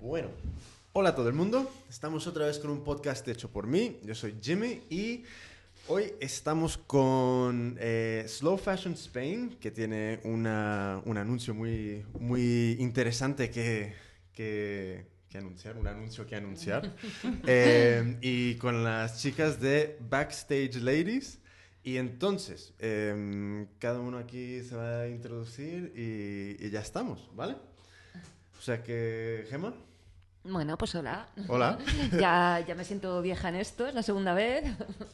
Bueno, hola a todo el mundo. Estamos otra vez con un podcast hecho por mí. Yo soy Jimmy y hoy estamos con eh, Slow Fashion Spain, que tiene una- un anuncio muy, muy interesante que, que, que anunciar, un anuncio que anunciar. Eh, y con las chicas de Backstage Ladies. Y entonces, em, cada uno aquí se va a introducir y, y ya estamos, ¿vale? O sea que, Gemma, Bueno, pues hola. hola. ya, ya me siento vieja en esto, es la segunda vez.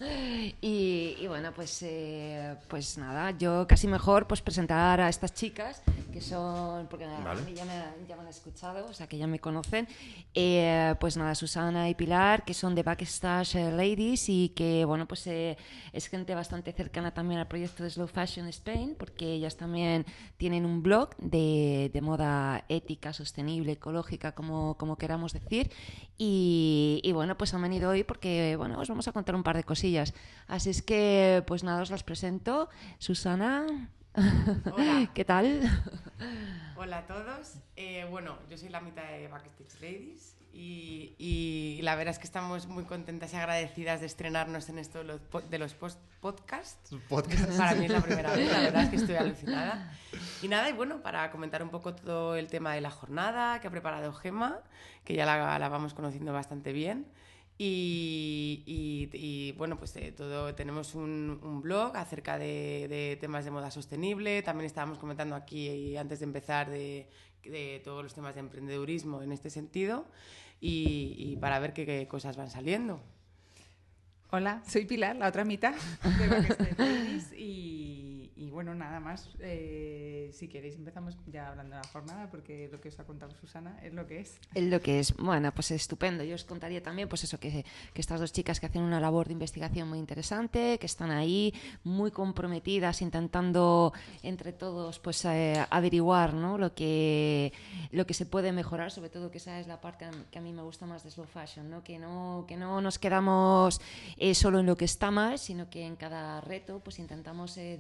y, y bueno, pues, eh, pues nada, yo casi mejor pues presentar a estas chicas, que son, porque a Vale. mí ya me, ya me han escuchado, o sea que ya me conocen. Eh, pues nada, Susana y Pilar, que son de Backstage eh, Ladies y que, bueno, pues eh, es gente bastante cercana también al proyecto de Slow Fashion Spain, porque ellas también tienen un blog de, de moda ética, sostenible, ecológica, como, como queramos decir. Y, y bueno, pues han venido hoy porque, bueno, os vamos a contar un par de cosillas. Así es que, pues nada, os las presento. Susana, Hola. ¿qué tal? Hola a todos. Eh, bueno, yo soy la mitad de Backstage Ladies y, y la verdad es que estamos muy contentas y agradecidas de estrenarnos en esto de los, po- de los post- podcasts. Podcast. Para mí es la primera vez, la verdad es que estoy alucinada. Y nada, y bueno, para comentar un poco todo el tema de la jornada que ha preparado Gema, que ya la, la vamos conociendo bastante bien. Y, y- y, bueno, pues eh, todo, tenemos un, un blog acerca de, de temas de moda sostenible. También estábamos comentando aquí eh, antes de empezar de, de todos los temas de emprendedurismo en este sentido y, y para ver qué, qué cosas van saliendo. Hola, soy Pilar, la otra mitad de Backstage Ladies y, y bueno, nada más. eh, si queréis empezamos ya hablando de la jornada porque lo que os ha contado Susana es lo que es. Es lo que es, bueno, pues estupendo. Yo os contaría también, pues eso, que, que estas dos chicas que hacen una labor de investigación muy interesante, que están ahí muy comprometidas, intentando entre todos, pues eh, averiguar, ¿no? Lo que, lo que se puede mejorar, sobre todo que esa es la parte que a mí me gusta más de slow fashion, ¿no? Que no, que no nos quedamos eh, solo en lo que está mal, sino que en cada reto, pues intentamos eh,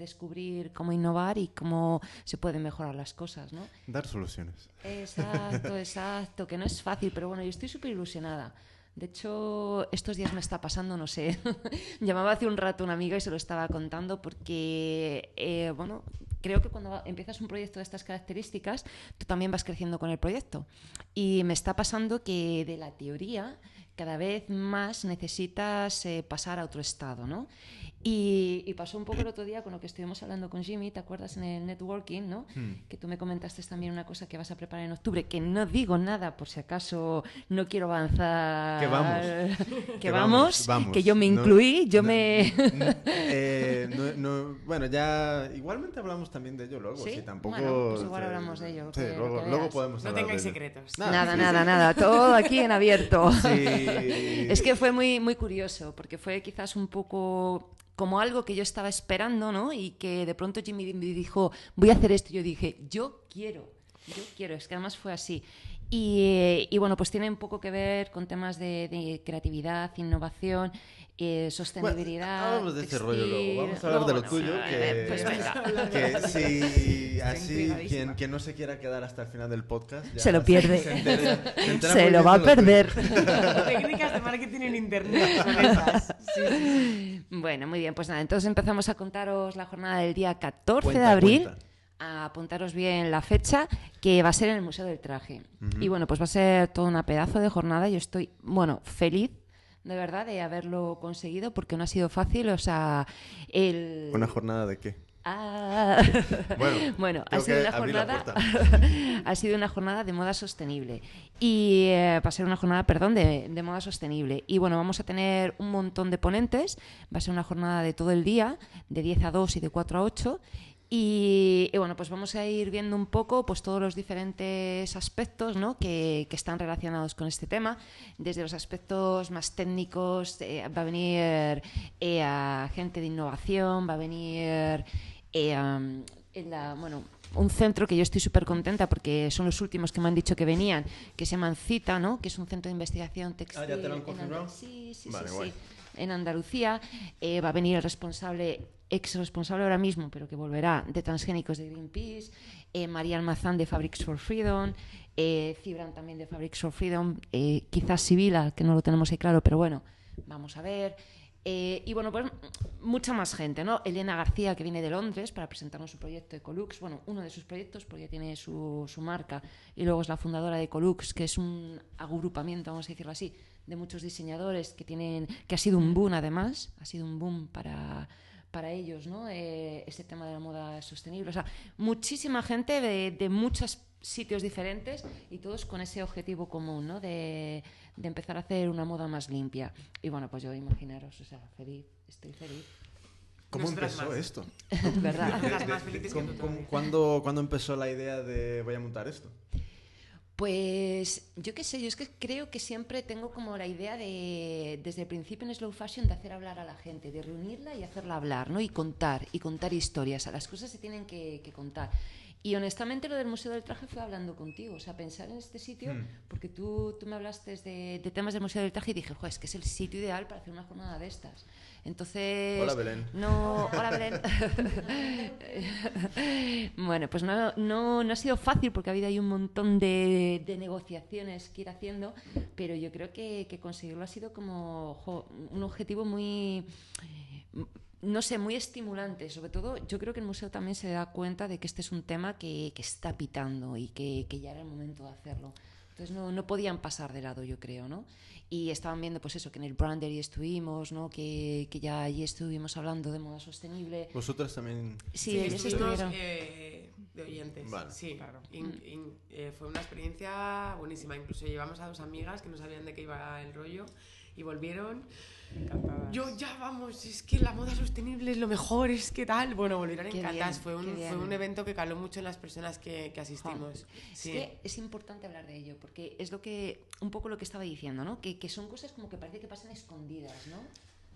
descubrir cómo innovar y cómo se pueden mejorar las cosas, ¿no? Dar soluciones. Exacto, exacto, que no es fácil, pero bueno, yo estoy súper ilusionada. De hecho, estos días me está pasando, no sé. Llamaba hace un rato una amiga y se lo estaba contando porque, eh, bueno, creo que cuando empiezas un proyecto de estas características, tú también vas creciendo con el proyecto. Y me está pasando que de la teoría cada vez más necesitas eh, pasar a otro estado, ¿no? Y, y pasó un poco el otro día con lo que estuvimos hablando con Jimmy, ¿te acuerdas en el networking, ¿no? Que tú me comentaste también una cosa que vas a preparar en octubre, que no digo nada por si acaso no quiero avanzar. Que vamos. que, Que vamos, vamos, que yo me no- incluí, yo no- me... no, eh, no- no- bueno, ya igualmente hablamos también de ello luego. ¿Sí? Sí, tampoco. Bueno, pues igual hablamos de ello, Sí, que- luego, que luego veas. podemos No hablar tengáis de ello. secretos. Nada, sí, nada, sí. nada, todo aquí en abierto. Sí. Es que fue muy, muy curioso, porque fue quizás un poco como algo que yo estaba esperando, ¿no? Y que de pronto Jimmy me dijo, voy a hacer esto. Y yo dije, yo quiero, yo quiero. Es que además fue así. Y, eh, bueno, pues tiene un poco que ver con temas de creatividad, innovación, eh, sostenibilidad. hablamos de ese rollo luego. textil. Vamos a hablar de lo Luego, tuyo. bueno, que, pues venga. que si así quien, quien no se quiera quedar hasta el final del podcast ya Se lo pierde. Se, entera- se entera Se lo va a de perder. Técnicas de marketing en internet. Sí, sí. Bueno, muy bien, pues nada, entonces empezamos a contaros la jornada del día 14 de Cuenta, abril. cuenta. A apuntaros bien la fecha, que va a ser en el Museo del Traje. Y bueno, pues va a ser todo una pedazo de jornada. Yo estoy, bueno, feliz de verdad de haberlo conseguido porque no ha sido fácil. O sea, el. ¿Una jornada de qué? Ah. Bueno, Bueno, ha sido, una jornada, ha sido una jornada de moda sostenible. Y eh, va a ser una jornada, perdón, de, de moda sostenible. Y bueno, vamos a tener un montón de ponentes. Va a ser una jornada de todo el día, de 10 a 2 y de 4 a 8. Y, y bueno, pues vamos a ir viendo un poco pues todos los diferentes aspectos ¿no? que, que están relacionados con este tema, desde los aspectos más técnicos, eh, va a venir eh, a gente de innovación, va a venir eh, en la, bueno, un centro que yo estoy súper contenta porque son los últimos que me han dicho que venían, que se llaman CITA, ¿no? que es un centro de investigación textil. Ah, ¿ya te lo han en confirmado? Sí, sí, Vale, sí, guay. sí. En Andalucía eh, va a venir el responsable ex responsable ahora mismo, pero que volverá, de transgénicos de Greenpeace, eh, María Almazán de Fabrics for Freedom, eh, Cibran también de Fabrics for Freedom, eh, quizás Sibila, que no lo tenemos ahí claro, pero bueno, vamos a ver. Eh, y bueno, pues mucha más gente, ¿no? Elena García, que viene de Londres para presentarnos su proyecto Ecolux, bueno, uno de sus proyectos, porque tiene su, su marca, y luego es la fundadora de Ecolux, que es un agrupamiento, vamos a decirlo así, de muchos diseñadores que tienen, que ha sido un boom además, ha sido un boom para, para ellos, ¿no? Eh, ese tema de la moda sostenible. O sea, muchísima gente de, de muchos sitios diferentes y todos con ese objetivo común, ¿no? De, de empezar a hacer una moda más limpia. Y bueno, pues yo imaginaros, o sea, feliz, estoy feliz. ¿Cómo Nosotras empezó más. esto? ¿Verdad? Que ¿Cómo- cómo-. ¿cuándo, cuándo empezó la idea de voy a montar esto? Pues yo qué sé, yo es que creo que siempre tengo como la idea de, desde el principio en Slow Fashion, de hacer hablar a la gente, de reunirla y hacerla hablar, ¿no? Y contar, y contar historias. Las cosas se tienen que, que contar. Y honestamente lo del Museo del Traje fue hablando contigo, o sea, pensar en este sitio, Hmm. porque tú, tú me hablaste de, de temas del Museo del Traje y dije, joder, es que es el sitio ideal para hacer una jornada de estas. Entonces... Hola, Belén. No, hola Belén. bueno, pues no, no, no ha sido fácil porque ha habido ahí un montón de, de negociaciones que ir haciendo, pero yo creo que, que conseguirlo ha sido como jo, un objetivo muy, no sé, muy estimulante. Sobre todo, yo creo que el museo también se da cuenta de que este es un tema que, que está pitando y que, que ya era el momento de hacerlo. Entonces no, no podían pasar de lado, yo creo, ¿no? Y estaban viendo, pues eso, que en el Brandery estuvimos, ¿no? Que, que ya allí estuvimos hablando de moda sostenible. ¿Vosotras también? Sí, Sí, ellos estuvieron. eh, de oyentes. Vale. Sí, Claro. In- in- eh, fue una experiencia buenísima. Incluso llevamos a dos amigas que no sabían de qué iba el rollo y volvieron. Encantadas. Yo ya vamos, es que la moda sostenible es lo mejor, es que tal. Bueno, volvieron Qué encantadas. bien, fue, un, fue un evento que caló mucho en las personas que, que asistimos. Es Sí. que es importante hablar de ello, porque es lo que, un poco lo que estaba diciendo, ¿no? Que, que son cosas como que parece que pasan escondidas, ¿no?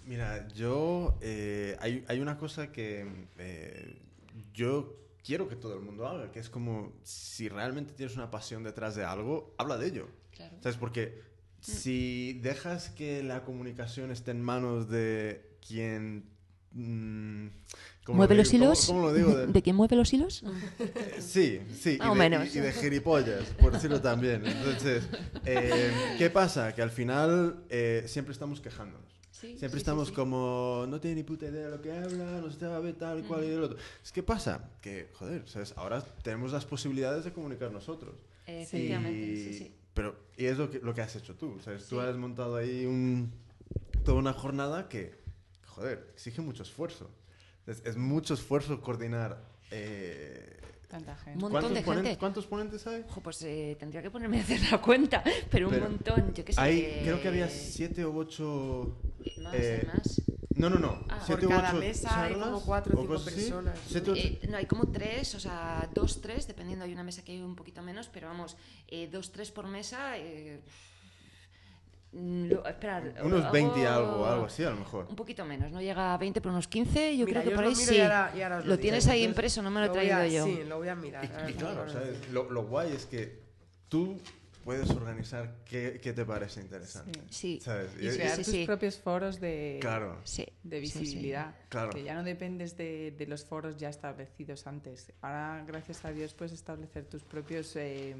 Mira, yo... eh, hay, hay una cosa que eh, yo quiero que todo el mundo haga, que es como si realmente tienes una pasión detrás de algo, habla de ello. Claro. ¿Sabes? Porque si dejas que la comunicación esté en manos de quien... mm, ¿cómo ¿Mueve lo los hilos? ¿Cómo, lo digo? De- ¿De quién mueve los hilos? Sí, sí, y o de, menos. y- y de gilipollas, por decirlo también. Entonces, eh, ¿qué pasa? Que al final eh, siempre estamos quejándonos. Sí, Siempre sí, estamos sí. como, no tiene ni puta idea de lo que habla, no se va a ver tal y cual y el otro. Es que pasa que, joder, ¿sabes? ahora tenemos las posibilidades de comunicar nosotros. Efectivamente, Y- sí, sí. Pero, y es lo que, lo que has hecho tú, ¿sabes? Tú Sí. has montado ahí un, toda una jornada que, joder, exige mucho esfuerzo. Es, es mucho esfuerzo coordinar. eh, Tanta gente. Un montón ¿cuántos, de ponentes, gente. ¿Cuántos ponentes hay? Ojo, pues eh, tendría que ponerme a hacer la cuenta, pero, Pero un montón, yo qué sé. Hay, creo que había siete u ocho... Más, eh, más. No, no, no. Ah. siete Por u cada ocho mesa hay como cuatro o cinco cosas así. personas. Siete, ocho- Eh, no, hay como tres, o sea, dos, tres, dependiendo, hay una mesa que hay un poquito menos, pero vamos, eh, dos, tres por mesa. eh, mm, lo- esperad, unos hago 20 y algo, algo así a lo mejor. Un poquito menos, no llega a 20, pero unos 15, yo Mira, creo que yo por lo ahí sí. y ahora- y ahora os lo digo. tienes ahí impreso, no me lo he traído a- yo. Sí, lo voy a mirar. Y, ahora y claro. Lo, lo guay es que tú puedes organizar qué, qué te parece interesante. Sí. ¿Sabes? Y Y- crear sí, tus sí. propios foros de, Claro. Sí, de sí, sí. visibilidad. Claro. Que ya no dependes de, de los foros ya establecidos antes. Ahora, gracias a Dios, puedes establecer tus propios eh,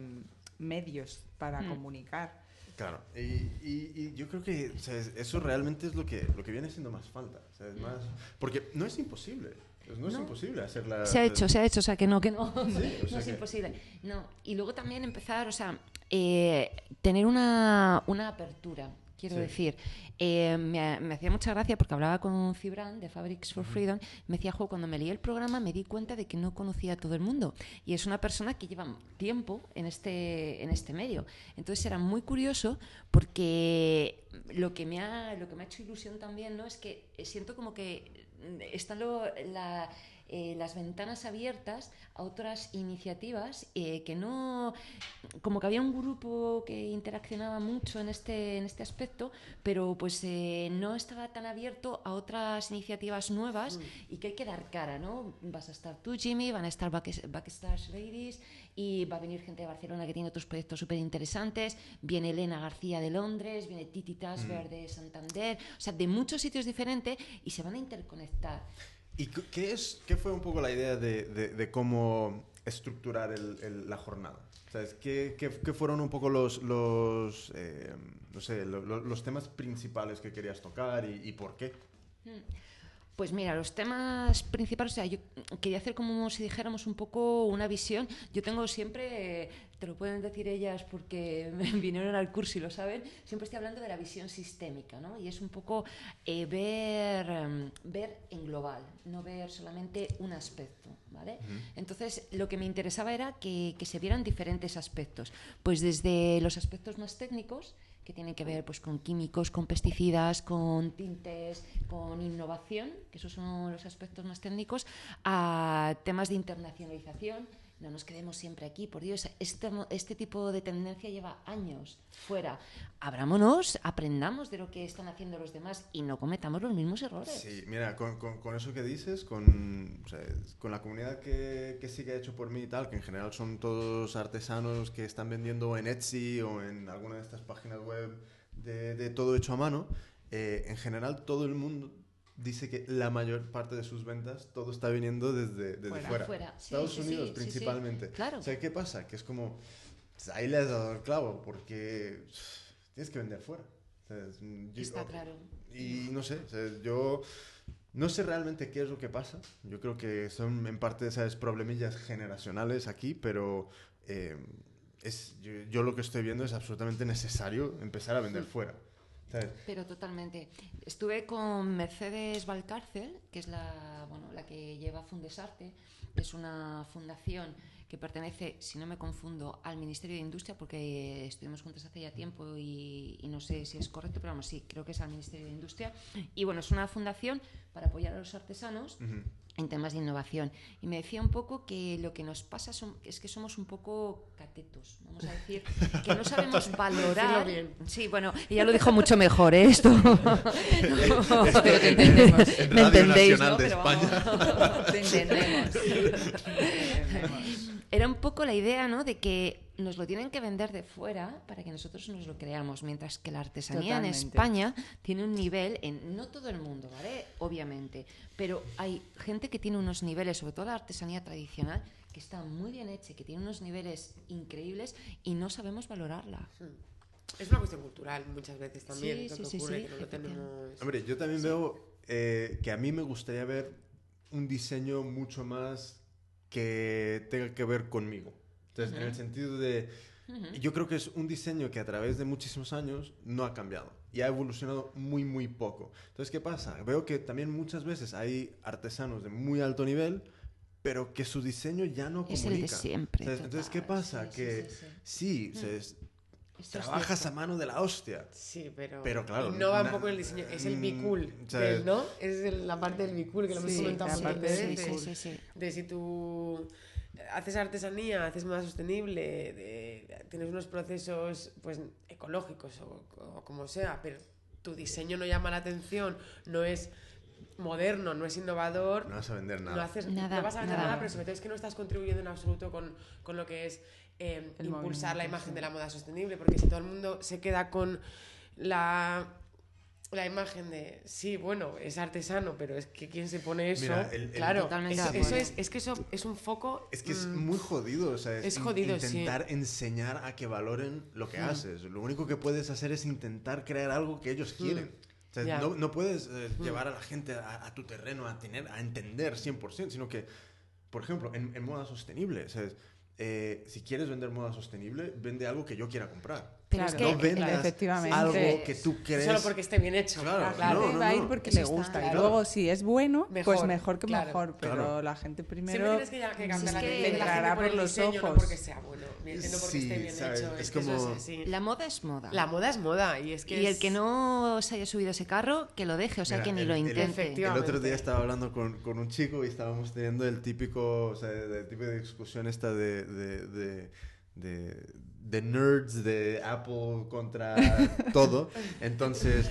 medios para Mm. comunicar. Claro, y, y- y yo creo que ¿sabes? eso realmente es lo que, lo que viene siendo más falta. ¿sabes? Más, porque no es imposible. pues no es No. imposible hacer la... Se ha hecho, se ha hecho, o sea que no, que no. Sí, o sea no es que- imposible. No. Y luego también empezar, o sea, eh, tener una, una apertura. Quiero Sí. decir, Eh, me, me hacía mucha gracia porque hablaba con Cibran de Fabrics for Freedom. Me decía, jo, cuando me leí el programa me di cuenta de que no conocía a todo el mundo. Y es una persona que lleva tiempo en este, en este medio. Entonces era muy curioso porque lo que me ha, lo que me ha hecho ilusión también ¿no? es que siento como que están lo- la- eh, las ventanas abiertas a otras iniciativas eh, que no como que había un grupo que interaccionaba mucho en este en este aspecto pero pues eh, no estaba tan abierto a otras iniciativas nuevas y que hay que dar cara no vas a estar tú Jimmy van a estar Back- Backstage Ladies y va a venir gente de Barcelona que tiene otros proyectos súper interesantes viene Elena García de Londres viene Titi Tasberg de Santander o sea de muchos sitios diferentes y se van a interconectar ¿Y qué, es, qué fue un poco la idea de, de- de cómo estructurar el- el- la jornada? ¿Sabes? ¿Qué, qué, qué fueron un poco los, los, eh, no sé, lo- lo- los temas principales que querías tocar y, y por qué? Pues mira, los temas principales, o sea, yo quería hacer como si dijéramos un poco una visión. Yo tengo siempre, te lo pueden decir ellas porque me vinieron al curso y lo saben, siempre estoy hablando de la visión sistémica, ¿no? Y es un poco eh, ver, em, ver en global, no ver solamente un aspecto, ¿vale? Entonces, lo que me interesaba era que, que se vieran diferentes aspectos, pues desde los aspectos más técnicos, que tienen que ver pues, con químicos, con pesticidas, con tintes, con innovación, que esos son los aspectos más técnicos, a temas de internacionalización. No nos quedemos siempre aquí, por Dios, este, este tipo de tendencia lleva años fuera. Abrámonos, aprendamos de lo que están haciendo los demás y no cometamos los mismos errores. Sí, mira, con, con- eso que dices, con, con la comunidad que, que sí que ha hecho por mí y tal, que en general son todos artesanos que están vendiendo en Etsy o en alguna de estas páginas web de, de todo hecho a mano, eh, en general todo el mundo dice que la mayor parte de sus ventas todo está viniendo desde, desde Fuera. fuera. Fuera, sí, Estados sí, Unidos sí, sí, sí. principalmente. Claro. O sea, ¿qué pasa? Que es como, pues, ahí le has dado el clavo, porque tienes que vender fuera. O sea, es- yo- Está claro. y no sé, o sea, yo no sé realmente qué es lo que pasa. Yo creo que son en parte, ¿sabes? Problemillas generacionales aquí, pero eh, es, yo, yo lo que estoy viendo es absolutamente necesario empezar a vender fuera. ¿Sabes? Pero totalmente. Estuve con Mercedes Valcárcel, que es la, bueno, la que lleva Fundesarte, que es una fundación que pertenece, si no me confundo, al Ministerio de Industria, porque estuvimos juntas hace ya tiempo y, y no sé si es correcto, pero vamos, sí, creo que es al Ministerio de Industria. Y bueno, es una fundación para apoyar a los artesanos Ujú. En temas de innovación. Y me decía un poco que lo que nos pasa son- es que somos un poco catetos, vamos a decir, que no sabemos valorar. Bien. Sí, bueno, ella lo dijo mucho mejor, ¿eh? esto. Entendemos. en Me entendéis, Nacional ¿no? de Pero España. vamos. Te entendemos. Te entendemos. Era un poco la idea, ¿no? De que nos lo tienen que vender de fuera para que nosotros nos lo creamos, mientras que la artesanía en Totalmente. España tiene un nivel, en no todo el mundo, ¿vale? Obviamente, pero hay gente que tiene unos niveles, sobre todo la artesanía tradicional, que está muy bien hecha, y que tiene unos niveles increíbles y no sabemos valorarla. Es una cuestión cultural muchas veces también. Sí, sí, ocurre, sí, que no tenemos. Hombre, yo también veo eh, que a mí me gustaría ver un diseño mucho más que tenga que ver conmigo. Entonces, en el sentido de... Yo creo que es un diseño que a través de muchísimos años no ha cambiado y ha evolucionado muy, muy poco. Entonces, ¿qué pasa? Veo que también muchas veces hay artesanos de muy alto nivel, pero que su diseño ya no Es comunica. el de siempre. Entonces, ¿qué total. pasa? Sí, que sí, sí. sí, o sea, es- Esto trabajas a mano de la hostia. Sí, pero. Pero claro, No va un poco el diseño. Es el mm, bicool. o sea, del, ¿No? Es el- la parte del bicool que lo hemos Sí, comentado parte veces. Sí, bicool. sí, sí, sí. de si tú haces artesanía, haces moda sostenible, de- tienes unos procesos pues ecológicos o, o como sea, pero tu diseño no llama la atención, no es moderno, no es innovador, No vas a vender nada. no, haces, Nada, no vas a vender nada. nada, pero sobre todo es que no estás contribuyendo en absoluto con, con lo que es eh, impulsar la imagen sí. de la moda sostenible, porque si todo el mundo se queda con la, la imagen de, sí, bueno, es artesano, pero es que quién se pone eso, Mira, el- el- claro, eso, eso es, es que eso es un foco... Es que es mm, muy jodido, o sea, es in- jodido, sí. intentar enseñar a que valoren lo que haces. Lo único que puedes hacer es intentar crear algo que ellos quieren. O sea, Ya. no, no puedes eh, llevar a la gente a, a tu terreno a tener, a entender 100%, sino que, por ejemplo, en, en moda sostenible, ¿sabes? Eh, si quieres vender moda sostenible, vende algo que yo quiera comprar. Pero Claro, es que no vendas efectivamente. algo que tú crees. Solo porque esté bien hecho. Claro, La claro. gente no, va a ir no. porque le está gusta. Y claro. luego, si es bueno, pues Mejor, mejor que claro. mejor. Pero Claro. la gente Siempre primero. tienes que, que cambiar es la que la entrará gente por por el los diseño, no ojos. porque sea bueno, ni no porque Sí, esté bien ¿sabes? hecho. Es Es, eso como- es así. La moda es moda. La moda es moda y es que y es- el que no se haya subido ese carro, que lo deje, o sea, Mira, que ni el- lo el- intente. El Efectivamente. otro día estaba hablando con, con un chico y estábamos teniendo el típico, o sea, el tipo de discusión esta de, de, de, nerds de Apple contra todo. Entonces,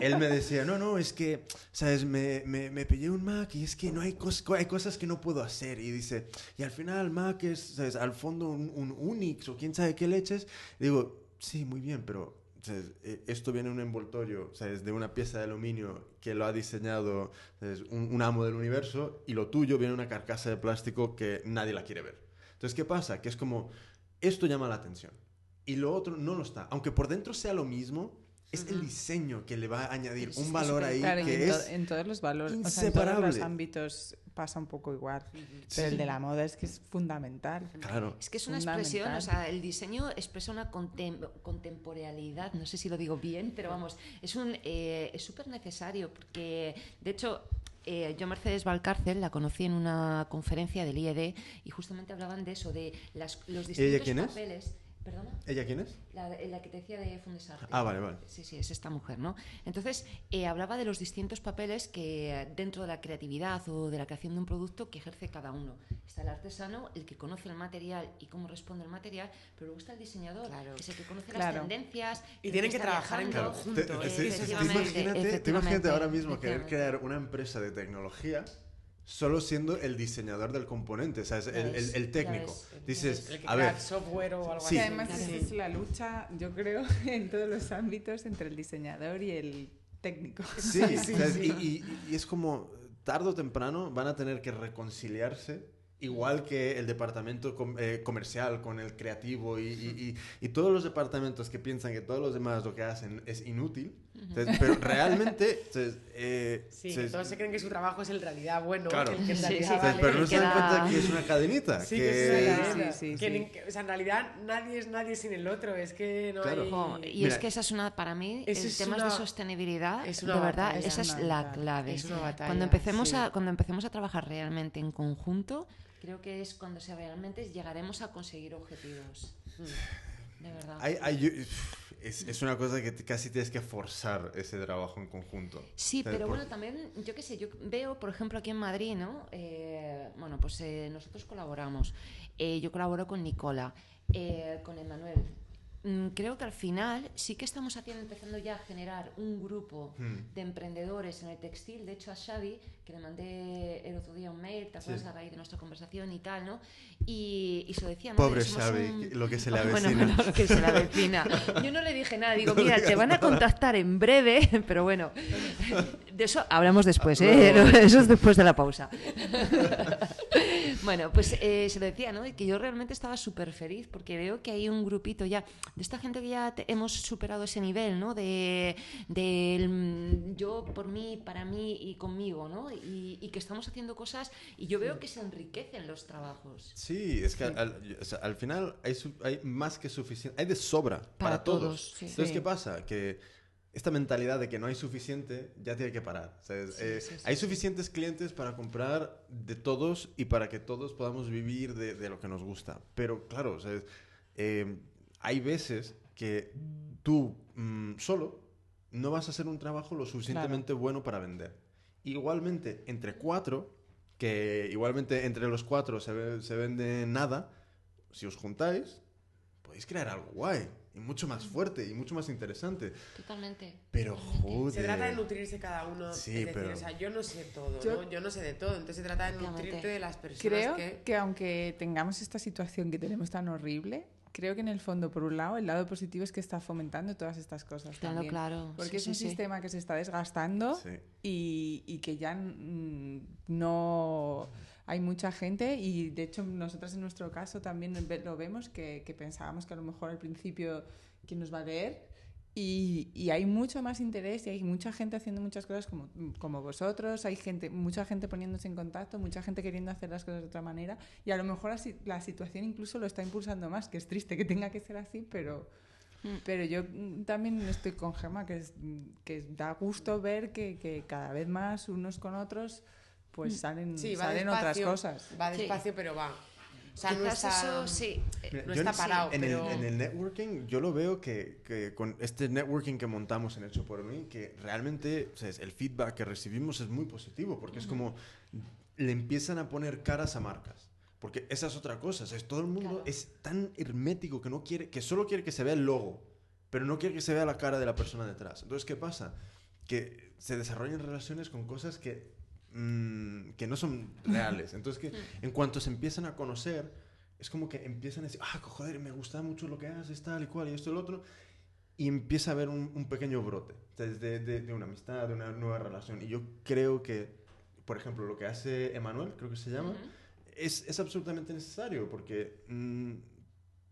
él me decía, no, no, es que, ¿sabes? Me, me, me pillé un Mac y es que no hay, cos- hay cosas que no puedo hacer. Y dice, y al final Mac es, ¿sabes? Al fondo un, un Unix o quién sabe qué leches. Y digo, sí, muy bien, pero ¿sabes? Eh, esto viene en un envoltorio, ¿sabes? De una pieza de aluminio que lo ha diseñado. Un, un amo del universo y lo tuyo viene en una carcasa de plástico que nadie la quiere ver. Entonces, ¿qué pasa? Que es como, esto llama la atención y lo otro no lo está. Aunque por dentro sea lo mismo, es el diseño que le va a añadir Es un valor ahí Claro, que en, to- es... en todos los valores, o sea, en todos los ámbitos pasa un poco igual. Pero el de la moda es que es fundamental. Claro. Es que es una expresión, o sea, el diseño expresa una contem- contemporaneidad, no sé si lo digo bien, pero vamos, es un eh, es súper necesario porque, de hecho, eh, yo Mercedes Valcárcel la conocí en una conferencia del IED y justamente hablaban de eso, de las, los distintos quién es? ¿Perdona? ¿Ella quién es? La, la que te decía de Fundesarte. Ah, vale, vale. Sí, sí, es esta mujer, ¿no? Entonces, eh, hablaba de los distintos papeles que dentro de la creatividad o de la creación de un producto que ejerce cada uno. Está el artesano, el que conoce el material y cómo responde el material, pero luego está el diseñador, Claro. que es el que conoce Claro. las tendencias. Y tienen que trabajar en conjunto. Te- Junto, te- eh, te- te imagínate, te imagínate efectivamente, ahora mismo querer crear una empresa de tecnología solo siendo el diseñador del componente, ¿sabes? Ya El, el- técnico. Dices, El que a ver, software o algo Sí. Así. además esa es la lucha, yo creo, en todos los ámbitos entre el diseñador y el técnico. sí, sí, sí. Y, y- y es como, tarde o temprano van a tener que reconciliarse, igual que el departamento com- eh, comercial con el creativo y, y- y- y todos los departamentos que piensan que todos los demás lo que hacen es inútil, pero realmente, ¿sabes? Eh, Sí, ¿sabes? todos se creen que su trabajo es en realidad bueno, Claro. el que en realidad sí, vale. pero no se dan cuenta que es una cadenita. Sí, que que es una Sí, Que sí. ni- que- o sea, en realidad nadie es nadie sin el otro, es que no Claro. hay... Jo, y Mira, es que esa es una, para mí, el es tema una- de sostenibilidad, es una de verdad, batalla. esa es la clave. Es una batalla, Cuando empecemos, sí. a, cuando empecemos a trabajar realmente en conjunto, creo que es cuando se realmente llegaremos a conseguir objetivos. De verdad. Hay- hay- es, es una cosa que casi tienes que forzar ese trabajo en conjunto. Sí, pero Por- bueno, también, yo qué sé, yo veo, por ejemplo, aquí en Madrid, ¿no? Eh, bueno, pues eh, nosotros colaboramos. Eh, yo colaboro con Nicola, eh, con Emanuel. Mm, creo que al final sí que estamos haciendo, empezando ya a generar un grupo Hmm. de emprendedores en el textil. De hecho, a Xavi, que le mandé el otro día un mail, ¿te acuerdas Sí. a raíz de nuestra conversación y tal, ¿no? Y, y se lo decía. Pobre Xavi, un- lo que se le avecina. bueno, lo que se le avecina. Yo no le dije nada, digo, No mira, te van a contactar en breve, pero bueno, de eso hablamos después, ¿eh? Eso es después de la pausa. Bueno, pues eh, se lo decía, ¿no? Que yo realmente estaba súper feliz porque veo que hay un grupito ya de esta gente que ya te- hemos superado ese nivel, ¿no? De, del, mm, yo por mí, para mí y conmigo, ¿no? Y, y que estamos haciendo cosas y yo veo que se enriquecen los trabajos. Sí, es que al, al- o sea, al final hay, su- hay más que suficiente, hay de sobra para, Para todos. todos, sí. Entonces, Sí. ¿qué pasa? Que esta mentalidad de que no hay suficiente ya tiene que parar. ¿sabes? Sí, Eh, sí, sí, hay suficientes clientes para comprar de todos y para que todos podamos vivir de, de lo que nos gusta. Pero claro, ¿sabes? Eh, hay veces que tú mm, solo no vas a hacer un trabajo lo suficientemente bueno para vender. Igualmente, entre cuatro, que igualmente entre los cuatro se, ve- se vende nada, si os juntáis, podéis crear algo guay y mucho más fuerte y mucho más interesante. Totalmente. Pero joder. Se trata de nutrirse cada uno. Sí, es decir, pero- o sea, yo no sé todo, Yo- ¿no? Yo no sé de todo. Entonces se trata de nutrirte de las personas Creo que... que aunque tengamos esta situación que tenemos tan horrible, creo que en el fondo, por un lado, el lado positivo es que está fomentando todas estas cosas. Claro, también. claro. Porque Sí, es un sí. sistema que se está desgastando Sí. y, y que ya no hay mucha gente y de hecho nosotras en nuestro caso también lo vemos que, que pensábamos que a lo mejor al principio quién nos va a leer y, y hay mucho más interés y hay mucha gente haciendo muchas cosas como, como vosotros, hay gente, mucha gente poniéndose en contacto, mucha gente queriendo hacer las cosas de otra manera y a lo mejor la, si- la situación incluso lo está impulsando más, que es triste que tenga que ser así, pero... Mm. Pero yo mm, también estoy con Gemma, que, es, que da gusto ver que, que cada vez más unos con otros pues salen, Sí, salen otras despacio, cosas. Va Sí. despacio, pero va. O sea, no está... eso sí. Mira, No está en- parado, en, pero- el, en el networking, yo lo veo que, que con este networking que montamos en Hecho por mí, que realmente o sea, es- el feedback que recibimos es muy positivo, porque es como le empiezan a poner caras a marcas. Porque esa es otra cosa, o sea, es todo el mundo Claro. es tan hermético que no quiere, que solo quiere que se vea el logo, pero no quiere que se vea la cara de la persona detrás. Entonces, ¿qué pasa? Que se desarrollan relaciones con cosas que, mm, que no son reales. Entonces, que en cuanto se empiezan a conocer, es como que empiezan a decir, ah, joder, me gusta mucho lo que haces, tal y cual, y esto y lo otro. y empieza a haber un, un pequeño brote de, de, de, una amistad, de una nueva relación. Y yo creo que, por ejemplo, lo que hace Emanuel, creo que se llama, es, es, absolutamente necesario porque mmm,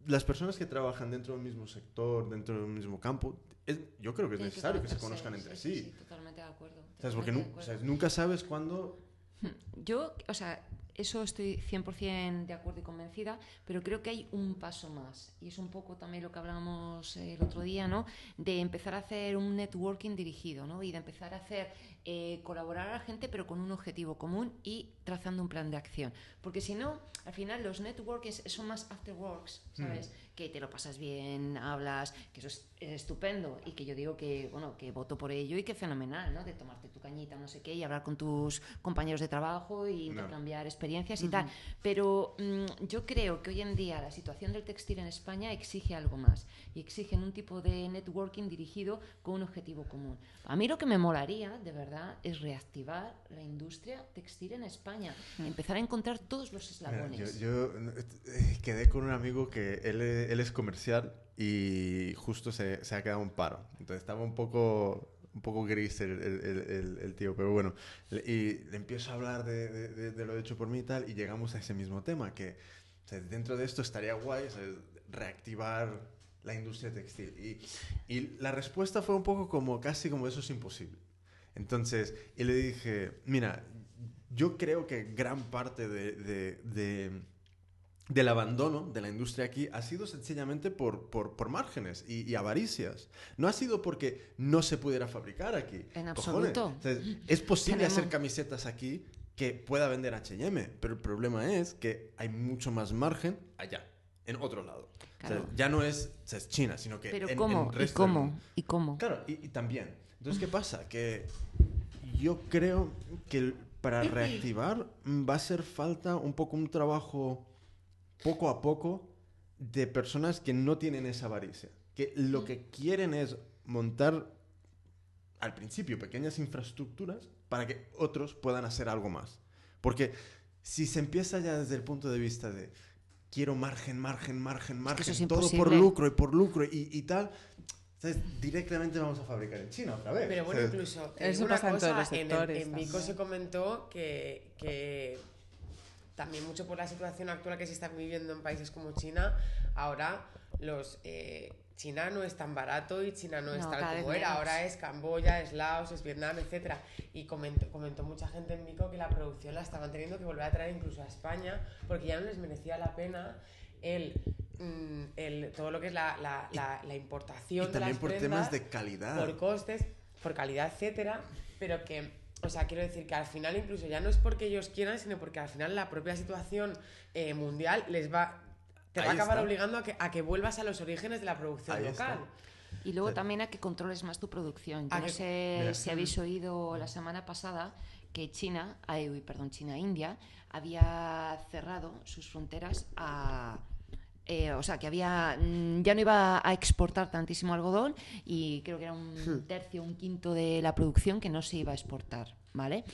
las personas que trabajan dentro del mismo sector, dentro del mismo campo, es, yo creo que es necesario que se conozcan entre sí. Sí, sí, totalmente de acuerdo. ¿Sabes? Porque nu acuerdo. sea, nunca sabes cuándo... Yo, o sea, eso estoy 100% de acuerdo y convencida, pero creo que hay un paso más. Y es un poco también lo que hablábamos el otro día, ¿no? De empezar a hacer un networking dirigido, ¿no? Y de empezar a hacer, eh, colaborar a la gente, pero con un objetivo común y trazando un plan de acción. Porque si no, al final los networkings son más afterworks, ¿sabes? Que te lo pasas bien, hablas, que eso es, es estupendo y que yo digo que, bueno, que voto por ello y que fenomenal, ¿no? De tomarte tu cañita, no sé qué, y hablar con tus compañeros de trabajo y No. intercambiar experiencias y tal. Pero mm, yo creo que hoy en día la situación del textil en España exige algo más y exigen un tipo de networking dirigido con un objetivo común. A mí lo que me molaría, de verdad, es reactivar la industria textil en España, empezar a encontrar todos los Mira, eslabones. yo, yo, eh, quedé con un amigo que él, él es comercial y justo se, se ha quedado un paro. Entonces estaba un poco, un poco gris el, el- el- el- tío, pero bueno. Y le empiezo a hablar de, de- de- lo hecho por mí y tal, y llegamos a ese mismo tema, que o sea, dentro de esto estaría guay o sea, reactivar la industria textil. Y, y la respuesta fue un poco como, casi como eso es imposible. Entonces, y le dije, mira, yo creo que gran parte de- de- del abandono de la industria aquí ha sido sencillamente por, por, por márgenes y, y avaricias. No ha sido porque no se pudiera fabricar aquí. En absoluto. O sea, es posible Tenemos- hacer camisetas aquí que pueda vender H&M, pero el problema es que hay mucho más margen allá, en otro lado. O sea, Claro. ya no es, o sea, es China, sino que Pero en, ¿cómo? en ¿Y cómo? ¿Y cómo? Claro, y, y también. Entonces, ¿qué pasa? Que yo creo que para reactivar va a hacer falta un poco un trabajo poco a poco de personas que no tienen esa avaricia. Que lo que quieren es montar al principio pequeñas infraestructuras para que otros puedan hacer algo más. Porque si se empieza ya desde el punto de vista de quiero margen, margen, margen, margen, eso es todo por lucro y por lucro y, y tal, ¿sabes? directamente vamos a fabricar en China otra vez. Pero bueno, incluso Eso pasa en todos cosa, los en, sectores en Vico se comentó que, que también mucho por la situación actual que se está viviendo en países como China, ahora los eh, China no es tan barato y China no es tal como era, ahora es Camboya, es Laos, es Vietnam, etcétera. Y comentó, comentó mucha gente en Vico que la producción la estaban teniendo que volver a traer incluso a España porque ya no les merecía la pena el, mm, el todo lo que es la, la, la- la importación y de también las por prendas temas de calidad. por costes, por calidad, etcétera, pero que, o sea, quiero decir que al final incluso ya no es porque ellos quieran, sino porque al final la propia situación eh, mundial les va, te va a acabar está. obligando a que, a que vuelvas a los orígenes de la producción Ahí local. Y luego Sí. también a que controles más tu producción. Yo A no que- sé Mira. si habéis oído la semana pasada que China, ay, uy, perdón, China, India, había cerrado sus fronteras a... eh, o sea, que había mm, ya no iba a exportar tantísimo algodón y creo que era un tercio, un quinto de la producción que no se iba a exportar, ¿vale?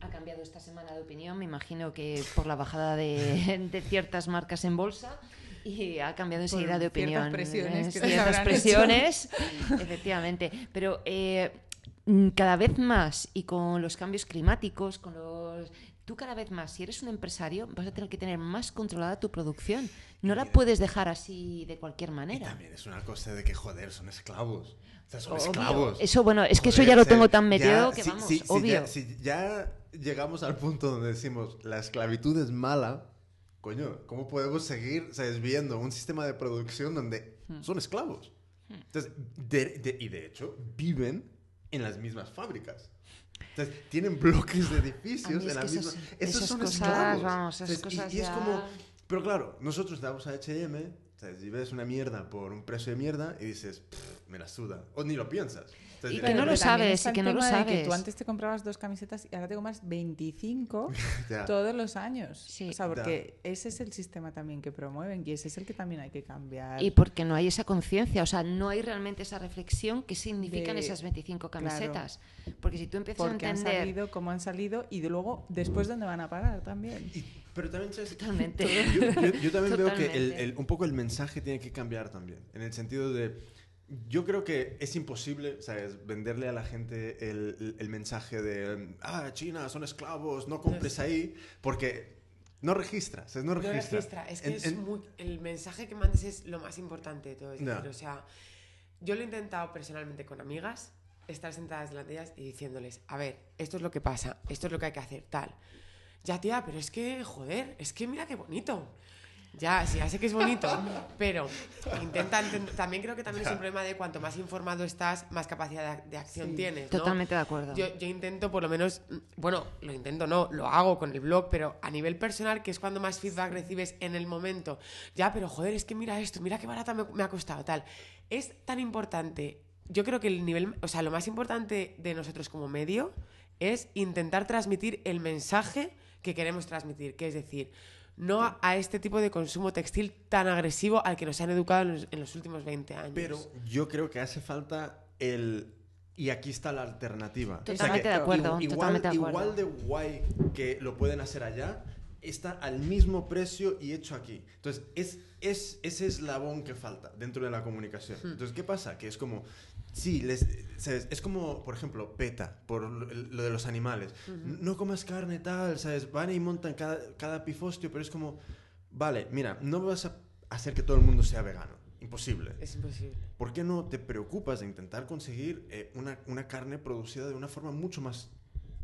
Ha cambiado esta semana de opinión, me imagino que por la bajada de, de ciertas marcas en bolsa y ha cambiado enseguida de ciertas opinión. presiones Eh, ciertas habrán hecho. presiones, efectivamente. Pero eh, mm, cada vez más y con los cambios climáticos, con los... Tú cada vez más, si eres un empresario, vas a tener que tener más controlada tu producción. No la puedes dejar así de cualquier Y manera. también es una cosa de que, joder, son esclavos. O sea, son Obvio. esclavos. Eso, bueno, es que eso ya lo tengo tan ya- metido que vamos, si- si obvio. ya, si ya llegamos al punto donde decimos la esclavitud es mala, coño, ¿cómo podemos seguir ¿sabes? viendo un sistema de producción donde Hmm. son esclavos? Entonces, de- de- y de hecho, viven en las mismas fábricas. Entonces, tienen bloques de edificios en la misma... esas- son cosas, esclavos. vamos. Y- y, es como... Pero claro, nosotros damos a H&M, ¿sabes? y ves una mierda por un precio de mierda y dices, "Pff, me la suda. O ni lo piensas. Entonces, Y que no lo sabes, y que no lo de que sabes. tú antes te comprabas dos camisetas y ahora te compras 25 Ya. todos los años. Sí. O sea, porque ese es el sistema también que promueven y ese es el que también hay que cambiar. Y porque no hay esa conciencia, o sea, no hay realmente esa reflexión que significan De- esas 25 claro. camisetas. Porque si tú empiezas porque a han entender... salido, cómo han salido y de luego después dónde van a parar también. Y- pero también, ¿sabes? Totalmente. Yo, yo- yo también veo que el- Totalmente. el- un poco el mensaje tiene que cambiar también. En el sentido de, Yo creo que es imposible, ¿sabes? Venderle a la gente el, el- mensaje de, ah, China, son esclavos, no compres ahí, porque no registra, ¿sabes? No No registra. registra. Es que En- es en- muy- el mensaje que mandes es lo más importante de todo. Es decir, o sea, yo lo he intentado personalmente con amigas, estar sentadas delante de ellas y diciéndoles, a ver, esto es lo que pasa, esto es lo que hay que hacer, tal. Ya, tía, pero es que, joder, es que mira qué bonito. Ya, sí, ya sé que es bonito, pero intenta También creo que también es un problema de cuanto más informado estás, más capacidad de, acción Sí. tienes. ¿no? Totalmente de acuerdo. Yo, yo intento, por lo menos, mm, bueno, lo intento, no, lo hago con el blog, pero a nivel personal, que es cuando más feedback recibes en el momento. Ya, pero joder, es que mira esto, mira qué barata me, me ha costado, tal. Es tan importante. Yo creo que el nivel, o sea, lo más importante de nosotros como medio es intentar transmitir el mensaje que queremos transmitir, que es decir, no a, a este tipo de consumo textil tan agresivo al que nos han educado en los, en los últimos 20 años. Pero yo creo que hace falta el... Y aquí está la alternativa. O sea Totalmente de acuerdo, Igual, totalmente de acuerdo. igual de guay que lo pueden hacer allá, está al mismo precio y hecho aquí. Entonces, es, es ese eslabón que falta dentro de la comunicación. Hmm. Entonces, ¿qué pasa? Que es como... Sí, les, ¿sabes? es como, por ejemplo, PETA, por lo de los animales. No comas carne tal, ¿sabes? Van y montan cada, cada pifostio, pero es como... Vale, mira, no vas a hacer que todo el mundo sea vegano. Imposible. Es imposible. ¿Por qué no te preocupas de intentar conseguir eh, una, una carne producida de una forma mucho más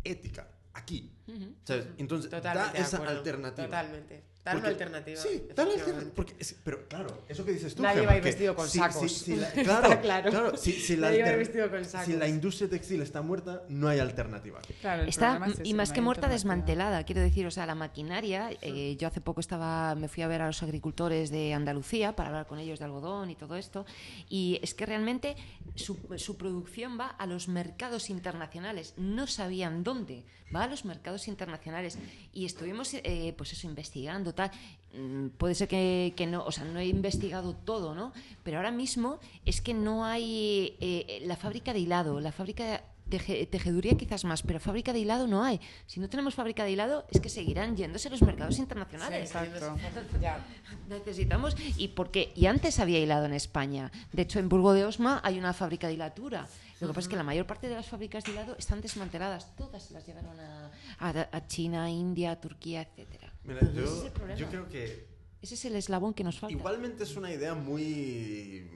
ética aquí? Ujú. ¿Sabes? Entonces, Totalmente da esa alternativa. Totalmente. Dar una alternativa. Sí, dar una alternativa. Porque pero claro, eso que dices tú. Nadie Gemma, va a ir que vestido con si- sacos. si- si la- Está claro, claro. claro, si, si la Nadie va a ir alter- vestido con si sacos. la industria textil está muerta, no hay alternativa. Claro, el Está, es y más que muerta, desmantelada. Quiero decir, o sea, la maquinaria. eh, yo hace poco estaba, me fui a ver a los agricultores de Andalucía para hablar con ellos de algodón y todo esto. Y es que realmente su, su producción va a los mercados internacionales. No sabían dónde. Va a los mercados internacionales. Y estuvimos, eh, pues eso, investigando, tal. Mm, Puede ser que, que no, o sea, no he investigado todo, ¿no? Pero ahora mismo es que no hay eh, la fábrica de hilado, la fábrica Teje- tejeduría quizás más, pero fábrica de hilado no hay. Si no tenemos fábrica de hilado, es que seguirán yéndose a los mercados internacionales. Sí, exacto. Ya. Necesitamos, y porque y antes había hilado en España. De hecho, en Burgo de Osma hay una fábrica de hilatura. Lo que pasa es que la mayor parte de las fábricas de hilado están desmanteladas. Todas las llevaron a, a- a China, India, Turquía, etcétera. Mira, Ese es yo, el yo creo que Ese es el eslabón que nos falta. Igualmente es una idea muy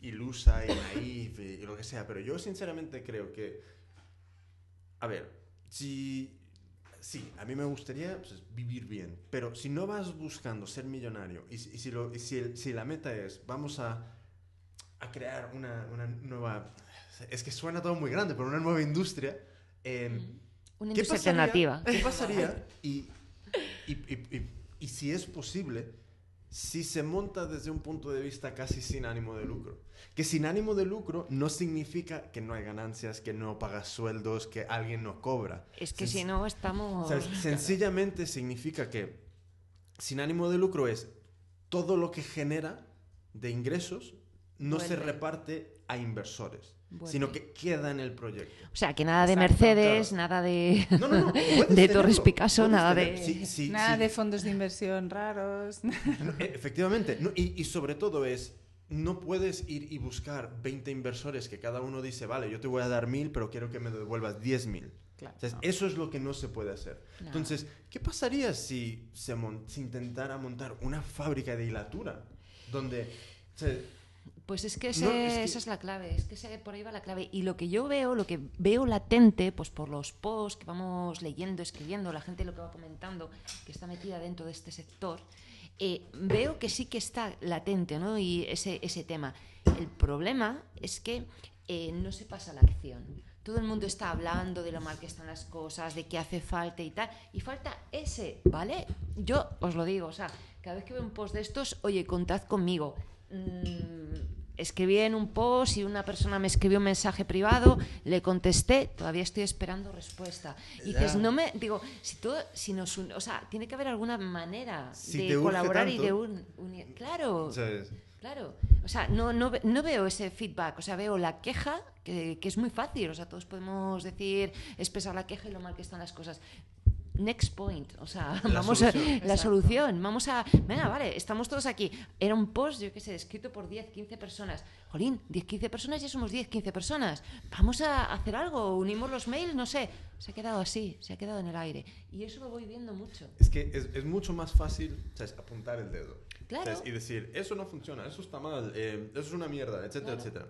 ilusa y naif y, lo que sea, pero yo sinceramente creo que, a ver, si, sí, a mí me gustaría pues, vivir bien, pero si no vas buscando ser millonario y, si- y si, lo- y si, el- si la meta es, vamos a, a crear una, una nueva, es que suena todo muy grande, pero una nueva industria, em, Una ¿Qué industria pasaría- alternativa. ¿Qué pasaría? Y, y, y- y- y si es posible, si se monta desde un punto de vista casi sin ánimo de lucro. Que sin ánimo de lucro no significa que no hay ganancias, que no pagas sueldos, que alguien no cobra. Es que Sen- si no estamos... ¿sabes? Sencillamente significa que sin ánimo de lucro es todo lo que genera de ingresos no se reparte a inversores, Vuelve. sino que queda en el proyecto. O sea, que nada de Exacto, Mercedes, claro. nada de, No, no, no. de Torres Picasso, puedes nada tener- de... sí, sí, Nada sí. de fondos de inversión raros. E- efectivamente. No, y, y sobre todo es, no puedes ir y buscar 20 inversores que cada uno dice, vale, yo te voy a dar mil, pero quiero que me devuelvas 10 mil. Claro. O sea, Eso es lo que no se puede hacer. No. Entonces, ¿qué pasaría si se, intentara montar una fábrica de hilatura? Donde... o sea, Pues es que, ese- No, es que- esa es la clave, es que ese- por ahí va la clave. Y lo que yo veo, lo que veo latente, pues por los posts que vamos leyendo, escribiendo, la gente lo que va comentando, que está metida dentro de este sector, eh, veo que sí que está latente, ¿no? Y ese, ese tema. El problema es que eh, no se pasa a la acción. Todo el mundo está hablando de lo mal que están las cosas, de qué hace falta y tal. Y falta ese, ¿vale? Yo os lo digo, o sea, cada vez que veo un post de estos, oye, contad conmigo. Mm, escribí en un post y una persona me escribió un mensaje privado, le contesté, todavía estoy esperando respuesta. Y Ya. dices, no me, digo, si todo, si nos, o sea, tiene que haber alguna manera Si de colaborar y tanto. de un, unir. Claro, ¿sabes? claro. O sea, no, no, no veo ese feedback, o sea, veo la queja, que, que es muy fácil, o sea, todos podemos decir, expresar la queja y lo mal que están las cosas. Next point, o sea, La vamos solución. a la Exacto. solución, vamos a, venga, vale, estamos todos aquí. Era un post, yo qué sé, escrito por 10, 15 personas. Jolín, 10, 15 personas, ya somos 10, 15 personas. Vamos a hacer algo, unimos los mails, no sé. Se ha quedado así, se ha quedado en el aire. Y eso lo voy viendo mucho. Es que es, es mucho más fácil ¿sabes? apuntar el dedo. Claro. ¿sabes? Y decir, eso no funciona, eso está mal, eh, eso es una mierda, etcétera, Claro. etcétera.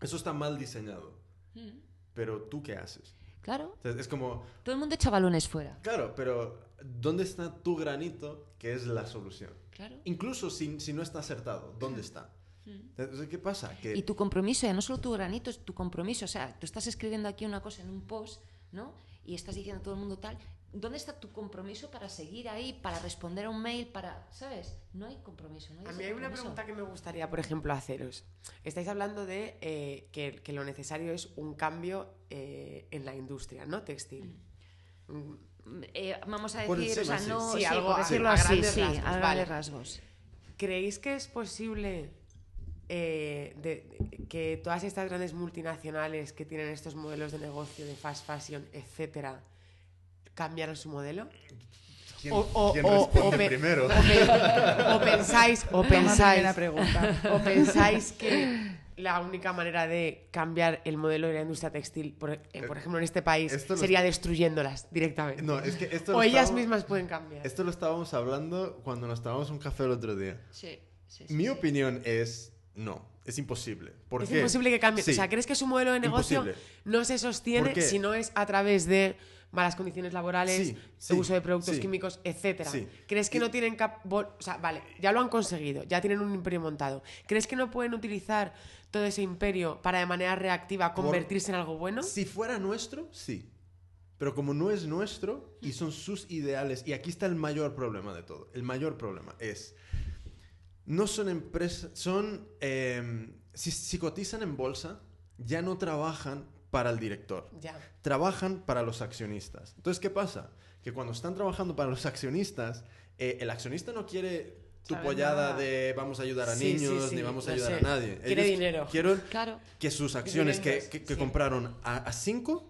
Eso está mal diseñado. Mm, Pero tú qué haces? Claro. Es como, todo el mundo echa balones fuera. claro, pero ¿dónde está tu granito que es la solución? Claro. Incluso si, si no está acertado, ¿dónde está? Entonces, ¿qué pasa? Que Mm. Y tu compromiso, ya no solo tu granito, es tu compromiso. O sea, tú estás escribiendo aquí una cosa en un post, ¿no? Y estás diciendo a todo el mundo tal. ¿Dónde está tu compromiso para seguir ahí, para responder a un mail, para. ¿Sabes? No hay compromiso. No hay A mí hay una compromiso. pregunta que me gustaría, por ejemplo, haceros. Estáis hablando de eh, que, que lo necesario es un cambio eh, en la industria, ¿no? Textil. Mm, Eh, vamos a decir, o sea, no. Sí, Sí, algo por decirlo a así, grandes sí, rasgos, a grandes vale. rasgos. ¿Creéis que es posible eh, de- de- que todas estas grandes multinacionales que tienen estos modelos de negocio de fast fashion, etcétera, cambiaran su modelo? ¿quién, O- o- quién o- responde o primero? O, pe- o pensáis, o pensáis, o pensáis que la única manera de cambiar el modelo de la industria textil, por, eh, por ejemplo, en este país, Esto lo- sería destruyéndolas directamente. No, es que esto o ellas estábamos- mismas pueden cambiar. Esto lo estábamos hablando cuando nos tomamos un café el otro día. Sí, sí, sí, Mi sí. opinión es no, es imposible. ¿Por es qué? imposible que cambie. Sí. O sea, ¿crees que su modelo de negocio Imposible. no se sostiene si no es a través de malas condiciones laborales, Sí, sí, uso de productos sí. químicos, etcétera? ¿Crees que no tienen cap o sea, vale, ya lo han conseguido, ya tienen un imperio montado. ¿Crees que no pueden utilizar todo ese imperio para de manera reactiva Por- convertirse en algo bueno? Si fuera nuestro, sí. Pero como no es nuestro y son sus ideales, y aquí está el mayor problema de todo. El mayor problema es, no son empresas, son, eh, si, si cotizan en bolsa, ya no trabajan para el director, Ya. trabajan para los accionistas. Entonces, ¿qué pasa? Que cuando están trabajando para los accionistas, eh, el accionista no quiere tu Sabe pollada nada. de vamos a ayudar a Sí, sí, niños, sí, ni vamos a ayudar sé. a nadie. Quiere dinero. Quieren Claro. que sus acciones que, que- que sí. compraron a 5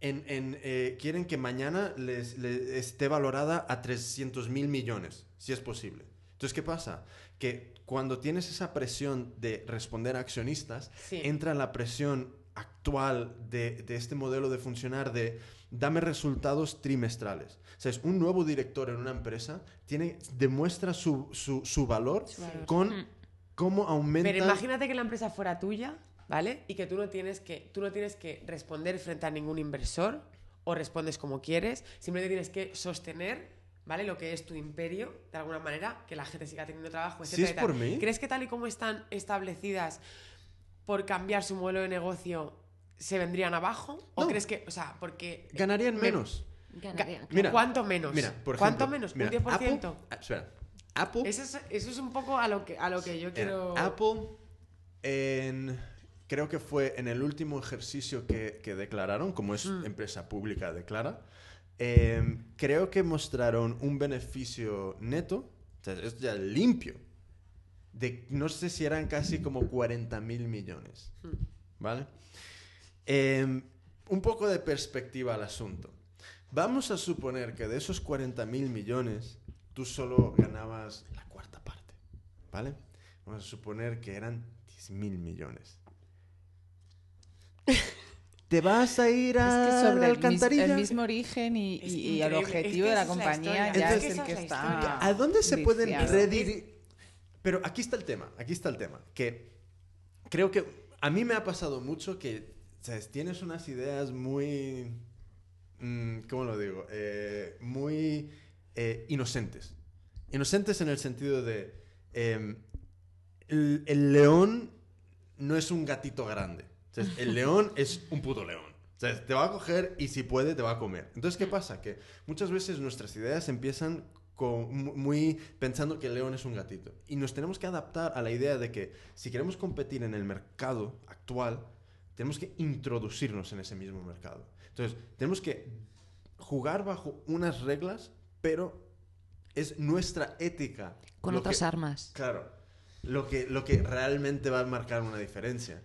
en, en, eh, quieren que mañana les, les esté valorada a 300 mil millones, si es posible. Entonces, ¿qué pasa? Que cuando tienes esa presión de responder a accionistas, Sí. entra la presión actual de, de este modelo de funcionar de dame resultados trimestrales. O sea, es un nuevo director en una empresa tiene, demuestra su, su, su valor Su valor. con Mm. cómo aumenta... Pero imagínate que la empresa fuera tuya, ¿vale? Y que tú no tienes que, tú no tienes que responder frente a ningún inversor o respondes como quieres, simplemente tienes que sostener, ¿vale? Lo que es tu imperio, de alguna manera, que la gente siga teniendo trabajo, Si etcétera. es por mí. ¿Crees que tal y como están establecidas por cambiar su modelo de negocio se vendrían abajo? ¿O No. crees que, o sea, porque... Ganarían me- menos. Ganarían. Mira, ¿Cuánto menos? Mira, por ¿Cuánto ejemplo, menos? mira, ¿Un 10%? Apple, ah, espera. Apple, Eso es, eso es un poco a lo que, a lo que yo quiero... Apple en, creo que fue en el último ejercicio que, que declararon, como es Mm. empresa pública declara, eh, creo que mostraron un beneficio neto, o sea, es ya limpio, de no sé si eran casi como 40 mil millones. Mm. ¿Vale? Eh, un poco de perspectiva al asunto. Vamos a suponer que de esos 40 mil millones tú solo ganabas la cuarta parte. ¿Vale? Vamos a suponer que eran 10 mil millones. ¿Te vas a ir Es a que la sobre el, mis- alcantarilla? el mismo origen y, Es y- y el es objetivo que de la es la compañía historia. ya Es es que el que es la está. ¿A dónde se pueden viciado. Pero aquí está el tema, aquí está el tema. Que creo que a mí me ha pasado mucho que, ¿sabes? Tienes unas ideas muy... mm, ¿Cómo lo digo? Eh, muy eh, inocentes. Inocentes en el sentido de... em, el, el león no es un gatito grande. El león es un puto león. Sea, te va a coger y si puede te va a comer. Entonces, ¿qué pasa? Que muchas veces nuestras ideas empiezan con, muy pensando que el león es un gatito. Y nos tenemos que adaptar a la idea de que si queremos competir en el mercado actual, tenemos que introducirnos en ese mismo mercado. Entonces, tenemos que jugar bajo unas reglas, pero es nuestra ética. Con otras que- armas. Claro. Lo que, lo que realmente va a marcar una diferencia.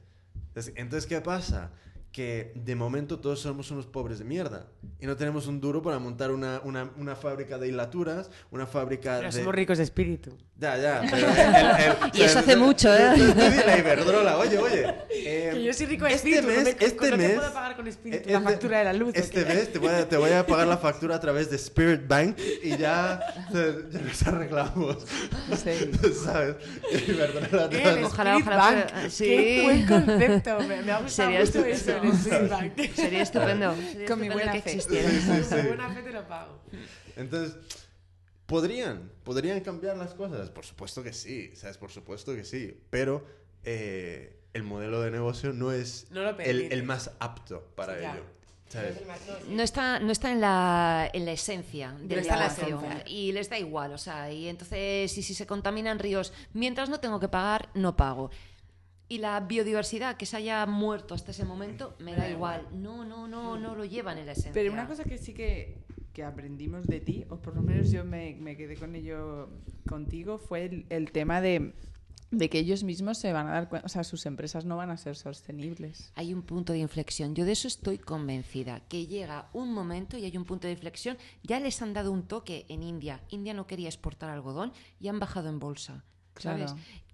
Entonces, entonces, ¿qué pasa? Que de momento todos somos unos pobres de mierda y no tenemos un duro para montar una, una, una fábrica de hilaturas, una fábrica Pero de... somos ricos de espíritu. Ya, ya. pero el- el- Y eso hace mucho, ¿eh? Tú- tú dile a Iberdrola, oye, oye. eh, Que yo soy rico de este espíritu. no mes- me- este no te mes- puedo pagar con espíritu eh, la este- factura de la luz. ¿o Este mes te voy, a, te voy a pagar la factura a través de Spirit Bank y ya, ya nos arreglamos. Sí. ¿Sabes? Iberdrola Ojalá, ojalá Bank. sí. Qué buen concepto. Me, me ha gustado mucho eso. Bank. Sería estupendo. Sería Con mi estupendo buena que fe. existiera. Con buena fe te lo pago. Entonces, ¿podrían? ¿Podrían cambiar las cosas? Por supuesto que sí, ¿sabes? Por supuesto que sí. Pero eh, el modelo de negocio no es No lo el, el más apto para Ya. ello. ¿sabes? No está, no está en, la, en la esencia del No está en la negocio y les da igual, o sea, y entonces si, si se contaminan ríos, mientras no tengo que pagar, no pago. Y la biodiversidad que se haya muerto hasta ese momento, me da igual. No, no, no, no lo llevan en la esencia. Pero una cosa que sí que, que aprendimos de ti, o por lo menos yo me, me quedé con ello contigo, fue el, el tema de, de que ellos mismos se van a dar cuenta, o sea, sus empresas no van a ser sostenibles. Hay un punto de inflexión. Yo de eso estoy convencida. Que llega un momento y hay un punto de inflexión. Ya les han dado un toque en India. India no quería exportar algodón y han bajado en bolsa.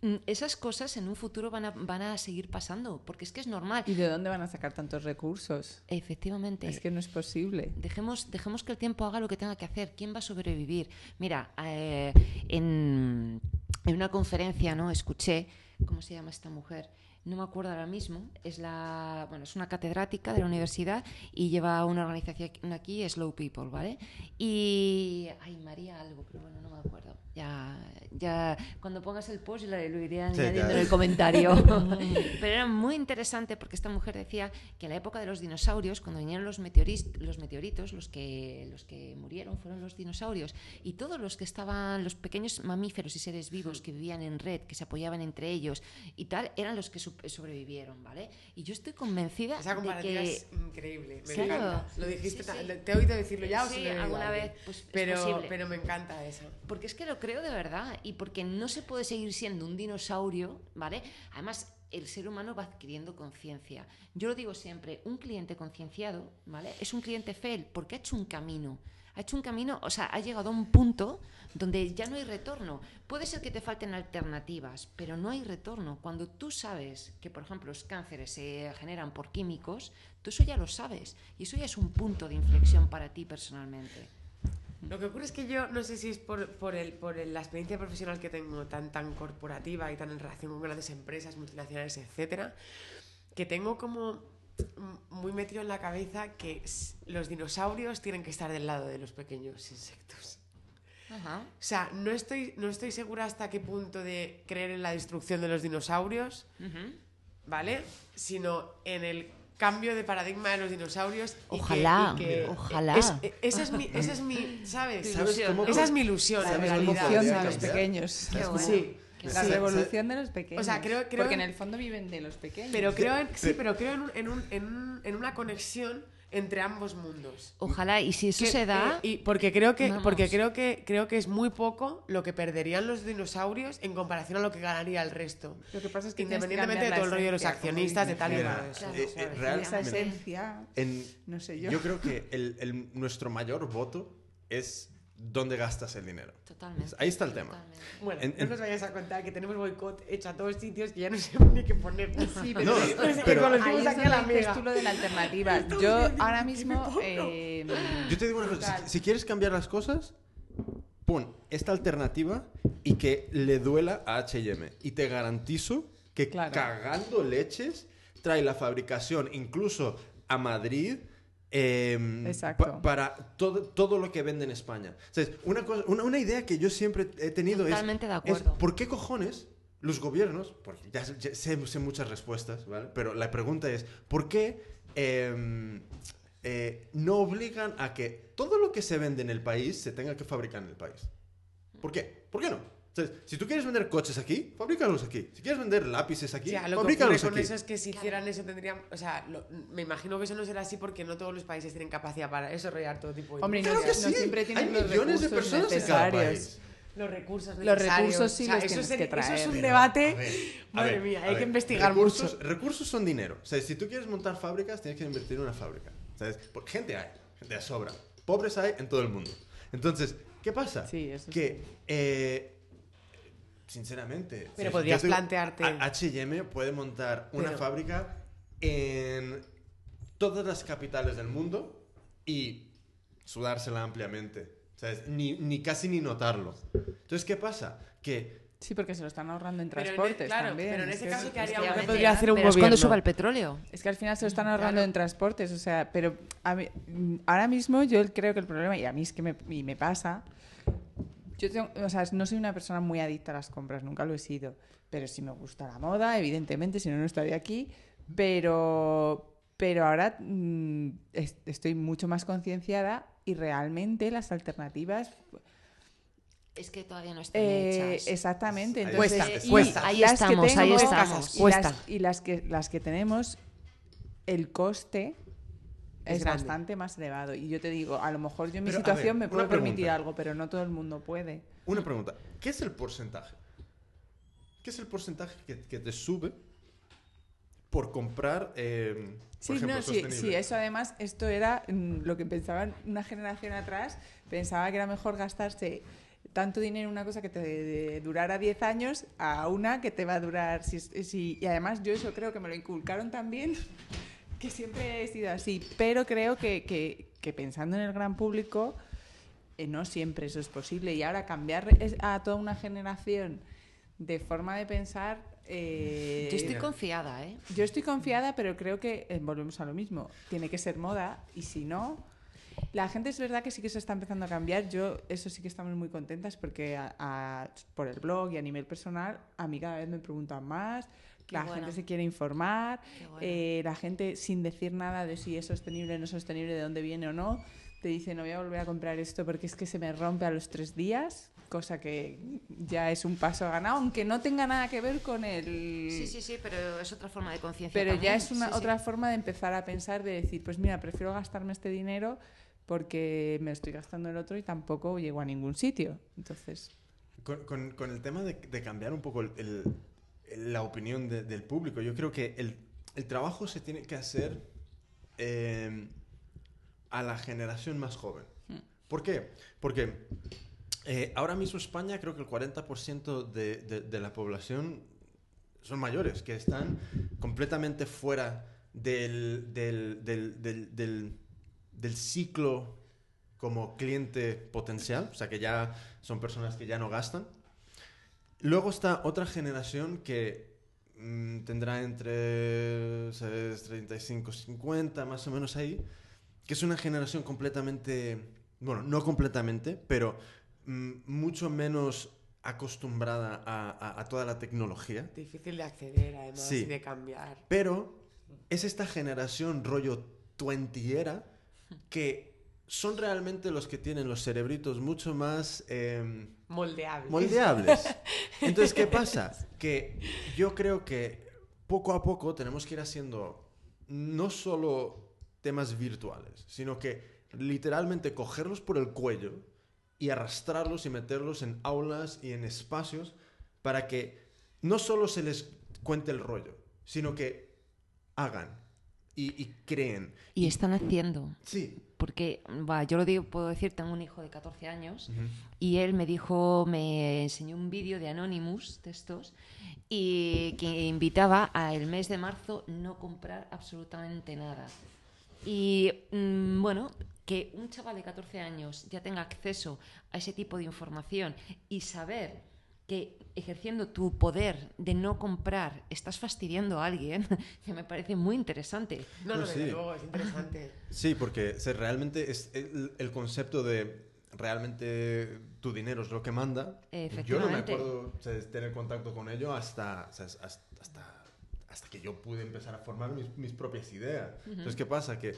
Mm, Esas cosas en un futuro van a, van a seguir pasando, porque es que es normal. ¿Y de dónde van a sacar tantos recursos? Efectivamente. Es que no es posible. Dejemos, dejemos que el tiempo haga lo que tenga que hacer. ¿Quién va a sobrevivir? Mira, eh, en, en una conferencia no escuché, ¿cómo se llama esta mujer? No me acuerdo ahora mismo. Es la, bueno, es una catedrática de la universidad y lleva una organización aquí, Slow People, ¿vale? Y ay María algo, pero bueno, no me acuerdo. Ya, ya cuando pongas el post lo, lo iré Sí, añadiendo claro. en el comentario. Pero era muy interesante porque esta mujer decía que en la época de los dinosaurios, cuando vinieron los, los meteoritos, los que, los que murieron fueron los dinosaurios. Y todos los que estaban, los pequeños mamíferos y seres vivos que vivían en red, que se apoyaban entre ellos y tal, eran los que sobrevivieron, ¿vale? Y yo estoy convencida Esa de comparativa que... es increíble. Me Claro. encanta. Lo dijiste, Sí, sí. te he oído decirlo ya o Sí, alguna vez, pues, es pero, pero me encanta eso. Porque es que lo creo de verdad y porque no se puede seguir siendo un dinosaurio, ¿vale? Además, el ser humano va adquiriendo conciencia. Yo lo digo siempre, un cliente concienciado, ¿vale? Es un cliente fiel porque ha hecho un camino. Ha hecho un camino, o sea, ha llegado a un punto donde ya no hay retorno. Puede ser que te falten alternativas, pero no hay retorno. Cuando tú sabes que, por ejemplo, los cánceres se generan por químicos, tú eso ya lo sabes. Y eso ya es un punto de inflexión para ti personalmente. Lo que ocurre es que yo no sé si es por, por, el, por el- la experiencia profesional que tengo tan, tan corporativa y tan en relación con grandes empresas, multinacionales, etcétera, que tengo como muy metido en la cabeza que los dinosaurios tienen que estar del lado de los pequeños insectos. Ajá. O sea, no estoy, no estoy segura hasta qué punto de creer en la destrucción de los dinosaurios, ¿vale? Sino en el cambio de paradigma de los dinosaurios. y que- Ojalá, y que- ojalá. es- esa, es mi, esa es mi, ¿sabes? ¿Sabes cómo- Esa es mi ilusión, ¿Sabes en cómo realidad. podría Revolución de los pequeños. Qué bueno. Sí, La sí. revolución de los pequeños. O sea, creo- creo- Porque en el fondo viven de los pequeños. Pero creo en, sí, Pe- pero creo en, un- en, un- en, un- en una conexión entre ambos mundos. Ojalá, y si eso Que- se da, eh, y porque creo que Vamos. porque creo que creo que es muy poco lo que perderían los dinosaurios en comparación a lo que ganaría el resto. Lo que pasa es que Independientemente de todo el rollo de los accionistas, de tal y. Claro, eh, eh, esa esencia, en- no sé yo. yo creo que el, el- nuestro mayor voto es dónde gastas el dinero. totalmente. Ahí está el tema. totalmente. Bueno, En- no en- nos vayas a contar que tenemos boicot hecho a todos sitios que ya no sé ni qué poner. Sí, No, pero, Parece que pero- conocimos ahí es aquí a la mega. tú lo de la alternativa. Yo ahora mismo... eh, Yo te digo una cosa, si, si quieres cambiar las cosas, pon esta alternativa y que le duela a H&M. Y te garantizo que Claro. cagando leches trae la fabricación incluso a Madrid em, Exacto. pa- para todo, todo lo que vende en España. O sea, es una, cosa, una, una idea que yo siempre he tenido es- Totalmente de es, acuerdo. ¿por qué cojones los gobiernos, porque ya, sé- ya sé, sé muchas respuestas, ¿vale? Pero la pregunta es, ¿por qué em, eh, no obligan a que todo lo que se vende en el país se tenga que fabricar en el país? ¿Por qué? ¿Por qué no? O sea, si tú quieres vender coches aquí, fabrícalos aquí. Si quieres vender lápices aquí, sea, lo que fabrícalos con aquí. eso es que si hicieran eso tendrían, o sea, lo- me imagino que eso no será así porque no todos los países tienen capacidad para desarrollar todo tipo de Hombre, no, Claro que no sí. siempre tienen Hay los millones de personas en cada país. Los recursos Los necesarios. recursos sí O sea, los eso sería- que Eso es traer. un Pero, debate. a ver, a Madre ver, mía, a hay que ver, investigar recursos, mucho. Recursos son dinero. O sea, si tú quieres montar fábricas, tienes que invertir en una fábrica. ¿Sabes? Porque gente hay, gente de sobra. Pobres hay en todo el mundo. Entonces, ¿qué pasa? Sí, eso que, eh, sinceramente, Pero si- podrías plantearte- a- H&M puede montar una Pero- fábrica en todas las capitales del mundo y sudársela ampliamente. ¿Sabes? Ni, ni casi ni notarlo. Entonces, ¿qué pasa? Que Sí, porque se lo están ahorrando en Pero en e- transportes claro, también. pero en Es ese que caso, es- ¿qué es haría que- una Efectivamente. podría hacer un Pero es cuando gobierno. suba el petróleo. Es que al final se lo están ahorrando Claro. en transportes, o sea, pero a mí- ahora mismo yo creo que el problema, y a mí es que me, y me pasa, yo tengo- o sea, no soy una persona muy adicta a las compras, nunca lo he sido, pero sí me gusta la moda, evidentemente, si no, no estaría aquí, pero, pero ahora mm, es- estoy mucho más concienciada y realmente las alternativas... Es que todavía no están eh, hechas. exactamente. Ahí Entonces, Cuesta, y cuesta. Ahí las que estamos, ahí estamos. y Cuesta. las- Y las que, las que tenemos, el coste Es es, bastante más elevado. Y yo te digo, a lo mejor yo en mi Pero, situación ver, me puedo permitir algo, pero no todo el mundo puede. Una pregunta. ¿Qué es el porcentaje? ¿Qué es el porcentaje que, que te sube por comprar, eh, por Sí, ejemplo, no, sí, sí, eso además, esto era mm, lo que pensaban una generación atrás, pensaba que era mejor gastarse tanto dinero en una cosa que te durara 10 años a una que te va a durar... Si, si- y además yo eso creo que me lo inculcaron también, que siempre he sido así, pero creo que, que- que pensando en el gran público, eh, no siempre eso es posible. Y ahora cambiar a toda una generación de forma de pensar... eh, Yo estoy confiada, ¿eh? yo estoy confiada, pero creo que eh, volvemos a lo mismo. Tiene que ser moda y si no, la gente es verdad que sí que se está empezando a cambiar. Yo, eso sí que estamos muy contentas porque a- a- por el blog y a nivel personal, a mí cada vez me preguntan más. Qué la bueno. gente se quiere informar, bueno. eh, la gente sin decir nada de si es sostenible o no sostenible, de dónde viene o no, te dice no voy a volver a comprar esto porque es que se me rompe a los tres días, cosa que ya es un paso ganado, aunque no tenga nada que ver con el... Sí, sí, sí, pero es otra forma de conciencia. Pero ya es una Sí, sí. otra forma de empezar a pensar, de decir, pues mira, prefiero gastarme este dinero porque me estoy gastando el otro y tampoco llego a ningún sitio. Entonces, Con, con- con el tema de, de cambiar un poco el- el- la opinión de- del público, yo creo que el, el trabajo se tiene que hacer eh, a la generación más joven. ¿Por qué? Porque eh, ahora mismo España creo que el 40% de, de- de la población son mayores, que están completamente fuera del, del, del, del- del- del ciclo como cliente potencial, o sea que ya son personas que ya no gastan. Luego está otra generación que mm, tendrá entre ¿sabes? 35, 50, más o menos ahí, que es una generación completamente, bueno, no completamente, pero mm, mucho menos acostumbrada a, a- a toda la tecnología. Difícil de acceder, además, Sí. y de cambiar. Pero es esta generación rollo twentyera que son realmente los que tienen los cerebritos mucho más em, Moldeable. moldeables. Entonces, ¿qué pasa? Que yo creo que poco a poco tenemos que ir haciendo no solo temas virtuales, sino que literalmente cogerlos por el cuello y arrastrarlos y meterlos en aulas y en espacios para que no solo se les cuente el rollo, sino que hagan y, y creen. Y están haciendo. Sí. Porque, va, yo lo digo, puedo decir, tengo un hijo de 14 años y él me dijo, me enseñó un vídeo de Anonymous, de estos, y que invitaba a el mes de marzo no comprar absolutamente nada. Y mm, bueno, que un chaval de 14 años ya tenga acceso a ese tipo de información y saber que ejerciendo tu poder de no comprar estás fastidiando a alguien, que me parece muy interesante. No, No, no, desde sí. luego, es interesante. Sí, porque se- realmente es el, el concepto de realmente tu dinero es lo que manda. Yo no me acuerdo o sea, de tener contacto con ello hasta, o sea, hasta, hasta, hasta que yo pude empezar a formar mis, mis propias ideas. Entonces, ¿qué pasa? Que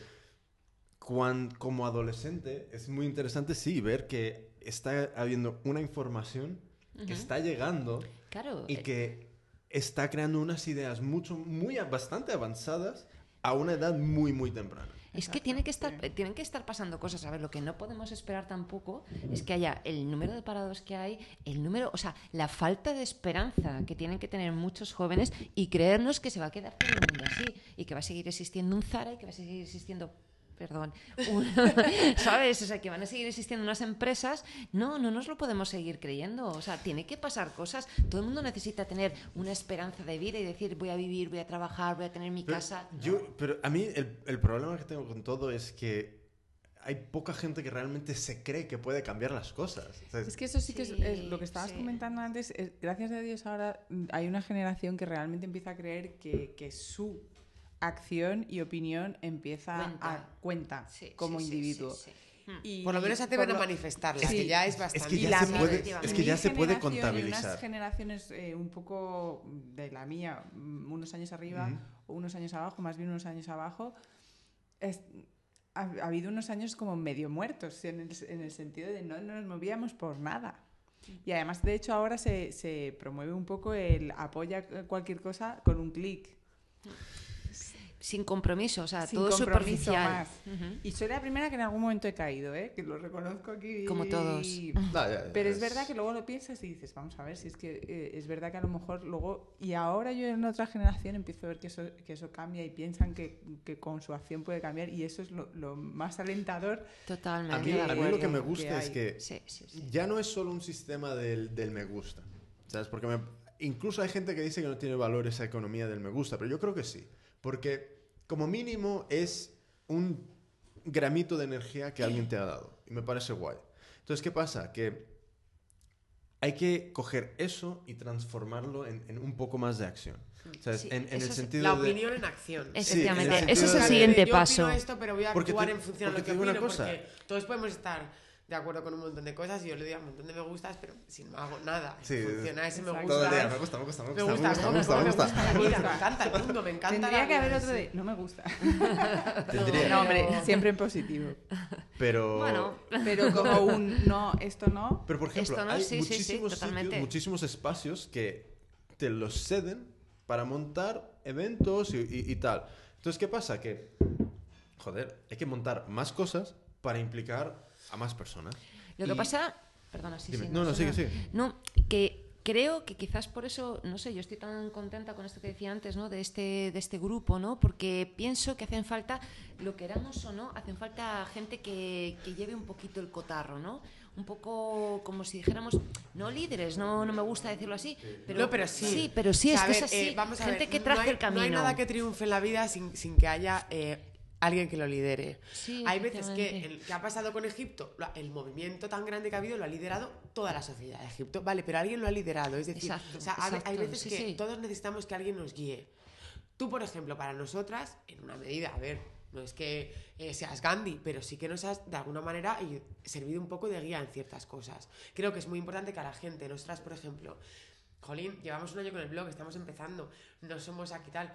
cuan- como adolescente es muy interesante, sí, ver que está habiendo una información que está llegando Claro, y eh, que está creando unas ideas mucho, muy, bastante avanzadas a una edad muy, muy temprana. Es que tiene que estar, eh, tienen que estar pasando cosas. A ver, lo que no podemos esperar tampoco es que haya el número de parados que hay, el número, o sea, la falta de esperanza que tienen que tener muchos jóvenes y creernos que se va a quedar todo el mundo así y que va a seguir existiendo un Zara y que va a seguir existiendo perdón, ¿sabes? O sea, que van a seguir existiendo unas empresas. No, no nos lo podemos seguir creyendo. O sea, tiene que pasar cosas. Todo el mundo necesita tener una esperanza de vida y decir, voy a vivir, voy a trabajar, voy a tener mi Pero casa. No. Yo, pero a mí el, el problema que tengo con todo es que hay poca gente que realmente se cree que puede cambiar las cosas. O sea, Es que eso sí que es, Sí, es lo que estabas sí. comentando antes. es- gracias a Dios ahora hay una generación que realmente empieza a creer que, que su acción y opinión empieza Cuenta. a cuenta Sí, como sí, individuo. sí, sí. Y Por lo menos atreven a lo- manifestarla, Sí. que ya es Es bastante. que Y ya la se puede, efectivamente. es que ya se puede contabilizar. unas generaciones eh, un poco de la mía, mm, unos años arriba o unos años abajo, más bien unos años abajo, es- ha, ha habido unos años como medio muertos, en el, en el sentido de no nos movíamos por nada. Y además, de hecho, ahora se, se promueve un poco el apoya cualquier cosa con un clic. Sin compromiso, o sea, Sin todo compromiso superficial. más. Ujú. Y soy la primera que en algún momento he caído, ¿eh? que lo reconozco aquí. Como todos. No, ya, ya, Pero es verdad que luego lo piensas y dices, vamos a ver, si es que eh, es verdad que a lo mejor luego, y ahora yo en otra generación empiezo a ver que eso, que eso cambia y piensan que, que con su acción puede cambiar y eso es lo, lo más alentador. Totalmente. A mí, a mí lo que me que gusta es que Sí, sí, sí. ya no es solo un sistema del, del me gusta. ¿Sabes? Porque me- incluso hay gente que dice que no tiene valor esa economía del me gusta, pero yo creo que sí. Porque como mínimo es un gramito de energía que alguien te ha dado. Y me parece guay. Entonces, ¿qué pasa? Que hay que coger eso y transformarlo en, en un poco más de acción. ¿Sabes? Sí, en, en el es sentido La de... opinión en acción. Sí, Efectivamente, ese es el de- siguiente yo paso. opino esto, pero voy a Porque actuar te- en función porque lo te que digo una opino, cosa. porque todos podemos estar de acuerdo con un montón de cosas y yo le doy a un montón de me gustas, pero si no hago nada, Sí, funciona ese me gusta. Todo el día, me gusta, me gusta, me Me gusta, gusta, me gusta, me gusta, ¿Cómo me me gusta. gusta la vida, me encanta el mundo, me encanta Tendría la que haber otro sí. de, no me gusta. Tendría. No, hombre, siempre en positivo. Pero... Bueno, Pero como un no, esto no. Pero por ejemplo, Esto no, hay sí, sí, sí, muchísimos totalmente. sitios, muchísimos espacios que te los ceden para montar eventos y, y- y tal. Entonces, ¿qué pasa? Que, joder, hay que montar más cosas para implicar a más personas. Lo que pasa, perdona, sí, Dime. sí. No, no, sigue, suena- sigue. No, que creo que quizás por eso, no sé, yo estoy tan contenta con esto que decía antes, ¿no? De este, de este grupo, ¿no? Porque pienso que hacen falta, lo queramos o no, hacen falta gente que, que lleve un poquito el cotarro, ¿no? Un poco como si dijéramos, no líderes, no, no me gusta decirlo así, pero, no, pero sí. Sí, pero sí, O es a que ver, es así. eh, vamos a gente ver, que no hay- el camino. No hay nada que triunfe en la vida sin, sin que haya eh, alguien que lo lidere. Sí, hay veces que, el, que ha pasado con Egipto, el movimiento tan grande que ha habido lo ha liderado toda la sociedad de Egipto. Vale, pero alguien lo ha liderado. Es decir, Exacto, o sea, ha- hay veces sí, que sí. todos necesitamos que alguien nos guíe. Tú, por ejemplo, para nosotras, en una medida, a ver, no es que eh, seas Gandhi, pero sí que nos has, de alguna manera, servido un poco de guía en ciertas cosas. Creo que es muy importante que a la gente, nosotras, por ejemplo, Jolín, llevamos un año con el blog, estamos empezando, no somos aquí tal.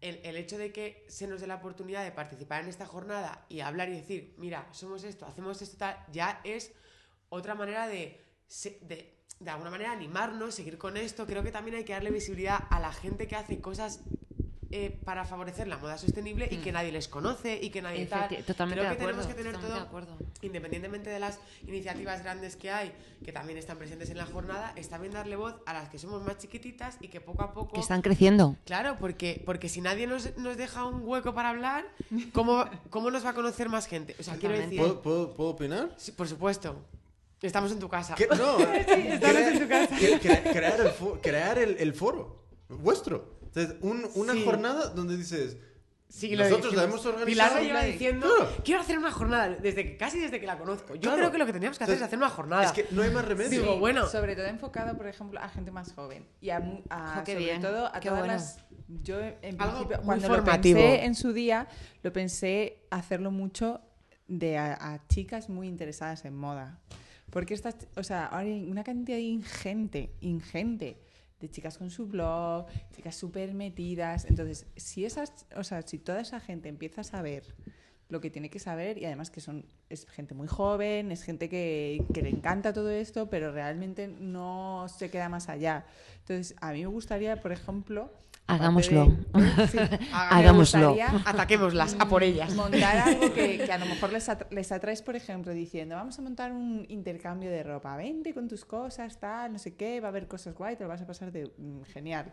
El, el hecho de que se nos dé la oportunidad de participar en esta jornada y hablar y decir, mira, somos esto, hacemos esto tal, ya es otra manera de, de, de alguna manera animarnos, seguir con esto. Creo que también hay que darle visibilidad a la gente que hace cosas eh, para favorecer la moda sostenible y que nadie les conoce y que nadie tal. Totalmente Creo de que acuerdo. tenemos que tener de todo acuerdo. independientemente de las iniciativas grandes que hay, que también están presentes en la jornada, está bien darle voz a las que somos más chiquititas y que poco a poco... Que están creciendo. Claro, porque, porque si nadie nos, nos deja un hueco para hablar, ¿cómo, ¿cómo nos va a conocer más gente? O sea, quiero decir... ¿Puedo, puedo, puedo opinar? Sí, por supuesto. Estamos en tu casa. ¿Qué? No, crea- cre- cre- crear, el, fo- crear el, el foro vuestro. Entonces, un- una Sí. jornada donde dices, Sí, lo nosotros la hemos organizado. Pilar lleva diciendo, Claro. quiero hacer una jornada, desde que, casi desde que la conozco. Yo Claro. creo que lo que tendríamos que hacer Entonces, es hacer una jornada. Es que no hay más remedio. Digo, bueno. Sobre todo enfocado, por ejemplo, a gente más joven. Y a, a- sobre bien, todo a qué todas bueno. las... Yo, en principio, cuando formativo. lo pensé en su día, lo pensé hacerlo mucho de a, a chicas muy interesadas en moda. Porque estas, o sea, ahora hay una cantidad ingente, ingente de chicas con su blog, chicas súper metidas. Entonces, si esas, o sea, si toda esa gente empieza a saber lo que tiene que saber y además que son es gente muy joven, es gente que, que le encanta todo esto, pero realmente no se queda más allá. Entonces, a mí me gustaría, por ejemplo, Hagámoslo. de- sí, Hagámoslo. Ataquémoslas, a por ellas. montar algo que, que a lo mejor les, atra- les atraes, por ejemplo, diciendo, vamos a montar un intercambio de ropa, vente con tus cosas, tal, no sé qué, va a haber cosas guay, te lo vas a pasar de mm, genial.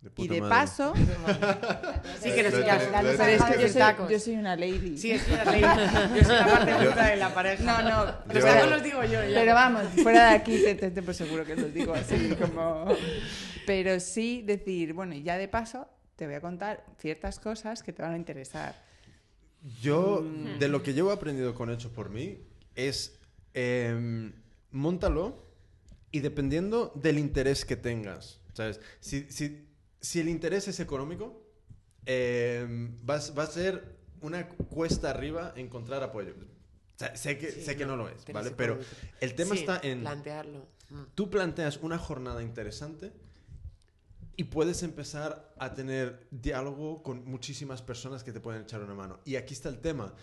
De Y puta de madre. paso, Sí, que nos Lo- que al lo- final lo- nos lo- pero es dejan que yo en soy, tacos. yo soy una lady. Sí, es era ley. Yo soy la parte bruta de la pareja. No, no, Los tacos los digo yo. ya. Pero vamos, fuera de aquí te, te, te por seguro que los digo así como... Pero sí decir, bueno, y ya de paso te voy a contar ciertas cosas que te van a interesar. Yo, Mm. de lo que yo he aprendido con Hecho por mí, es eh, móntalo y dependiendo del interés que tengas, ¿sabes? Si, si, si el interés es económico, eh, va, a- va a ser una cuesta arriba encontrar apoyo. O sea, sé que, Sí, sé que no lo es, pero ¿vale? Pero el tema Sí, está en... Plantearlo. Mm. Tú planteas una jornada interesante y puedes empezar a tener diálogo con muchísimas personas que te pueden echar una mano. Y aquí está el tema.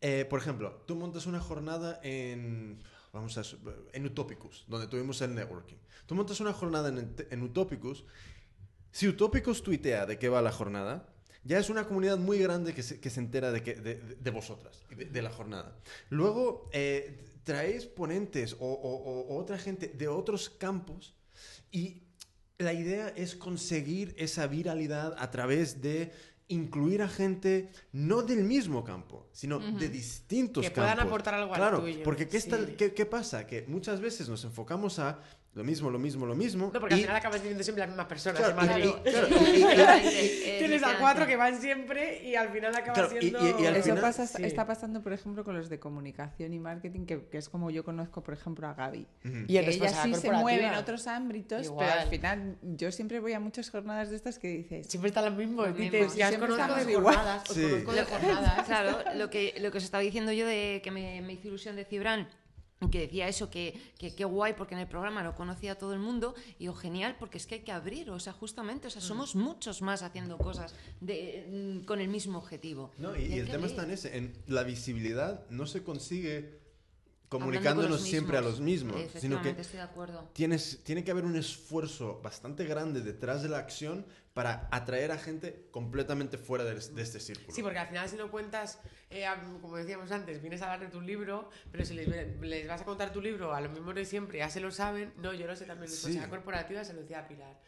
Eh, por ejemplo, tú montas una jornada en, vamos a, en Utopicus, donde tuvimos el networking. Tú montas una jornada en, en Utopicus. Si Utopicus tuitea de qué va la jornada, ya es una comunidad muy grande que se, que se entera de, que, de, vosotras, de, la jornada. Luego, eh, traéis ponentes o- o otra gente de otros campos y la idea es conseguir esa viralidad a través de incluir a gente no del mismo campo, sino de distintos Que campos. puedan aportar algo al claro, tuyo, porque ¿qué, está- sí. qué- qué pasa? Que muchas veces nos enfocamos a lo mismo, lo mismo, lo mismo. No, porque al y- final acabas teniendo siempre las mismas personas. Claro, en Madrid. y- claro, y- Tienes a cuatro que van siempre y al final acaba Claro, siendo... y- y al Eso final- pasa, Sí. está pasando, por ejemplo, con los de comunicación y marketing, que, que es como yo conozco, por ejemplo, a Gaby. Y ella sí se mueve en otros ámbitos, Igual. pero al final yo siempre voy a muchas jornadas de estas que dices, Siempre están los mismos. Los Dices, mismos. ya os Siempre conozco de igual. jornadas. Os Sí. conozco de Lo- jornadas. Claro, lo que, lo que os estaba diciendo yo de que me, me hizo ilusión de Cibran, que decía eso, que que qué guay porque en el programa lo conocía todo el mundo, y digo, genial, porque es que hay que abrir, o sea, justamente, o sea, somos muchos más haciendo cosas de, mm, con el mismo objetivo. No, y, el que tema abrir. está en ese, en la visibilidad no se consigue comunicándonos siempre a los mismos, sino que estoy de acuerdo. tienes, tiene que haber un esfuerzo bastante grande detrás de la acción para atraer a gente completamente fuera de, de este círculo. Sí, porque al final si no cuentas, eh, como decíamos antes, vienes a hablar de tu libro, pero si les, les vas a contar tu libro a los mismos de siempre, ya se lo saben, no, yo lo sé también, Sí. responsabilidad corporativa se lo decía a Pilar.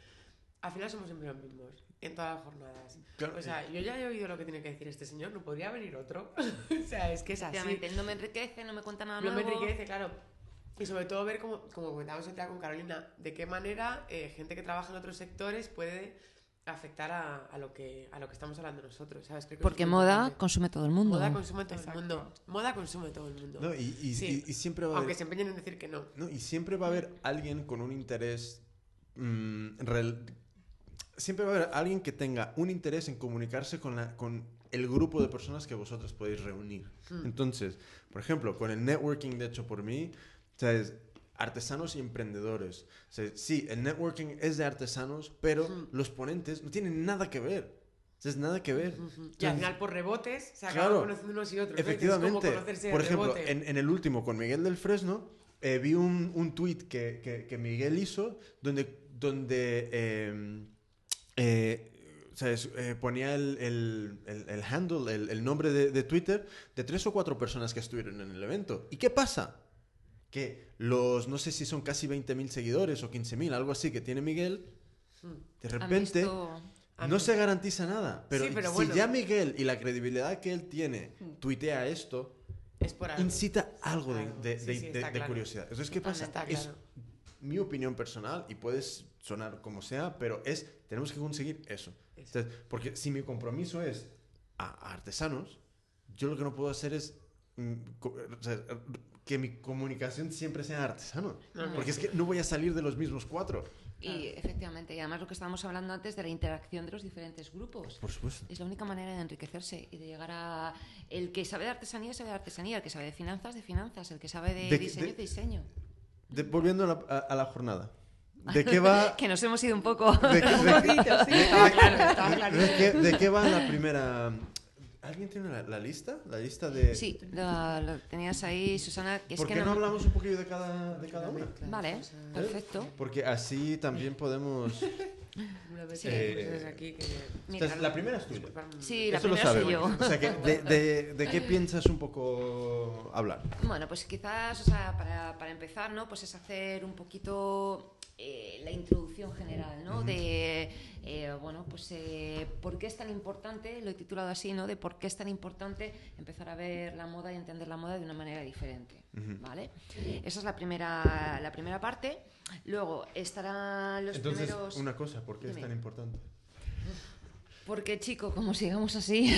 Al final somos siempre los mismos, en todas las jornadas. Claro, o sea, yo ya he oído lo que tiene que decir este señor, no podría venir otro. o sea, es que es así. No me enriquece, no me cuenta nada No me nuevo. enriquece, claro. Y sobre todo ver, como, como comentábamos otra con Carolina, de qué manera eh, gente que trabaja en otros sectores puede afectar a, a lo, que, a lo que estamos hablando nosotros, ¿sabes? Creo que Porque moda importante. consume todo el mundo. Moda consume todo Exacto. el mundo. Moda consume todo el mundo. No, y, y- Sí. y- y siempre va a Aunque haber, se empeñen en decir que no. no, y siempre va a haber alguien con un interés mm, rel- siempre va a haber alguien que tenga un interés en comunicarse con, la, con el grupo de personas que vosotros podéis reunir. Hmm. Entonces, por ejemplo, con el networking de hecho por mí, ¿sabes? artesanos y emprendedores. O sea, sí, el networking es de artesanos, pero Hmm. los ponentes no tienen nada que ver. O sea, es nada que ver. Y al Entonces, final, por rebotes, se acaban Claro. conociendo unos y otros. Efectivamente. Por ejemplo, en, en el último, con Miguel del Fresno, eh, vi un, un tweet que, que- que Miguel hizo donde, donde eh, eh, ¿sabes? Eh, ponía el, el- el- el handle, el, nombre de, de Twitter de tres o cuatro personas que estuvieron en el evento. ¿Y qué pasa? Que los, no sé si son casi 20.000 seguidores o 15.000, algo así que tiene Miguel, de Han repente visto- no se garantiza nada. Pero Sí, pero si bueno. ya Miguel y la credibilidad que él tiene tuitea esto, Es por algo. incita algo de, de- Sí, de- sí, de- de claro. curiosidad. Entonces, ¿qué pasa? Es mi opinión personal y puedes sonar como sea, pero es, tenemos que conseguir eso. Eso. Entonces, porque si mi compromiso es a, a artesanos, yo lo que no puedo hacer es mm, co- o sea, que mi comunicación siempre sea artesano. No, no, porque es que no voy a salir de los mismos cuatro. Y efectivamente, y además lo que estábamos hablando antes de la interacción de los diferentes grupos. Por supuesto. Es la única manera de enriquecerse y de llegar a... El que sabe de artesanía, sabe de artesanía. El que sabe de finanzas, de finanzas. El que sabe de, De- diseño, de- de diseño. De- volviendo a la, a- a la jornada. ¿De qué va? Que nos hemos ido un poco... ¿De qué, de qué- Estaba claro, estaba claro. ¿De qué, de qué va la primera? ¿Alguien tiene la, la lista? La lista de... Sí, lo, lo tenías ahí, Susana. Es ¿Por que qué no hablamos un poquillo de cada, de cada una? Vale, perfecto. Porque así también podemos... Una vez Sí. pusieras aquí que... Mira, Esta es- la primera es tuya. Sí, la primera soy yo. O sea, que de, de- de qué piensas un poco hablar? Bueno, pues quizás, o sea, para, para empezar, ¿no? Pues es hacer un poquito eh, la introducción general, ¿no? De, eh, bueno, pues eh, por qué es tan importante, lo he titulado así, ¿no? De por qué es tan importante empezar a ver la moda y entender la moda de una manera diferente, ¿vale? Esa es la primera, la primera parte. Luego estarán los Entonces, primeros... una cosa, ¿por qué es tan importante? Porque, chico, como sigamos así,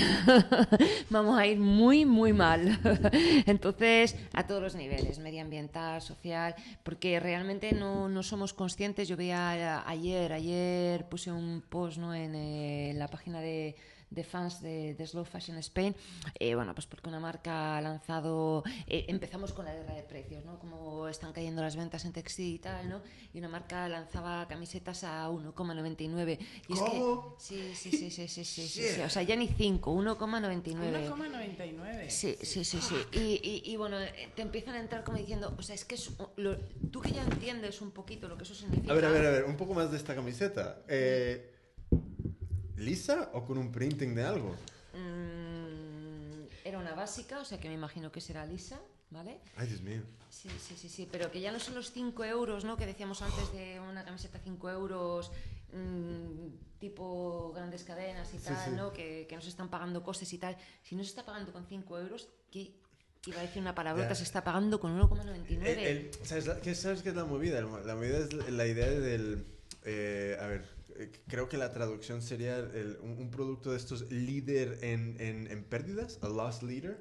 vamos a ir muy, muy mal. Entonces, a todos los niveles, medioambiental, social, porque realmente no, no somos conscientes. Yo veía ayer, ayer puse un post ¿no? en, eh, la página de, de fans de, de Slow Fashion Spain, eh, bueno, pues porque una marca ha lanzado, eh, empezamos con la guerra de precios, ¿no? Como están cayendo las ventas en textil y tal, ¿no? Y una marca lanzaba camisetas a 1,99. Y es que, ¿Cómo? sí, sí, sí, sí, sí, sí, sí, sí, o sea, ya ni 5, 1,99. 1,99. Sí, sí, sí, sí. Y, y- y, bueno, eh, te empiezan a entrar como diciendo, o sea, es que es lo- tú que ya entiendes un poquito lo que eso significa. A ver, a ver, a ver, un poco más de esta camiseta. Eh, ¿Lisa o con un printing de algo? Mm, era una básica, o sea que me imagino que será lisa, ¿vale? Ay, Dios mío. Sí, sí, sí, sí, pero que ya no son los 5 euros, ¿no? Que decíamos antes de una camiseta 5 euros, mm, tipo grandes cadenas y Sí, tal, sí. ¿no? Que, que nos están pagando costes y tal. Si no se está pagando con 5 euros, ¿qué? Iba a decir una palabrota, se está pagando con 1,99. El- el- ¿sabes, ¿Sabes qué es la movida? La movida es la idea del... eh, a ver, eh, creo que la traducción sería el- un, un producto de estos líder en, en, en pérdidas, a loss leader.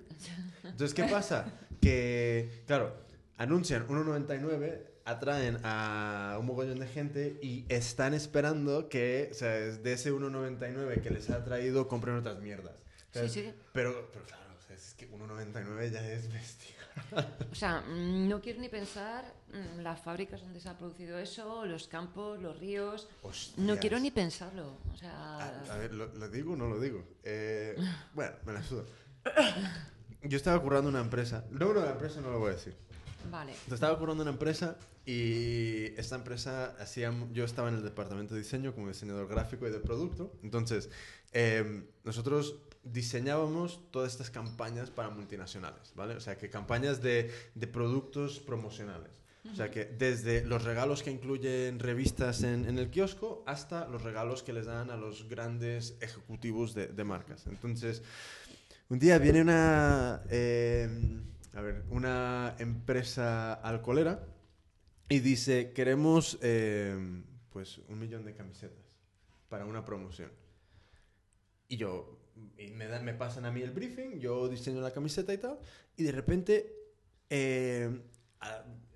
Entonces, ¿qué pasa? Que, claro, anuncian 1,99, atraen a un mogollón de gente y están esperando que, o sea, de ese 1,99 que les ha traído, compren otras mierdas. O sea, Sí, sí. Pero, pero claro, o sea, es que 1,99 ya es bestia. O sea, mm, no quiero ni pensar mm, las fábricas donde se ha producido eso, los campos, los ríos. No quiero ni pensarlo. O sea, A, a ver, ¿lo, lo digo o no lo digo? Eh, bueno, me la sudo. Yo estaba currando una empresa. No, no, la empresa no lo voy a decir. vale. Estaba currando una empresa y esta empresa hacía... Yo estaba en el departamento de diseño como diseñador gráfico y de producto. Entonces, eh, nosotros diseñábamos todas estas campañas para multinacionales, ¿vale? O sea, que campañas de, de productos promocionales. O sea, que desde los regalos que incluyen revistas en, en el kiosco hasta los regalos que les dan a los grandes ejecutivos de, de marcas. Entonces, un día viene una, eh, a ver, una empresa alcoholera y dice, queremos eh, pues un millón de camisetas para una promoción. Y yo, y me, dan, me pasan a mí el briefing, yo diseño la camiseta y tal, y de repente eh,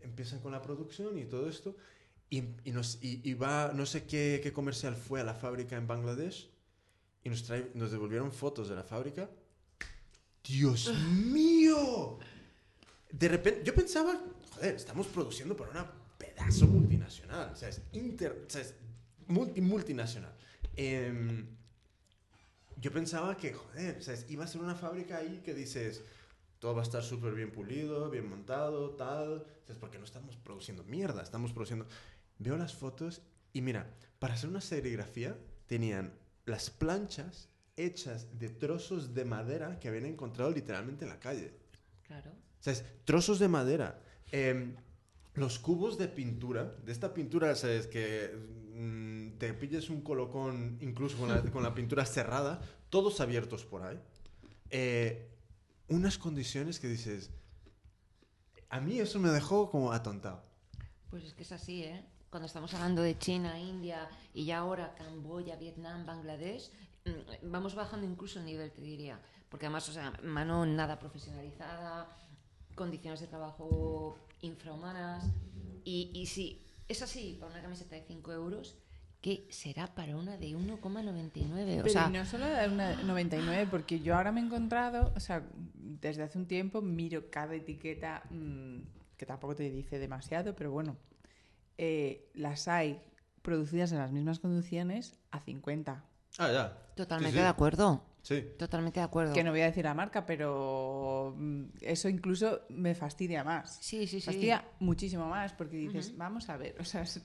empiezan con la producción y todo esto, y, nos, y va, no sé qué, qué comercial fue a la fábrica en Bangladesh, y nos, trae, nos devolvieron fotos de la fábrica. ¡Dios mío! De repente, yo pensaba, joder, estamos produciendo para una pedazo multinacional, o sea, es, inter, o sea, es multi, multinacional. Em, yo pensaba que, joder, o sea, iba a ser una fábrica ahí que dices, todo va a estar súper bien pulido, bien montado, tal. O sea, es porque no estamos produciendo mierda, estamos produciendo... Veo las fotos y mira, para hacer una serigrafía tenían las planchas hechas de trozos de madera que habían encontrado literalmente en la calle. Claro. O sea, es trozos de madera. Em, los cubos de pintura, de esta pintura, ¿sabes? Que mm, te pilles un colocón incluso con la, con la pintura cerrada, todos abiertos por ahí. Eh, unas condiciones que dices... A mí eso me dejó como atontado. Pues es que es así, ¿eh? Cuando estamos hablando de China, India y ya ahora Camboya, Vietnam, Bangladesh, mm, vamos bajando incluso el nivel, te diría. Porque además, o sea, mano nada profesionalizada, condiciones de trabajo infrahumanas. Y, y si es así para una camiseta de 5 euros, ¿qué será para una de 1,99? O sea, y no solo de una 99, porque yo ahora me he encontrado, o sea, desde hace un tiempo miro cada etiqueta, mm, que tampoco te dice demasiado, pero bueno, eh, las hay producidas en las mismas condiciones a 50. Ah, ya. totalmente Sí, sí. de acuerdo. Sí. Totalmente de acuerdo. Que no voy a decir la marca, pero mm, eso incluso me fastidia más. Sí, sí, sí. Fastidia muchísimo más porque dices, vamos a ver, o sea, es,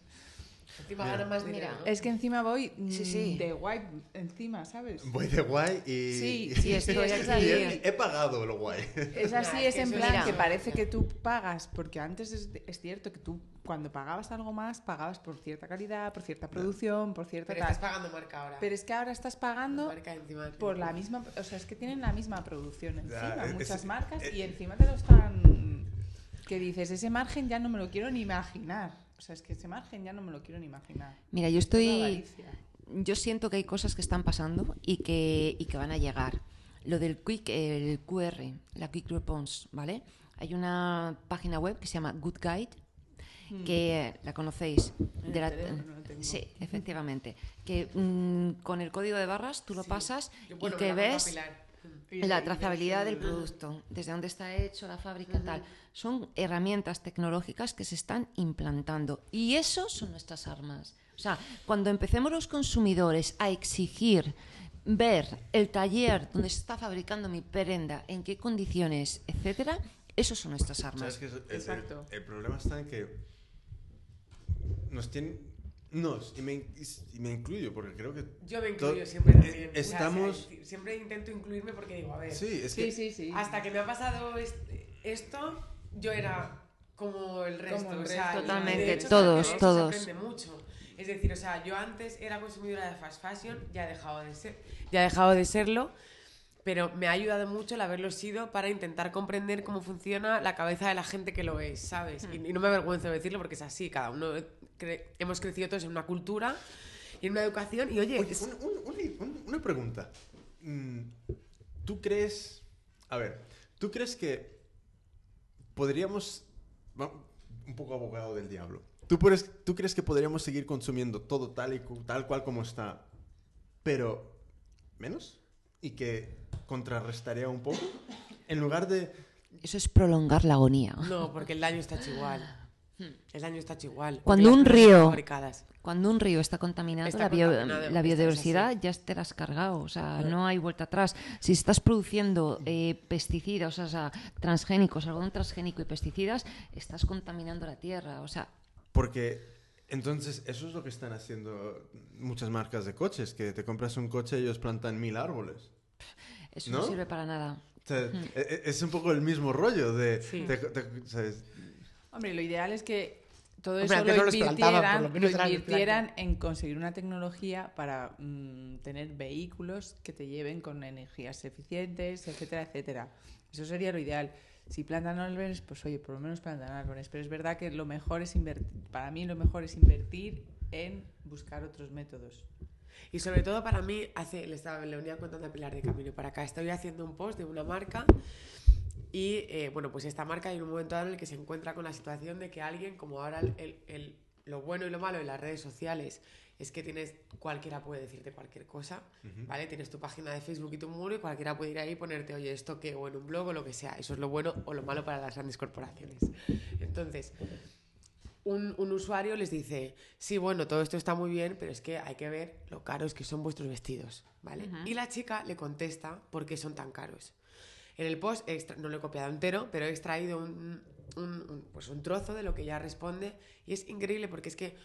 Encima ganan más dinero. Mira, es que encima voy mm, Sí, sí. de guay encima, ¿sabes? Voy de guay y... Sí, sí, estoy aquí. he, he pagado lo guay. Es así, es es que en plan es- que parece que tú pagas, porque antes es, es cierto que tú cuando pagabas algo más, pagabas por cierta calidad, por cierta producción, por cierta Pero tal. estás pagando marca ahora. Pero es que ahora estás pagando Marca encima por la misma, o sea, es que tienen la misma producción encima, es- muchas es- marcas, es- y encima te lo están... Que dices, ese margen ya no me lo quiero ni imaginar. O sea, es que ese margen ya no me lo quiero ni imaginar. Mira, yo estoy. Yo siento que hay cosas que están pasando y que, y que van a llegar. Lo del quick, el QR, la Quick Response, ¿vale? Hay una página web que se llama Good Guide, que eh, la conocéis. De la- teléfono sí, efectivamente. Que mm, con el código de barras tú lo pasas Yo, bueno, y que la ves la trazabilidad del producto, desde dónde está hecho, la fábrica, tal. Son herramientas tecnológicas que se están implantando y eso son nuestras armas. O sea, cuando empecemos los consumidores a exigir ver el taller donde se está fabricando mi prenda, en qué condiciones, etcétera, esos son nuestras ¿Sabes armas. es- el, el problema está en que nos tienen... Nos, y me, y me incluyo, porque creo que... Yo me incluyo siempre eh, también. O sea, Estamos... si- siempre intento incluirme porque digo, a ver, Sí, es Sí, que... sí, sí. hasta que me ha pasado est- esto, yo era como el resto. Como el o sea, resto, Totalmente, hecho, todos, se todos. Se mucho. Es decir, o sea, yo antes era consumidora de fast fashion, ya he dejado de ser, ya he dejado de serlo, pero me ha ayudado mucho el haberlo sido para intentar comprender cómo funciona la cabeza de la gente que lo es, ¿sabes? Y, y no me avergüenzo de decirlo porque es así, cada uno cre- hemos crecido todos en una cultura y en una educación y oye, Oye, es- un- un- un- un- una pregunta. Mm, ¿Tú crees... A ver, ¿tú crees que podríamos... Un poco abogado del diablo. ¿Tú, puedes- ¿Tú crees que podríamos seguir consumiendo todo tal y tal cual como está, pero menos? ¿Y que contrarrestaría un poco? En lugar de... Eso es prolongar la agonía. No, porque el daño está hecho igual. El daño está hecho igual. Cuando un río-. Cuando un río está contaminado, Está la, bio- contaminado, la esto es biodiversidad ya te la has cargado. O sea, no hay vuelta atrás. Si estás produciendo eh, pesticidas, o sea, transgénicos, algodón transgénico y pesticidas, estás contaminando la tierra. O sea, Porque entonces eso es lo que están haciendo muchas marcas de coches, que te compras un coche y ellos plantan mil árboles. eso no, ¿No? sirve para nada. O sea, e- e- Es un poco el mismo rollo de... Sí. te- te- ¿sabes? Hombre, lo ideal es que todo Hombre, eso lo invirtieran, lo invirtieran en conseguir una tecnología para mm, tener vehículos que te lleven con energías eficientes, etcétera, etcétera. Eso sería lo ideal. Si plantan árboles, pues oye, por lo menos plantan árboles. Pero es verdad que lo mejor es invertir, para mí lo mejor es invertir en buscar otros métodos. Y sobre todo para mí, hace, le estaba le venía contando a Pilar de Camino para acá, estoy haciendo un post de una marca y eh, bueno, pues esta marca hay un momento dado en el que se encuentra con la situación de que alguien, como ahora el, el- el- lo bueno y lo malo de las redes sociales es que tienes, cualquiera puede decirte cualquier cosa, ¿vale? Tienes tu página de Facebook y tu muro y cualquiera puede ir ahí y ponerte, oye, esto que, o en un blog o lo que sea. Eso es lo bueno o lo malo para las grandes corporaciones. Entonces, un, un usuario les dice, sí, bueno, todo esto está muy bien, pero es que hay que ver lo caros que son vuestros vestidos, ¿vale? Y la chica le contesta por qué son tan caros. En el post, extra- no lo he copiado entero, pero he extraído un, un- un- pues un trozo de lo que ella responde y es increíble porque es que,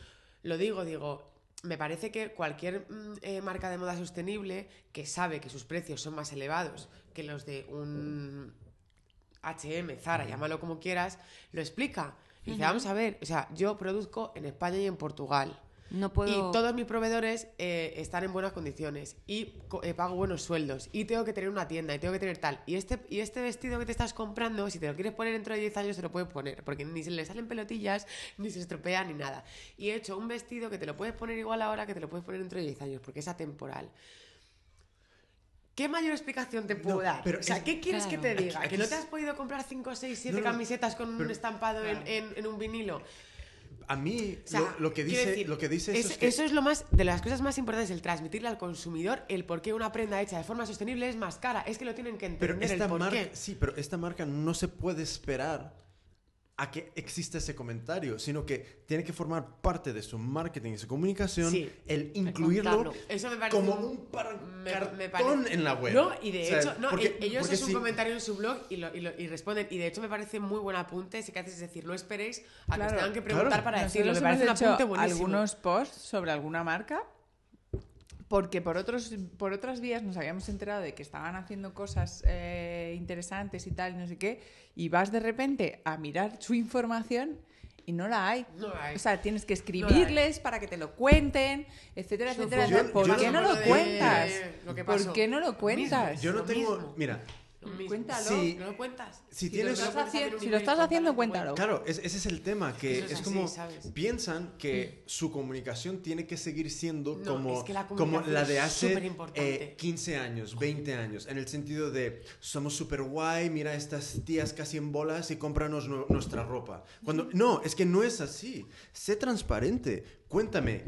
lo digo, digo, me parece que cualquier mm, eh, marca de moda sostenible que sabe que sus precios son más elevados que los de un H&M, Zara, llámalo como quieras, lo explica. Y dice, vamos a ver, o sea, yo produzco en España y en Portugal. No puedo. Y todos mis proveedores eh, están en buenas condiciones y eh, pago buenos sueldos y tengo que tener una tienda y tengo que tener tal. Y este, y este vestido que te estás comprando, si te lo quieres poner dentro de 10 años, te lo puedes poner porque ni se le salen pelotillas, ni se estropea, ni nada. Y he hecho un vestido que te lo puedes poner igual ahora que te lo puedes poner dentro de 10 años porque es atemporal. ¿Qué mayor explicación te puedo No, dar? pero o sea, es- ¿qué quieres que te diga? Aquí ¿Que no te has podido comprar 5, 6, 7 No, no, camisetas con un estampado en- Claro. en, en un vinilo? A mí O sea, lo, lo que dice, decir, lo que dice es- eso es que... eso es lo más de las cosas más importantes, el transmitirle al consumidor el por qué una prenda hecha de forma sostenible es más cara. Es que lo tienen que Pero entender esta el por marca, qué. sí, pero esta marca no se puede esperar a que exista ese comentario, sino que tiene que formar parte de su marketing y su comunicación Sí. el incluirlo. Eso me parece como un- un par- me- cartón en la web. No, y de O sea, hecho, no, porque- e- ellos es un comentario en su blog y, lo, y, lo- y responden. Y de hecho me parece muy buen apunte ese que haces, es decir, no esperéis a que Claro, os tengan que preguntar claro. para decirlo. Me Nosotros parece un apunte buenísimo. algunos posts sobre alguna marca porque por otros por otras vías nos habíamos enterado de que estaban haciendo cosas eh, interesantes y tal y no sé qué y vas de repente a mirar su información y no la hay. No la hay. O sea, tienes que escribirles para que te lo cuenten, etcétera, etcétera. Yo- ¿Por yo qué no- lo de- cuentas? lo ¿Por qué no lo cuentas? Yo no Lo tengo... mismo. Mira, Lo mismo. Cuéntalo. Sí. ¿No lo cuentas? Si Si, tienes- lo estás, haciendo, si lo estás haciendo, cuéntalo. Claro, es- ese es el tema, que es como ¿sabes? piensan que su comunicación tiene que seguir siendo No, como, es que la como la de hace eh, 15 años, 20 años, en el sentido de somos super guay, mira estas tías casi en bolas y cómpranos nu- nuestra ropa. Cuando, no, es que no es así. Sé transparente. Cuéntame,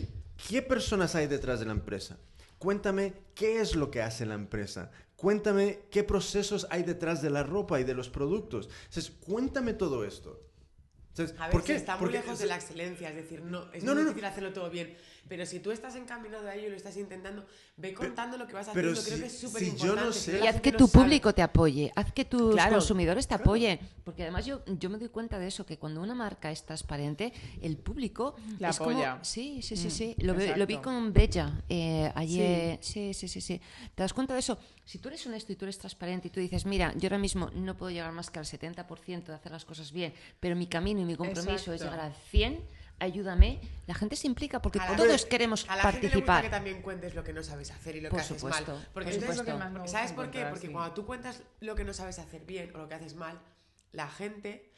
¿qué personas hay detrás de la empresa? Cuéntame qué es lo que hace la empresa. Cuéntame qué procesos hay detrás de la ropa y de los productos. Entonces, cuéntame todo esto. Entonces, A ver, ¿por si qué? está muy Porque- lejos de la excelencia, es decir, no, es No, muy no. difícil hacerlo todo bien. Pero si tú estás encaminado a ello y lo estás intentando, ve contando lo que vas pero haciendo, creo si- que es súper importante. no sé- Y haz que tu público te apoye, haz que tus Claro. consumidores te apoyen. Porque además yo, yo me doy cuenta de eso, que cuando una marca es transparente, el público La es como- apoya. sí, sí, sí, Mm, sí. Lo, vi- lo vi exacto. con Bella eh, ayer. Sí. sí, sí, sí, ¿Te das cuenta de eso? Si tú eres honesto y tú eres transparente y tú dices, mira, yo ahora mismo no puedo llegar más que al 70% de hacer las cosas bien, pero mi camino y mi compromiso es llegar al 100%, ayúdame. La gente se implica porque la todos queremos a la gente le gusta participar. que también cuentes lo que no sabes hacer y lo Por que haces supuesto, mal. Porque por supuesto. más me gusta ¿Sabes por qué? Porque sí. cuando tú cuentas lo que no sabes hacer bien o lo que haces mal, la gente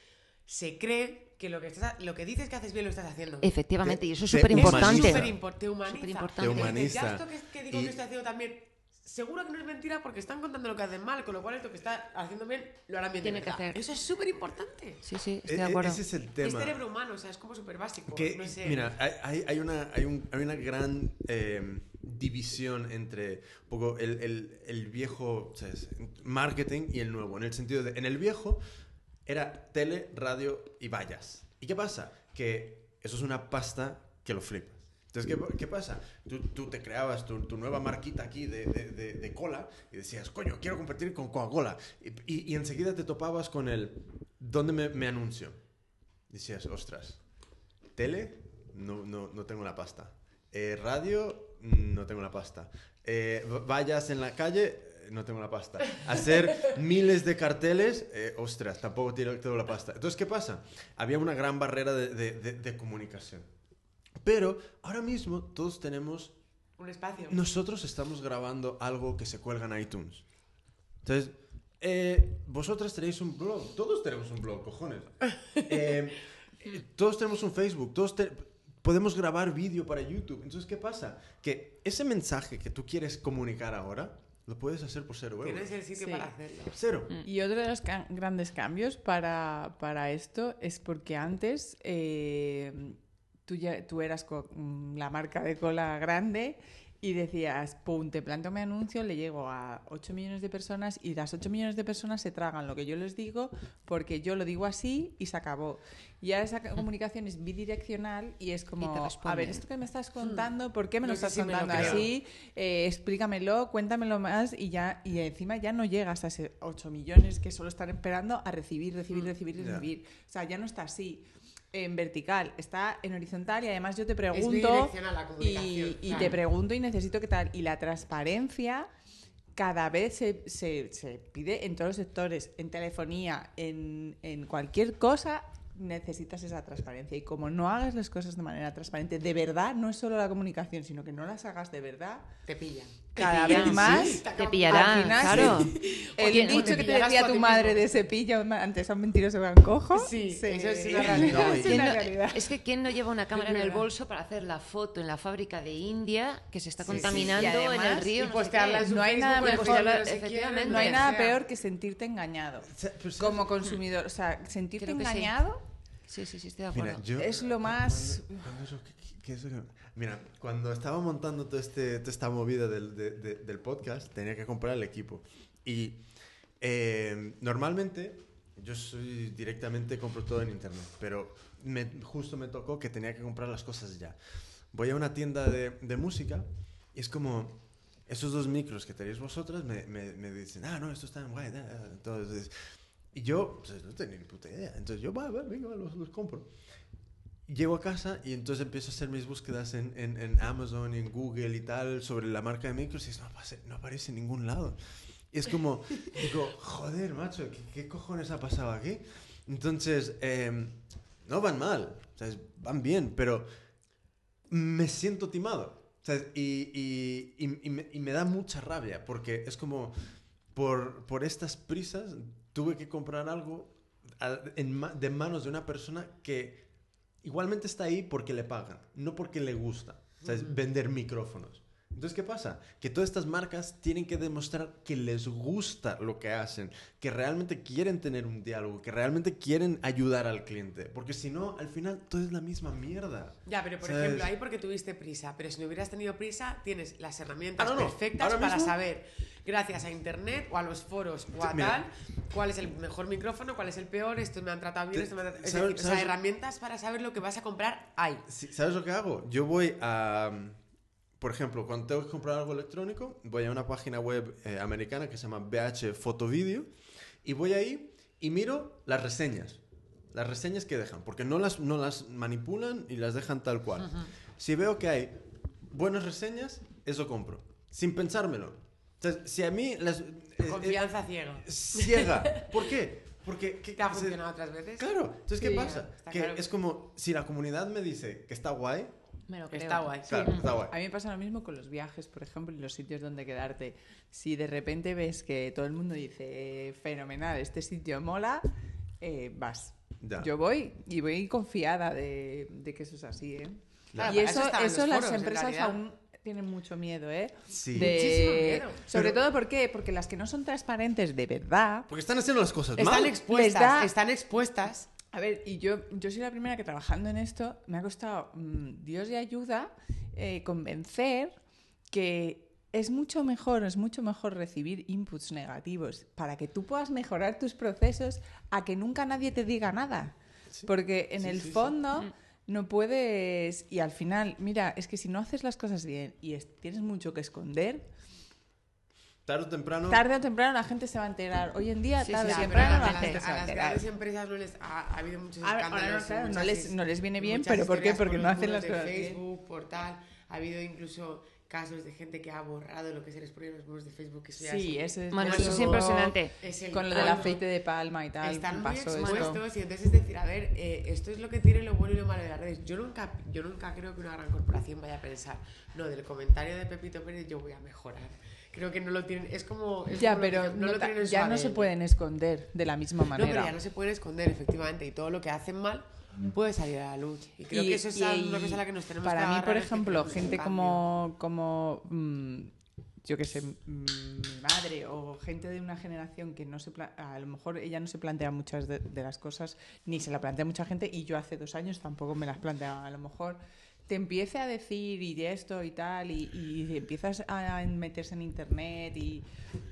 se cree que lo que, estás, lo que dices que haces bien lo estás haciendo. Efectivamente, Te- y eso es te súper Es importante. humaniza. superimpor- te humaniza. Te humaniza. Ya esto que, que digo Y- que estoy haciendo también, seguro que no es mentira porque están contando lo que hacen mal, con lo cual esto que está haciendo bien lo harán bien de Tiene que hacer. Eso es súper importante. Sí, sí, E- estoy de e- acuerdo. Ese es el Es tema. cerebro humano, o sea, es como súper básico. Que, no sé. Mira, hay, hay- una, hay, un- hay una gran eh, división entre un poco el, el- el viejo ¿sabes? marketing y el nuevo. En el sentido de, en el viejo era tele, radio y vallas. ¿Y qué pasa? Que eso es una pasta que lo flipas. Entonces, ¿qué, qué pasa? Tú, tú te creabas tu, tu nueva marquita aquí de, de- de- de cola y decías, coño, quiero competir con Coca-Cola. Y, y- y enseguida te topabas con el, ¿dónde me, me anuncio? Decías, ostras, Tele, no, no, no tengo la pasta. Eh, radio, no tengo la pasta. Eh, v- vallas en la calle, no tengo la pasta. Hacer miles de carteles, eh, ostras, tampoco tengo, tengo la pasta. Entonces, ¿qué pasa? Había una gran barrera de, de- de- de comunicación. Pero ahora mismo todos tenemos... Un espacio. Nosotros estamos grabando algo que se cuelga en iTunes. Entonces, eh, vosotras tenéis un blog. Todos tenemos un blog, cojones. Eh, todos tenemos un Facebook. Todos te- podemos grabar vídeo para YouTube. Entonces, ¿qué pasa? Que ese mensaje que tú quieres comunicar ahora, lo puedes hacer por cero euros. Tienes el sitio Sí. para hacerlo. Cero. Y otro de los ca- grandes cambios para, para esto es porque antes eh, tú, ya, tú eras mm, la marca de cola grande y decías, pum, te planto mi anuncio, le llego a 8 millones de personas y las 8 millones de personas se tragan lo que yo les digo porque yo lo digo así y se acabó. Y ahora esa comunicación es bidireccional y es como, te a ver, esto que me estás contando, ¿por qué me lo No estás lo contando así? Eh, explícamelo, cuéntamelo más y ya y encima ya no llegas a ese 8 millones que solo están esperando a recibir, recibir, recibir, Ya. recibir. O sea, ya no está así en vertical, está en horizontal y además yo te pregunto la y, y claro. te pregunto y necesito qué tal. Y la transparencia cada vez se, se- se pide en todos los sectores, en telefonía, en, en cualquier cosa, necesitas esa transparencia. Y como no hagas las cosas de manera transparente, de verdad, no es solo la comunicación, sino que no las hagas de verdad, Te pillan. Cada pillan, vez más... sí. Te pillarán, Al final, claro. El Oye, dicho te que te decía tu madre mismo. de cepillo antes a un mentiroso gran cojo. Sí, eso es una realidad. No, es ¿Quién una no- realidad. es que ¿quién no lleva una cámara en el bolso para hacer la foto en la fábrica de India que se está Sí, sí. contaminando Y además, en el río? y no No hay nada mejor, no efectivamente. hay nada peor que sentirte engañado. Pues, Como consumidor, o sea, sentirte sí. engañado Sí, sí, sí, estoy de acuerdo. Mira, yo... es lo más... Cuando- cuando eso-. Mira, cuando estaba montando todo este, toda esta movida del, de- de- del podcast, tenía que comprar el equipo. Y eh, normalmente yo soy directamente compro todo en internet, pero me, justo me tocó que tenía que comprar las cosas ya. Voy a una tienda de, de música y es como esos dos micros que tenéis vosotras me, me, me dicen, ah, no, esto está en guay. da, da". Entonces, y yo pues, no tenía ni puta idea. Entonces yo, va, va, venga, los, los compro. Llego a casa y entonces empiezo a hacer mis búsquedas en, en, en Amazon y en Google y tal sobre la marca de micros y no, aparece, no aparece en ningún lado. Y es como, digo, joder, macho, ¿qué, qué cojones ha pasado aquí? Entonces, em, no van mal, ¿sabes? van bien, pero me siento timado. ¿sabes? Y, y, y, y me, y me da mucha rabia porque es como, por, por estas prisas, tuve que comprar algo a- en ma- de manos de una persona que igualmente está ahí porque le pagan, no porque le gusta. ¿sabes? Vender micrófonos. Entonces, ¿qué pasa? Que todas estas marcas tienen que demostrar que les gusta lo que hacen, que realmente quieren tener un diálogo, que realmente quieren ayudar al cliente. Porque si no, al final todo es la misma mierda. Ya, pero por ¿Sabes? ejemplo, ahí porque tuviste prisa, pero si no hubieras tenido prisa, tienes las herramientas Ah, no, perfectas para mismo- saber, gracias a internet o a los foros o a mira. tal, cuál es el mejor micrófono, cuál es el peor, esto me han tratado bien, esto me han tratado... Es ¿sabes- decir, o sea, herramientas para saber lo que vas a comprar hay. ¿Sabes lo que hago? Yo voy a... Por ejemplo, cuando tengo que comprar algo electrónico, voy a una página web eh, americana que se llama BH Photo Video y voy ahí y miro las reseñas. Las reseñas que dejan, porque no las, no las manipulan y las dejan tal cual. Si veo que hay buenas reseñas, eso compro, sin pensármelo. Entonces, si a mí las... eh, eh, Confianza ciega. ciega. ¿Por qué? Porque... ¿qué- ¿Te ha se- funcionado otras veces? Claro, entonces, ¿qué Sí, pasa? está Que claro. es como, si la comunidad me dice que está guay, Me lo creo. Está guay. claro, está guay. A mí me pasa lo mismo con los viajes, por ejemplo, y los sitios donde quedarte. Si de repente ves que todo el mundo dice, "Eh, fenomenal, este sitio mola, eh, vas. Ya. Yo voy y voy confiada de, de que eso es así, ¿eh? Claro, y eso, eso eso las foros, empresas aún tienen mucho miedo, ¿eh? Sí. De- Muchísimo miedo. Sobre Pero- todo ¿por qué? porque las que no son transparentes de verdad, Porque están haciendo las cosas Están mal. expuestas, da- están expuestas. A ver, y yo, yo soy la primera que trabajando en esto me ha costado, mm, Dios y ayuda, eh, convencer que es mucho mejor, es mucho mejor recibir inputs negativos para que tú puedas mejorar tus procesos a que nunca nadie te diga nada. Porque en Sí, el sí, sí. fondo no puedes, y al final, mira, es que si no haces las cosas bien y es- tienes mucho que esconder, Tarde o temprano. tarde o temprano la gente se va a enterar. Hoy en día, Sí, tarde o sí, temprano la gente se a va a las enterar. grandes empresas no les ha, ha habido muchos A ver, escándalos. ahora no, no les- no les viene bien, pero ¿por qué? Porque por no hacen las cosas bien. Facebook, por tal. Ha habido incluso casos de gente que ha borrado lo que se les pone en los muros de Facebook. Que eso ya Sí, es, eso Bueno, eso es impresionante. es el Con lo del aceite de palma y tal, Están muy pasó esto. expuestos y entonces es decir, a ver, eh, esto es lo que tiene lo bueno y lo malo de las redes. Yo nunca, yo nunca creo que una gran corporación vaya a pensar, no, del comentario de Pepito Pérez yo voy a mejorar. Creo que no lo tienen, es como... es Ya, como pero que- no lo tienen en su ya no se pueden esconder de la misma No, manera. pero ya no se pueden esconder, efectivamente, y todo lo que hacen mal puede salir a la luz. Y creo Y- que eso es y- una cosa a la que nos tenemos Para que mí, agarrar, por ejemplo, gente como, como mm, yo que sé, mm, mi madre o gente de una generación que no se pla- a lo mejor ella no se plantea muchas de, de las cosas, ni se la plantea mucha gente, y yo hace dos años tampoco me las planteaba. A lo mejor te empiece a decir y esto y tal, y, y empiezas a meterse en internet y,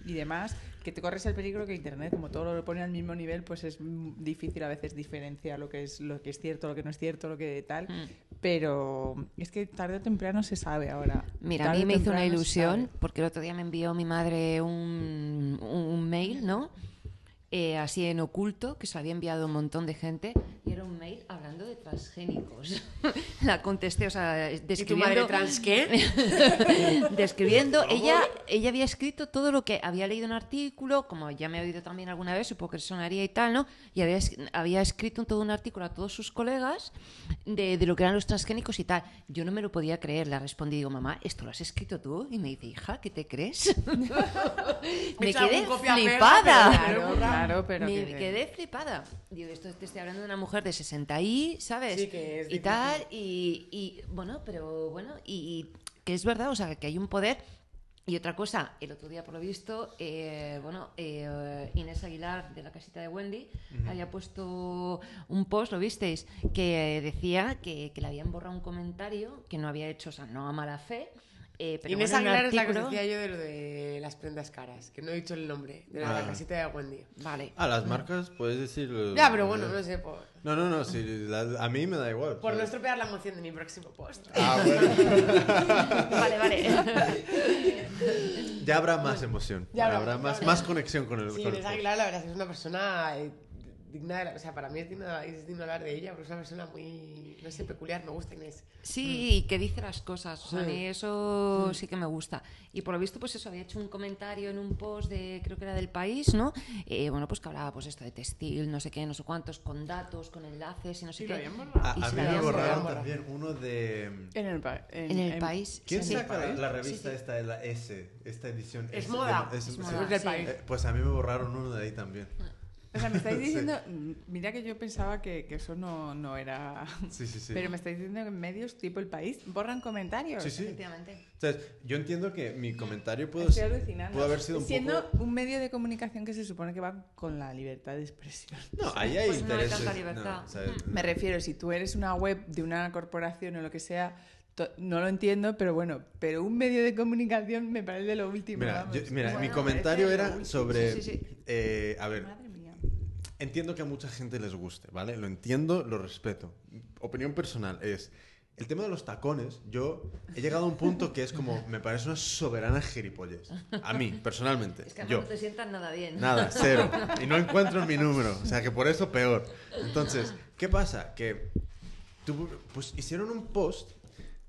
y demás, que te corres el peligro que internet, como todo lo pone al mismo nivel, pues es difícil a veces diferenciar lo que es lo que es cierto, lo que no es cierto, lo que tal. Mm. Pero es que tarde o temprano se sabe ahora. Mira, a mí me hizo una ilusión porque el otro día me envió mi madre un, un mail, ¿no? Eh, así en oculto, que se había enviado un montón de gente, y era un mail hablando de transgénicos. La contesté, o sea, ¿Y tu describiendo... madre trans qué? describiendo, ella, ella había escrito todo lo que había leído en un artículo, como ya me ha oído también alguna vez, supongo que sonaría y tal, ¿no? Y había, había escrito todo un artículo a todos sus colegas de, de lo que eran los transgénicos y tal. Yo no me lo podía creer, le respondí, digo, mamá, ¿esto lo has escrito tú? Y me dice, hija, ¿qué te crees? me quedé flipada. pero Claro, claro, pero me que- quedé flipada. Digo, esto te estoy hablando de una mujer de 60 y, ¿sabes? Sí, que es y difícil. tal, y, y, bueno, pero bueno, y, y que es verdad, o sea, que hay un poder. Y otra cosa, el otro día, por lo visto, eh, bueno, eh, Inés Aguilar de la casita de Wendy había puesto un post, ¿lo visteis? Que decía que, que le habían borrado un comentario que no había hecho, o sea, no a mala fe, Eh, pero Inés bueno, Aguilar es la que os decía yo de lo de las prendas caras, que no he dicho el nombre, de la Ah. casita de Wendy. Vale. Ah, las marcas, puedes decir... Ya, pero bueno, no sé, por, No, no, no, sí, la- a mí me da igual. por no estropear la emoción de mi próximo post. Ah, bueno. Vale, vale. Ya habrá más emoción. Ya habrá, más, más conexión con el Sí, con Inés Aguilar, la verdad es que es una persona eh, digna de la- O sea, para mí es digno, es digno hablar de ella, porque es una persona muy, no sé, peculiar, me gusta Inés. Sí, y que dice las cosas. O sea, a mí eso sí que me gusta. Y por lo visto, pues eso, había hecho un comentario en un post de, creo que era del país, ¿no? Eh, bueno, pues que hablaba pues esto de textil, no sé qué, no sé cuántos, con datos, con enlaces y no sé Sí, qué. borrado. A, Y a se mí la me habían borraron borrado. también uno de... En el, pa- En el país. ¿Quién sí. saca la, revista Sí, sí. esta de la S, esta edición? Es S, moda. de- es- Es sí. moda. Eh, pues a mí me borraron uno de ahí también. O sea, me estáis Sí. diciendo, mm, mira que yo pensaba que, que eso no, no era... Sí, sí, sí. Pero me estáis diciendo que en medios tipo El País borran comentarios. Sí, sí. Efectivamente. O sea, yo entiendo que mi comentario pudo, Estoy alucinando. pudo haber sido un Siendo poco... un medio de comunicación que se supone que va con la libertad de expresión. No, ahí hay Pues no hay intereses. tanta libertad. no, o sea, Me refiero, si tú eres una web de una corporación o lo que sea, no lo entiendo, pero bueno, pero un medio de comunicación me parece lo último. Mira, vamos. yo- mira, Bueno, mi me comentario era sobre... Sí, sí, sí. eh, a ver, Madre. Entiendo que a mucha gente les guste, ¿vale? Lo entiendo, lo respeto. Opinión personal es... El tema de los tacones, yo he llegado a un punto que es como, me parece una soberana gilipollez. A mí, personalmente. Es que yo. no te sientan nada bien. Nada, cero. Y no encuentro mi número. O sea que por eso peor. Entonces, ¿qué pasa? Que tuvo- pues hicieron un post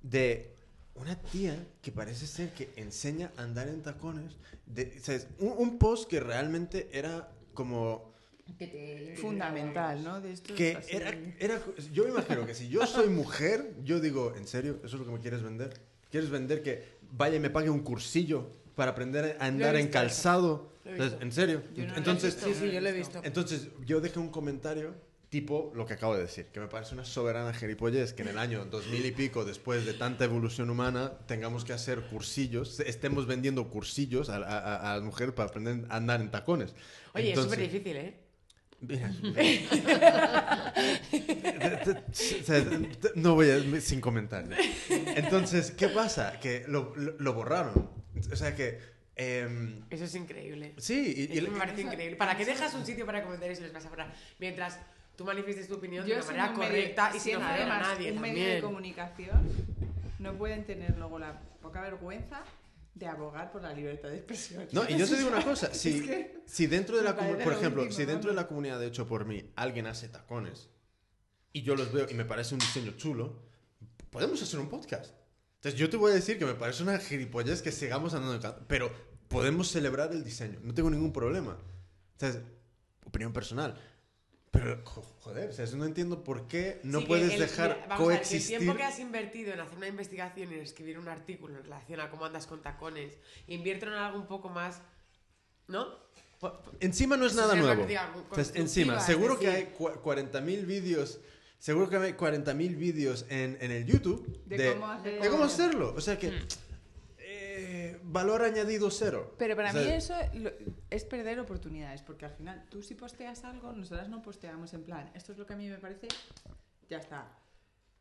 de una tía que parece ser que enseña a andar en tacones. De, ¿sabes? Un, un post que realmente era como Que te- Fundamental, ¿no? De esto que era, era yo me imagino que si yo soy mujer yo digo en serio eso es lo que me quieres vender quieres vender que vaya y me pague un cursillo para aprender a andar en calzado Entonces, en serio no entonces. Sí, sí, yo lo he visto. entonces yo dejé un comentario tipo lo que acabo de decir, que me parece una soberana gilipollez que en el año 2000 y pico, después de tanta evolución humana, tengamos que hacer cursillos, estemos vendiendo cursillos a, a- a las mujeres para aprender a andar en tacones. Oye, Entonces- es súper difícil, ¿eh? Mira, no voy a, sin comentarios. Entonces, ¿qué pasa? Que lo, lo- lo borraron. O sea que... em, Eso es increíble. sí, y, y- Eso me parece increíble. ¿Para qué dejas un sitio para comentarios y les vas a borrar? Mientras tú manifiestes tu opinión de una manera un medio- correcta y sin ofender a nadie un medio de comunicación no pueden tener luego la poca vergüenza de abogar por la libertad de expresión. No, y yo te digo una cosa, si, Es que si dentro de la por lo ejemplo, último, si dentro de la comunidad de hecho por mí alguien hace tacones y yo los veo y me parece un diseño chulo, podemos hacer un podcast. Entonces yo te voy a decir que me parece una gilipollez que sigamos andando pero podemos celebrar el diseño, no tengo ningún problema. Entonces, opinión personal. Pero, jo- joder, o sea, no entiendo por qué no Sí, puedes el- dejar vamos a ver, coexistir. el tiempo que has invertido en hacer una investigación y en escribir un artículo en relación a cómo andas con tacones, inviértelo en algo un poco más. ¿No? Encima no es nada nuevo. encima, seguro que hay cua- 40.000 vídeos, seguro que hay 40.000 vídeos en, en el YouTube De de, cómo hacer- de cómo hacerlo. O sea que, eh, valor añadido cero. Pero para O sea, mí eso lo- es perder oportunidades, porque al final tú si posteas algo, nosotras no posteamos en plan, esto es lo que a mí me parece, ya está.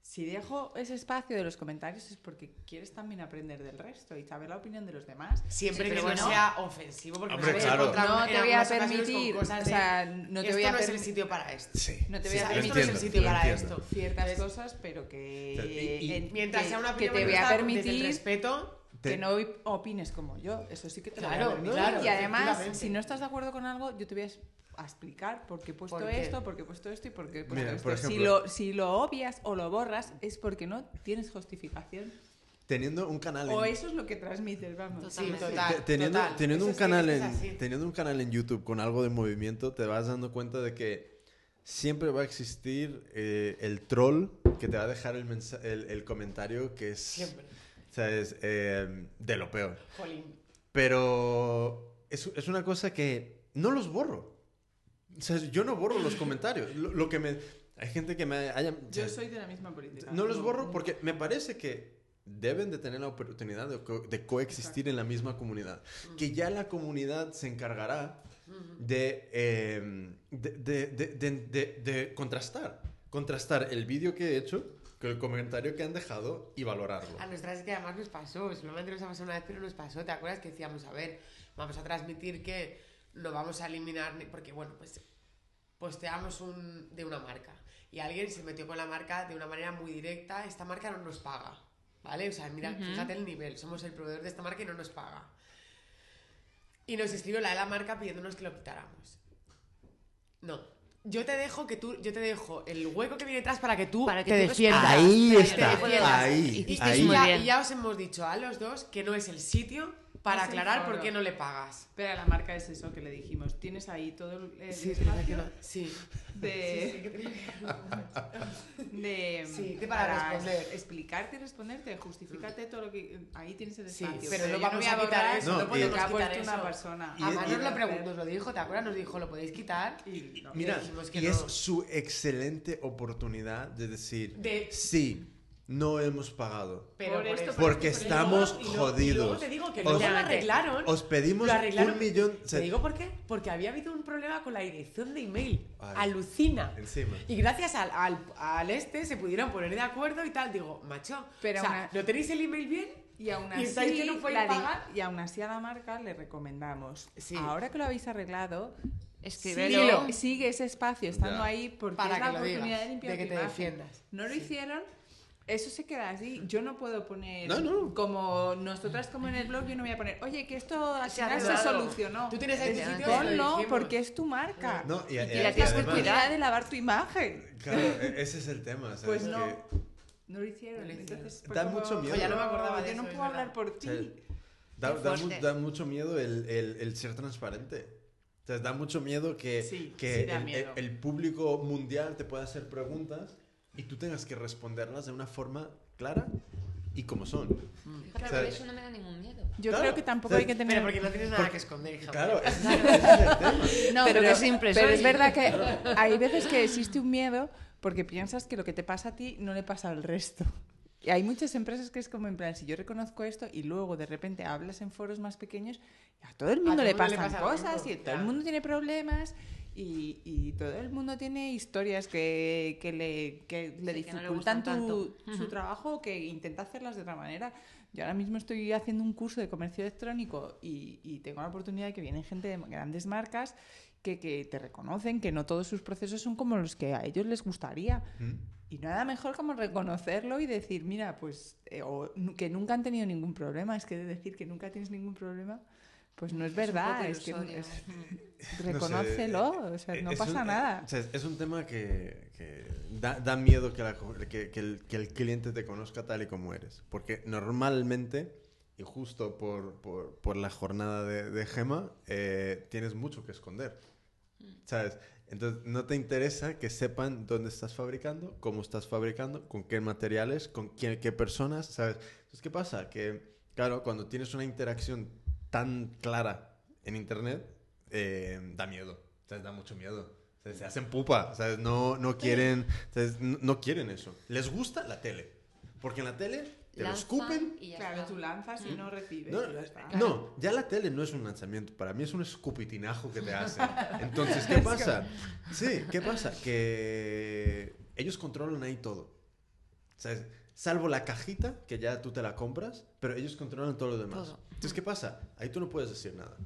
Si dejo ese espacio de los comentarios es porque quieres también aprender del resto y saber la opinión de los demás. Siempre Sí, que pero no bueno. sea ofensivo, porque Hombre, claro. No te voy a permitir, o sea, no te voy a no es el sitio para esto. Sí. No te voy sea, a esto no permitir es el sitio para entiendo. esto. ciertas cosas, pero que, O sea, y- y- en- Mientras que- sea una que opinión te voy a manifestada desde el permitir respeto, Te- que no opines como yo. Eso sí que te lo Claro, voy a claro, y además, si no estás de acuerdo con algo, yo te voy a, explicar por qué he puesto ¿Por qué? esto, por qué he puesto esto y por qué he puesto Mira, esto. por si, ejemplo- lo, si lo obvias o lo borras es porque no tienes justificación. Teniendo un canal en, O eso es lo que transmites, vamos. sí, total. te- teniendo, total. teniendo un canal es en, teniendo un canal en YouTube con algo de movimiento, te vas dando cuenta de que siempre va a existir eh, el troll que te va a dejar el, el, el comentario que es, Siempre. ¿Sabes? Eh, de lo peor. Jolín. Pero es, es una cosa que no los borro. O sea, yo no borro los comentarios. Lo, lo que me... Hay gente que me haya... Yo soy de la misma política. no los borro porque me parece que deben de tener la oportunidad de, co- de coexistir en la misma comunidad. Que ya la comunidad se encargará de, eh, de, de- de- de- de contrastar. Contrastar el vídeo que he hecho con el comentario que han dejado y valorarlo. A nosotras es que además nos pasó, solamente nos ha pasado una vez, pero nos pasó. ¿Te acuerdas que decíamos, a ver, vamos a transmitir que no vamos a eliminar, ni- porque bueno, pues posteamos un, de una marca y alguien se metió con la marca de una manera muy directa, esta marca no nos paga, ¿vale? O sea, mira, fíjate el nivel, somos el proveedor de esta marca y no nos paga. Y nos escribió la de la marca pidiéndonos que lo quitáramos. No. Yo te dejo que tú, yo te dejo el hueco que viene detrás para que tú Para que te tú defiendas. Ahí está, te defiendas. ahí, Hicisteis ahí. Y ya, y ya os hemos dicho a los dos que no es el sitio para aclarar por qué no le pagas. Pero la marca es eso que le dijimos. Tienes ahí todo el, el Sí, es verdad que espacio no. Sí. de, de, Sí, de para responder. explicarte y responderte, justifícate todo lo que ahí tienes el Sí, espacio. pero no yo vamos a quitar eso, no podemos quitar puesto una persona. Y- Además y- nos lo preguntó, nos lo dijo, ¿te acuerdas? Nos dijo, ¿lo podéis quitar? Y no. Mira, que y no. es su excelente oportunidad de decir, De- sí, no hemos pagado. Pero Por esto, eso- por Porque esto, estamos y y luego jodidos. te digo que Os- lo arreglaron. Os pedimos Lo arreglaron. un millón... o sea, ¿Te digo por qué? Porque había habido un problema con la dirección de email. Vale. Alucina. Encima. Y gracias al, al, al este se pudieron poner de acuerdo y tal. Digo, macho, Pero o sea, una- ¿no tenéis el email bien? Y aún ¿Y así, que no la pagar? y aún así a la marca le recomendamos. Sí. Ahora que lo habéis arreglado, Escríbelo. Dilo. sigue ese espacio estando Ya. ahí porque Para es la oportunidad digas, de limpiar de que tu te imagen. defiendas. No lo Sí. hicieron. Eso se queda así. Yo no puedo poner. No, no. Como nosotras, como en el blog, yo no voy a poner, oye, que esto al Se final solucionó. Tú tienes ahí sitio Ponlo, porque es tu marca. No, y, y y- tienes y la oportunidad de lavar tu imagen. Claro, e- ese es el tema, ¿sabes? Pues no. Que- No lo hicieron. No. Entonces, Da como- mucho miedo. Oye, no me acordaba de Yo eso, no puedo hablar por ti. o sea, da, da mu- da mucho miedo el, el- el ser transparente. O sea, da mucho miedo que, Sí, que sí da el, miedo. el- el público mundial te pueda hacer preguntas y tú tengas que responderlas de una forma clara y como son. Fíjate, O sea, pero eso no me da ningún miedo. Yo Claro. creo que tampoco O sea, hay que tener. Pero porque no tienes nada que esconder, hija. Claro, ese es, ese es el tema. No, Pero pero, que es pero es verdad que hay veces que existe un miedo porque piensas que lo que te pasa a ti no le pasa al resto. Y hay muchas empresas que es como en plan, si yo reconozco esto y luego de repente hablas en foros más pequeños, a todo el mundo, todo le mundo le pasan pasa cosas y todo claro. el mundo tiene problemas y, y todo el mundo tiene historias que, que le, que le Sí, que no le dificultan gustan tu- tanto. su trabajo o que intenta hacerlas de otra manera. Yo ahora mismo estoy haciendo un curso de comercio electrónico y, y tengo la oportunidad de que vienen gente de grandes marcas que, que te reconocen que no todos sus procesos son como los que a ellos les gustaría. Mm. Y nada mejor como reconocerlo y decir, mira, pues, eh, o que nunca han tenido ningún problema. Es que de decir que nunca tienes ningún problema, pues no es, verdad. Es que es- No sé, reconócelo, o sea, eh, no es pasa un- nada. o sea, es un tema que, que da, da miedo que, la que- que el, que el cliente te conozca tal y como eres. Porque normalmente, y justo por, por- por la jornada de, de Gema, eh, tienes mucho que esconder. ¿Sabes? Entonces, no te interesa que sepan dónde estás fabricando, cómo estás fabricando, con qué materiales, con quién- qué personas, ¿sabes? Entonces, ¿qué pasa? Que, claro, cuando tienes una interacción tan clara en Internet, eh, da miedo, ¿sabes? Da mucho miedo. O sea, se hacen pupa, ¿sabes? No, no quieren, ¿sabes? No, no quieren eso. Les gusta la tele. Porque en la tele te lo escupen y ya Claro, está. tú lanzas y no recibes. no, y ya está. no, ya la tele no es un lanzamiento. Para mí es un escupitinajo que te hacen. Entonces, ¿qué pasa? Sí, ¿qué pasa? Que ellos controlan ahí todo. ¿Sabes? Salvo la cajita, que ya tú te la compras, pero ellos controlan todo lo demás. Todo. Entonces, ¿qué pasa? Ahí tú no puedes decir nada.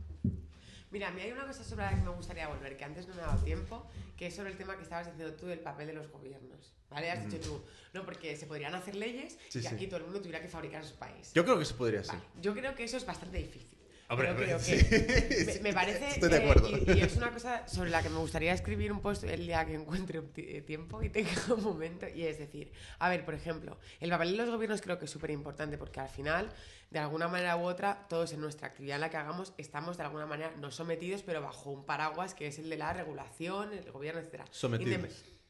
Mira, a mí hay una cosa sobre la que me gustaría volver, que antes no me ha dado tiempo, que es sobre el tema que estabas diciendo tú del papel de los gobiernos. ¿Vale? Has dicho tú, no, porque se podrían hacer leyes Sí, y sí. aquí todo el mundo tuviera que fabricar en su país. Yo creo que eso podría ser. Vale, Yo creo que eso es bastante difícil. Hombre, Pero creo sí. que me, me parece Estoy de eh, acuerdo. y, y es una cosa sobre la que me gustaría escribir un post el día que encuentre eh, tiempo y tenga un momento y es decir a ver por ejemplo el papel de los gobiernos creo que es súper importante porque al final de alguna manera u otra todos en nuestra actividad en la que hagamos estamos de alguna manera no sometidos pero bajo un paraguas que es el de la regulación el gobierno etcétera Sometidos.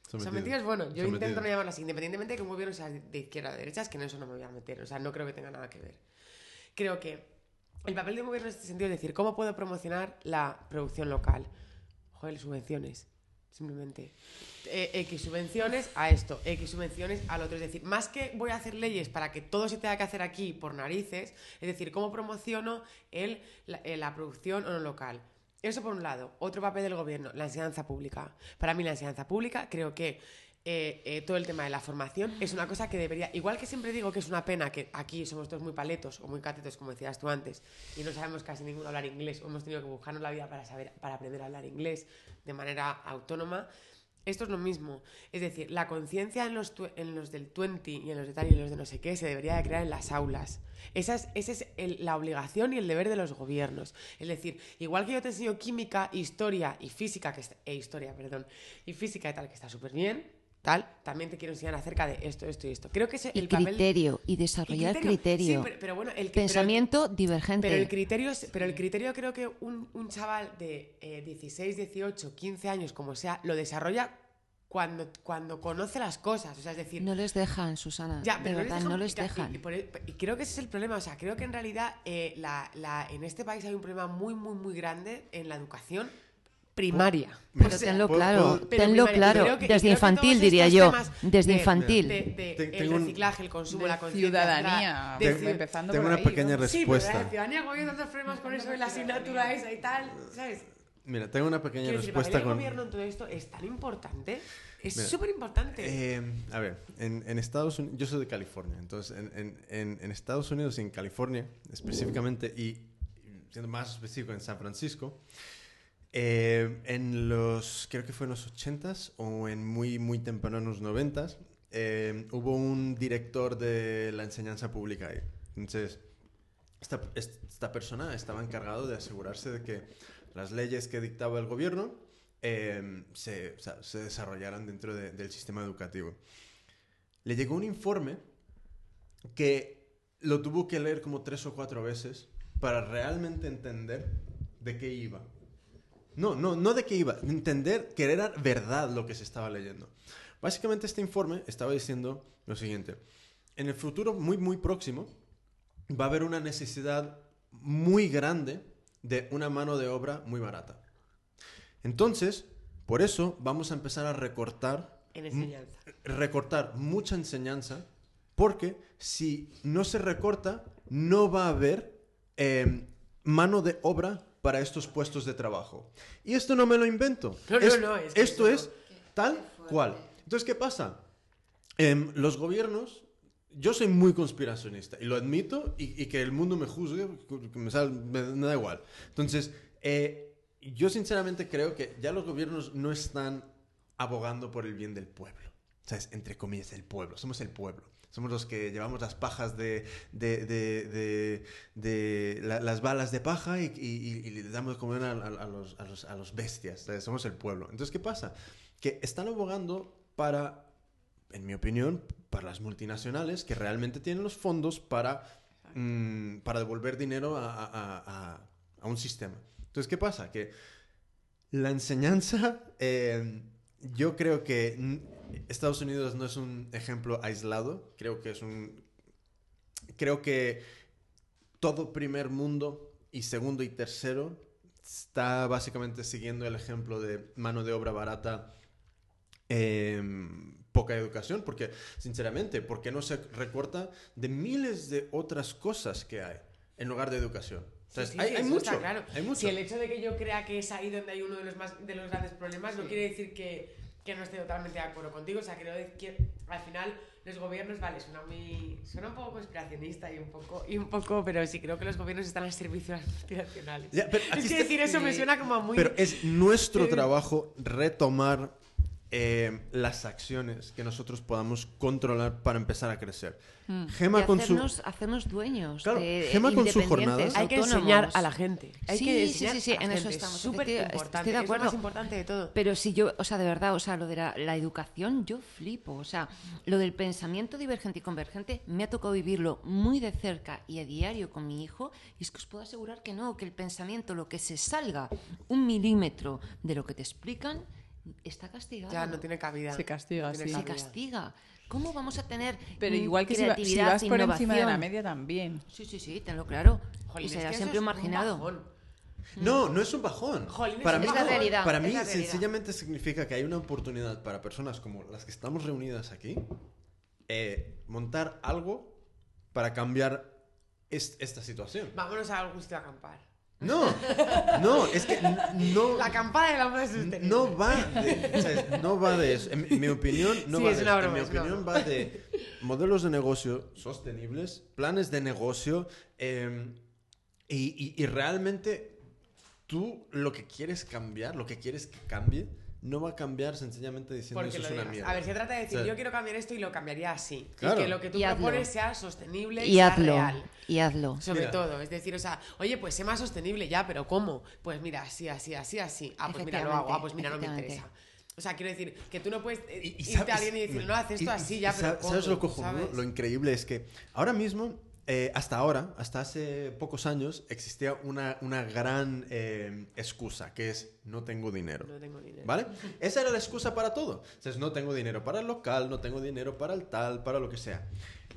Sometidos. Sometidos, bueno, yo Sometidos. intento no llamarlo así, independientemente de que un gobierno sea de izquierda o de derecha, es que en eso no me voy a meter, o sea, no creo que tenga nada que ver. Creo que el papel de gobierno en este sentido es decir, ¿cómo puedo promocionar la producción local? Joder, subvenciones, simplemente. Eh, X subvenciones a esto, X subvenciones al otro. Es decir, más que voy a hacer leyes para que todo se tenga que hacer aquí por narices, es decir, ¿cómo promociono el, la, eh, la producción o no local? Eso por un lado. Otro papel del gobierno, la enseñanza pública. Para mí la enseñanza pública creo que eh, eh, todo el tema de la formación es una cosa que debería, igual que siempre digo que es una pena que aquí somos todos muy paletos o muy catetos, como decías tú antes, y no sabemos casi ninguno hablar inglés, o hemos tenido que buscarnos la vida para, saber, para aprender a hablar inglés de manera autónoma, esto es lo mismo. Es decir, la conciencia en los, en los del 20 y en los de tal y en los de no sé qué se debería de crear en las aulas. Esa es, esa es la obligación y el deber de los gobiernos. Es decir, igual que yo te enseño química, historia y física, que e historia, perdón, y física y tal, que está súper bien, tal, también te quiero enseñar acerca de esto, esto y esto. Creo que ese, Y el papel... criterio, y y desarrollar criterio. criterio. Sí, pero, pero bueno, el que- pero el- Pensamiento divergente. pero el criterio, es- pero el criterio creo que un, un chaval de eh, 16, 18, 15 años, como sea, lo desarrolla cuando, cuando conoce las cosas. O sea, es decir, No les dejan, Susana. ya, de pero verdad, no les y- y- dejan. Y, el- y creo que ese es el problema. O sea, creo que en realidad eh, la- la- en este país hay un problema muy, muy, muy grande en la educación primaria. Pero O sea, tenlo claro, pero tenlo primaria. Claro. que- Desde infantil, diría yo. Desde de- infantil. De, de el reciclaje, el consumo, de la ciudadanía, de Tengo- empezando tengo por una ahí, pequeña ¿no? Sí, pero respuesta. la ciudadanía como hay tantos problemas con eso de la asignatura esa y tal, ¿sabes? Mira, tengo una pequeña Quiero decir, el respuesta papel del con... gobierno en todo esto es tan importante, es súper importante. Eh, a ver, en, en Estados Unidos, yo soy de California, entonces en, en- en- en Estados Unidos y en California específicamente, y siendo más específico en San Francisco, eh, en los, creo que fue en los 80s o en muy, muy tempranos 90s, eh, hubo un director de la enseñanza pública ahí. Entonces, esta, esta persona estaba encargado de asegurarse de que las leyes que dictaba el gobierno eh, se, desarrollaran dentro de- del sistema educativo. Le llegó un informe que lo tuvo que leer como tres o cuatro veces para realmente entender de qué iba. No, no, no de qué iba, entender que era verdad lo que se estaba leyendo. Básicamente este informe estaba diciendo lo siguiente. En el futuro muy, muy próximo va a haber una necesidad muy grande de una mano de obra muy barata. Entonces, por eso vamos a empezar a recortar en enseñanza. recortar mucha enseñanza porque si no se recorta no va a haber eh, mano de obra para estos puestos de trabajo. Y esto no me lo invento. No, no, Es- no, es que esto es tal cual. Entonces, ¿qué pasa? Em, los gobiernos, yo soy muy conspiracionista y lo admito y, y que el mundo me juzgue, que me, sal- me- me da igual. Entonces, eh, yo sinceramente creo que ya los gobiernos no están abogando por el bien del pueblo. ¿Sabes? Entre comillas, el pueblo. Somos el pueblo. Somos los que llevamos las pajas de, de, de, de- de la- las balas de paja y, y- y- y le damos comer a, a- a los, a, los, a los bestias. Somos el pueblo. Entonces, ¿qué pasa? Que están abogando para, en mi opinión, para las multinacionales que realmente tienen los fondos para, mm, para devolver dinero a, un sistema. Entonces, ¿qué pasa? Que la enseñanza, eh, yo creo que Estados Unidos no es un ejemplo aislado, creo que es un... Creo que todo primer mundo y segundo y tercero está básicamente siguiendo el ejemplo de mano de obra barata, eh, poca educación, porque sinceramente, ¿por qué no se recorta de miles de otras cosas que hay en lugar de educación? Sí, Entonces, sí, hay, sí, hay eso mucho, está claro. hay mucho. Si el hecho de que yo crea que es ahí donde hay uno de los, más, de los grandes problemas no quiere decir que, que no esté totalmente de acuerdo contigo. O sea, creo que al final los gobiernos, vale, suena, muy, suena un poco conspiracionista y un poco, y un poco, pero sí creo que los gobiernos están al servicio de las multinacionales. Ya, pero es que está- decir eso me suena como a muy... Pero es nuestro trabajo retomar eh, las acciones que nosotros podamos controlar para empezar a crecer. Gema Y con su... hacernos, dueños. Claro, de, Gema con su jornada- hay que autónomos. enseñar a la gente. Hay Sí, que sí, sí, sí, en eso estamos, Es súper importante. estoy de Es lo acuerdo. más importante de todo. Pero si yo, o sea, de verdad, o sea, lo de la, la educación, yo flipo. O sea, lo del pensamiento divergente y convergente me ha tocado vivirlo muy de cerca y a diario con mi hijo. Y es que os puedo asegurar que no, que el pensamiento, lo que se salga un milímetro de lo que te explican, está castigado. Ya no tiene cabida. Se castiga, sí. se cabida. castiga. ¿Cómo vamos a tener Pero mm, igual que si, va- si creatividad, vas por encima de la media también. Sí, sí, sí, tenlo claro. Jolín, y es será siempre un marginado. bajón. No, no es un bajón. Jolín, para es mí, realidad, Para mí sencillamente significa que hay una oportunidad para personas como las que estamos reunidas aquí eh, montar algo para cambiar es- esta situación. Vámonos a algún sitio a acampar. No, no, es que no, La campana de la moda sostenible. no va de, no va de eso. En, mi- opinión, no Sí, va es de una eso. broma, en es mi opinión va de modelos de negocio sostenibles, planes de negocio eh, y, y- y realmente tú lo que quieres cambiar, lo que quieres que cambie, no va a cambiar sencillamente diciendo Porque eso es una digas. mierda. A ver, se trata de decir, O sea, yo quiero cambiar esto y lo cambiaría así. Claro. Y que lo que tú Y hazlo. propones sea sostenible y, Y sea hazlo. real. Y hazlo. Sobre Mira. todo, es decir, o sea, oye, pues sé más sostenible ya, pero ¿cómo? Pues mira, así, así, así, así. Ah, pues mira, lo hago. Ah, pues mira, no me interesa. O sea, quiero decir, que tú no puedes eh, Y- y irte sabes- a alguien y decir, no, haz esto y- así ya, pero sa- ¿cómo? ¿Sabes lo cojonudo? ¿Sabes? Lo increíble es que ahora mismo, eh, hasta ahora, hasta hace pocos años, existía una, una gran eh, excusa, que es no tengo dinero. No tengo dinero. ¿Vale? Esa era la excusa para todo. Entonces, no tengo dinero para el local, no tengo dinero para el tal, para lo que sea.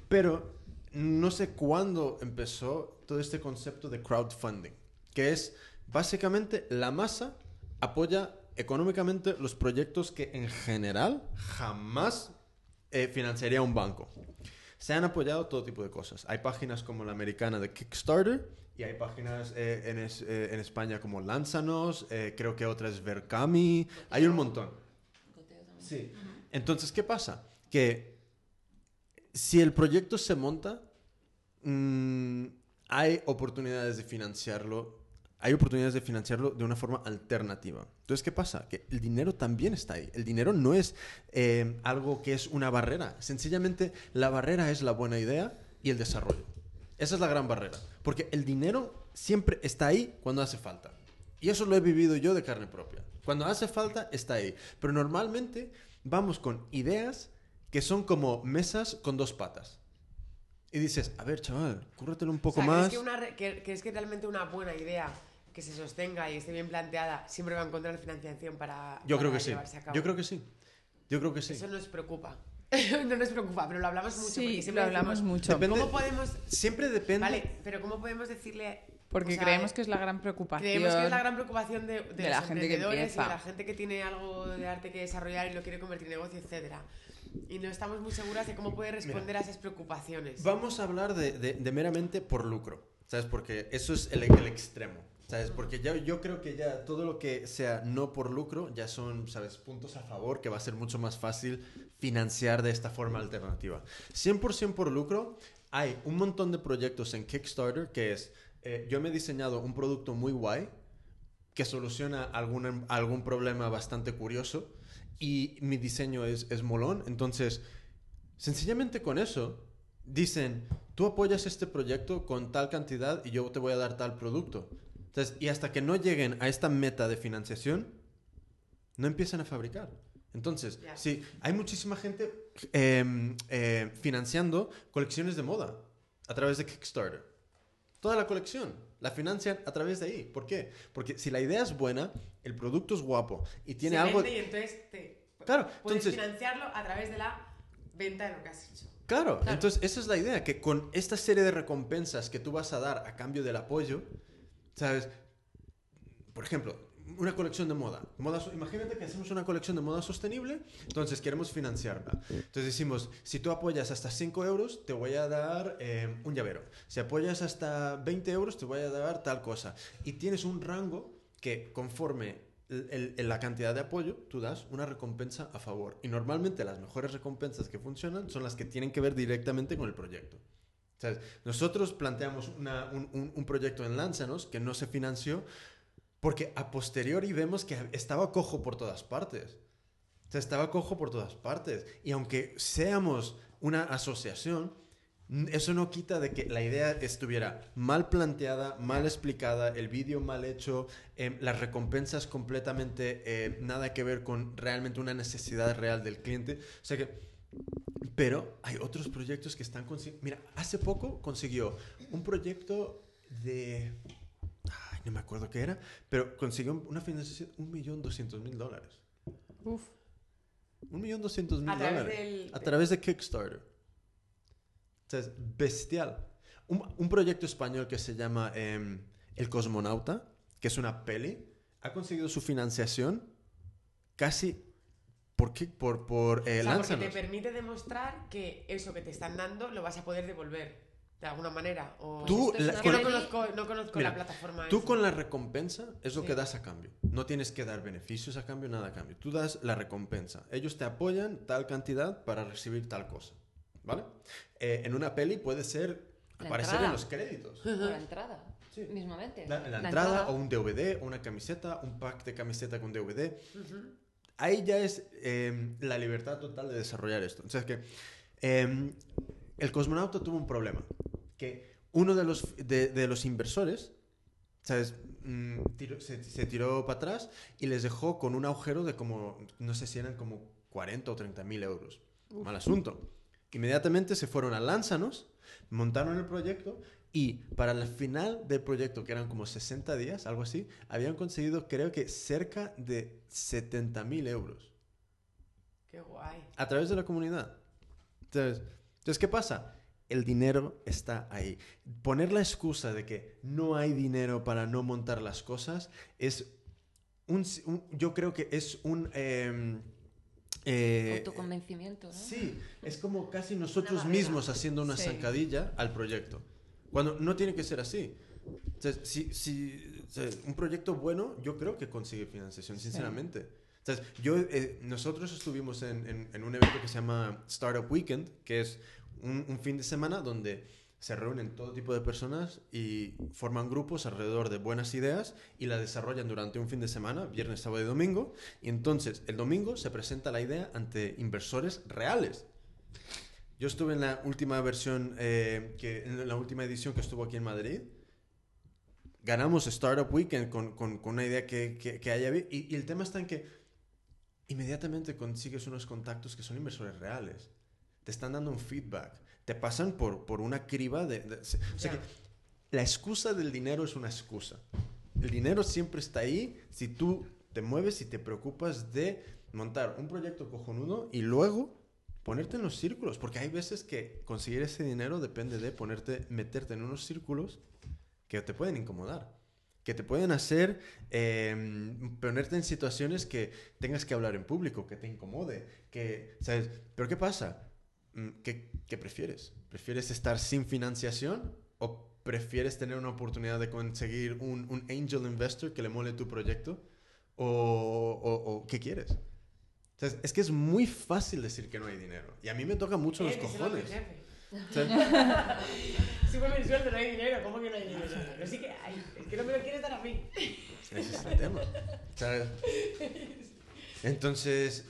Pero no sé cuándo empezó todo este concepto de crowdfunding, que es básicamente la masa apoya económicamente los proyectos que en general jamás eh, financiaría un banco. Se han apoyado todo tipo de cosas. Hay páginas como la americana de Kickstarter y hay páginas eh, eh, en España como Lánzanos, eh, creo que otra es Verkami, hay un montón. Sí. Entonces, ¿qué pasa? Que si el proyecto se monta, mm, hay oportunidades de financiarlo. Hay oportunidades de financiarlo de una forma alternativa. Entonces, ¿qué pasa? Que el dinero también está ahí. El dinero no es eh, algo que es una barrera. Sencillamente, la barrera es la buena idea y el desarrollo. Esa es la gran barrera. Porque el dinero siempre está ahí cuando hace falta. Y eso lo he vivido yo de carne propia. Cuando hace falta, está ahí. Pero normalmente vamos con ideas que son como mesas con dos patas. Y dices, a ver, chaval, cúrratelo un poco o sea, más. ¿crees que, una re- que- ¿crees que realmente una buena idea que se sostenga y esté bien planteada siempre va a encontrar financiación para, Yo creo para que sí. llevarse a cabo? Yo creo que sí. Yo creo que sí. Eso nos preocupa. no nos preocupa, pero lo hablamos mucho. porque Sí, siempre lo hablamos decimos, mucho. Depende- ¿Cómo podemos...? Siempre depende. Vale, pero ¿cómo podemos decirle...? Porque o sea, creemos que es la gran preocupación. Creemos que es la gran preocupación de, de de los la gente que emprendedores y empieza. de la gente que tiene algo de arte que desarrollar y lo quiere convertir en negocio, etcétera. Y no estamos muy seguras de cómo puede responder a esas preocupaciones. Vamos a hablar de, de- de meramente por lucro, ¿sabes? Porque eso es el, el extremo, ¿sabes? Porque ya, yo creo que ya todo lo que sea no por lucro ya son, ¿sabes? Puntos a favor que va a ser mucho más fácil financiar de esta forma alternativa. 100% por lucro, hay un montón de proyectos en Kickstarter que es, eh, yo me he diseñado un producto muy guay que soluciona algún, algún problema bastante curioso y mi diseño es, es molón. Entonces, sencillamente con eso, dicen, tú apoyas este proyecto con tal cantidad y yo te voy a dar tal producto. Entonces, y hasta que no lleguen a esta meta de financiación, no empiezan a fabricar. Entonces, sí, hay muchísima gente eh, eh, financiando colecciones de moda a través de Kickstarter. Toda la colección la financian a través de ahí. ¿Por qué? Porque si la idea es buena, el producto es guapo y tiene Se algo... vende y entonces te, Claro, puedes entonces... financiarlo a través de la venta de lo que has hecho. Claro, Claro. entonces esa es la idea, que con esta serie de recompensas que tú vas a dar a cambio del apoyo, ¿sabes? Por ejemplo, una colección de moda. moda imagínate que hacemos una colección de moda sostenible, entonces queremos financiarla. Entonces decimos, si tú apoyas hasta 5 euros, te voy a dar eh, un llavero. Si apoyas hasta 20 euros, te voy a dar tal cosa. Y tienes un rango que conforme el- la cantidad de apoyo, tú das una recompensa a favor. Y normalmente las mejores recompensas que funcionan son las que tienen que ver directamente con el proyecto. Nosotros planteamos un, un- proyecto en Lánzanos que no se financió porque a posteriori vemos que estaba cojo por todas partes. O estaba cojo por todas partes. Y aunque seamos una asociación, eso no quita de que la idea estuviera mal planteada, mal explicada, el vídeo mal hecho, em, las recompensas completamente eh, nada que ver con realmente una necesidad real del cliente. O sea que pero hay otros proyectos que están consiguiendo... Mira, hace poco consiguió un proyecto de... Ay, no me acuerdo qué era, pero consiguió una financiación un millón doscientos mil dólares. Uf. Un millón doscientos mil A través dólares. del... A través de Kickstarter. O sea, es bestial. Un, un proyecto español que se llama em, El Cosmonauta, que es una peli, ha conseguido su financiación casi por, Kick- por, por eh, o sea, porque te permite demostrar que eso que te están dando lo vas a poder devolver. de alguna manera. O... Tú, Esto es la- Es que no conozco, no conozco Mira, la plataforma. Tú esa. con la recompensa es lo Sí. que das a cambio. No tienes que dar beneficios a cambio, nada a cambio. Tú das la recompensa. Ellos te apoyan tal cantidad para recibir tal cosa. ¿Vale? Eh, en una peli puede ser La aparecer entrada. en los créditos. O la entrada, Sí. mismamente. La, la entrada, o un DVD, una camiseta, un pack de camiseta con DVD. Ahí ya es eh, la libertad total de desarrollar esto. O sea, es que eh, el cosmonauta tuvo un problema. Que uno de los, de, de los inversores, ¿sabes? Mm, tiró- se, se tiró para atrás y les dejó con un agujero de como, no sé si eran como 40 o 30 mil euros. Mal asunto. Inmediatamente se fueron a Lánzanos, montaron el proyecto y para el final del proyecto, que eran como 60 días, algo así, habían conseguido creo que cerca de 70 mil euros Qué guay. a través de la comunidad. Entonces, entonces, ¿qué pasa? El dinero está ahí. Poner la excusa de que no hay dinero para no montar las cosas es un... un- yo creo que es un... eh, eh, Autoconvencimiento, ¿no? Sí, es como casi nosotros mismos haciendo una Sí. zancadilla al proyecto. Cuando no tiene que ser así. Entonces, si, si- o sea, un proyecto bueno, yo creo que consigue financiación, sinceramente. Entonces, yo, eh, nosotros estuvimos en, en- en un evento que se llama Startup Weekend, que es un, un fin de semana donde se reúnen todo tipo de personas y forman grupos alrededor de buenas ideas y la desarrollan durante un fin de semana, viernes, sábado y domingo. Y entonces, el domingo se presenta la idea ante inversores reales. Yo estuve en la última versión, eh, que, en la última edición que estuvo aquí en Madrid. Ganamos Startup Weekend con, con- con una idea que, que, que haya. Y, y el tema está en que inmediatamente consigues unos contactos que son inversores reales. Te están dando un feedback. Te pasan por, por una criba de... de- o sea Ya. que la excusa del dinero es una excusa. El dinero siempre está ahí si tú te mueves y te preocupas de montar un proyecto cojonudo y luego ponerte en los círculos. Porque hay veces que conseguir ese dinero depende de ponerte, meterte en unos círculos que te pueden incomodar. Que te pueden hacer eh, ponerte en situaciones que tengas que hablar en público, que te incomode, que, ¿sabes? Pero ¿qué pasa? Mm, ¿Qué, prefieres? ¿Prefieres estar sin financiación o prefieres tener una oportunidad de conseguir un, un angel investor que le mole tu proyecto? ¿O, o- o qué quieres? Entonces, es que es muy fácil decir que no hay dinero. Y a mí me toca mucho los mi cojones. O sea, el sueldo, no hay dinero. ¿Cómo que no hay dinero? Pero sí que hay. Es que no me lo quieres dar a mí. ese es el tema. ¿sabes? Entonces,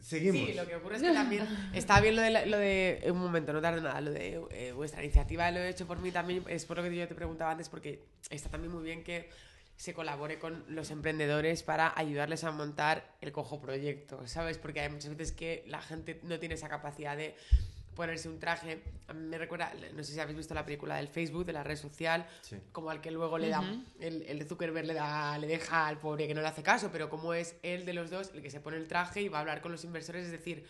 seguimos. Sí, lo que ocurre es que también está bien lo de, la- lo de un momento, no tarde nada, lo de eh, vuestra iniciativa, lo he hecho por mí también, es por lo que yo te preguntaba antes, porque está también muy bien que se colabore con los emprendedores para ayudarles a montar el cojo proyecto, ¿sabes? Porque hay muchas veces que la gente no tiene esa capacidad de ponerse un traje. A mí me recuerda, no sé si habéis visto la película del Facebook, de la red social, Sí. como al que luego le da, el, el de Zuckerberg le, da, le deja al pobre que no le hace caso, pero como es él de los dos el que se pone el traje y va a hablar con los inversores, es decir,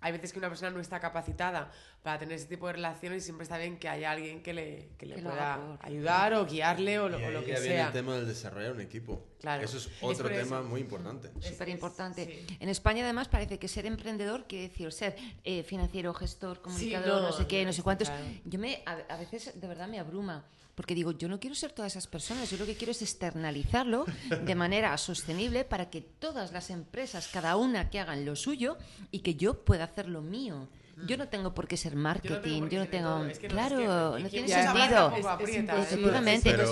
hay veces que una persona no está capacitada para tener ese tipo de relaciones y siempre está bien que haya alguien que le, que le Que pueda ayudar o guiarle o lo, Y o lo ahí que ya viene sea. el tema del desarrollar un equipo. Claro. Eso es Es otro eso. tema muy importante. Es- Súper importante. sí. En España, además, parece que ser emprendedor quiere decir ser eh, financiero, gestor, comunicador, no, no, sé qué, no sé cuántos. claro. Yo me, a, a veces, de verdad, me abruma. Porque digo, yo no quiero ser todas esas personas, yo lo que quiero es externalizarlo de manera sostenible para que todas las empresas, cada una que hagan lo suyo y que yo pueda hacer lo mío. Yo no tengo por qué ser marketing, yo no tengo... claro, no tiene sentido. ¿eh? Efectivamente, Pero-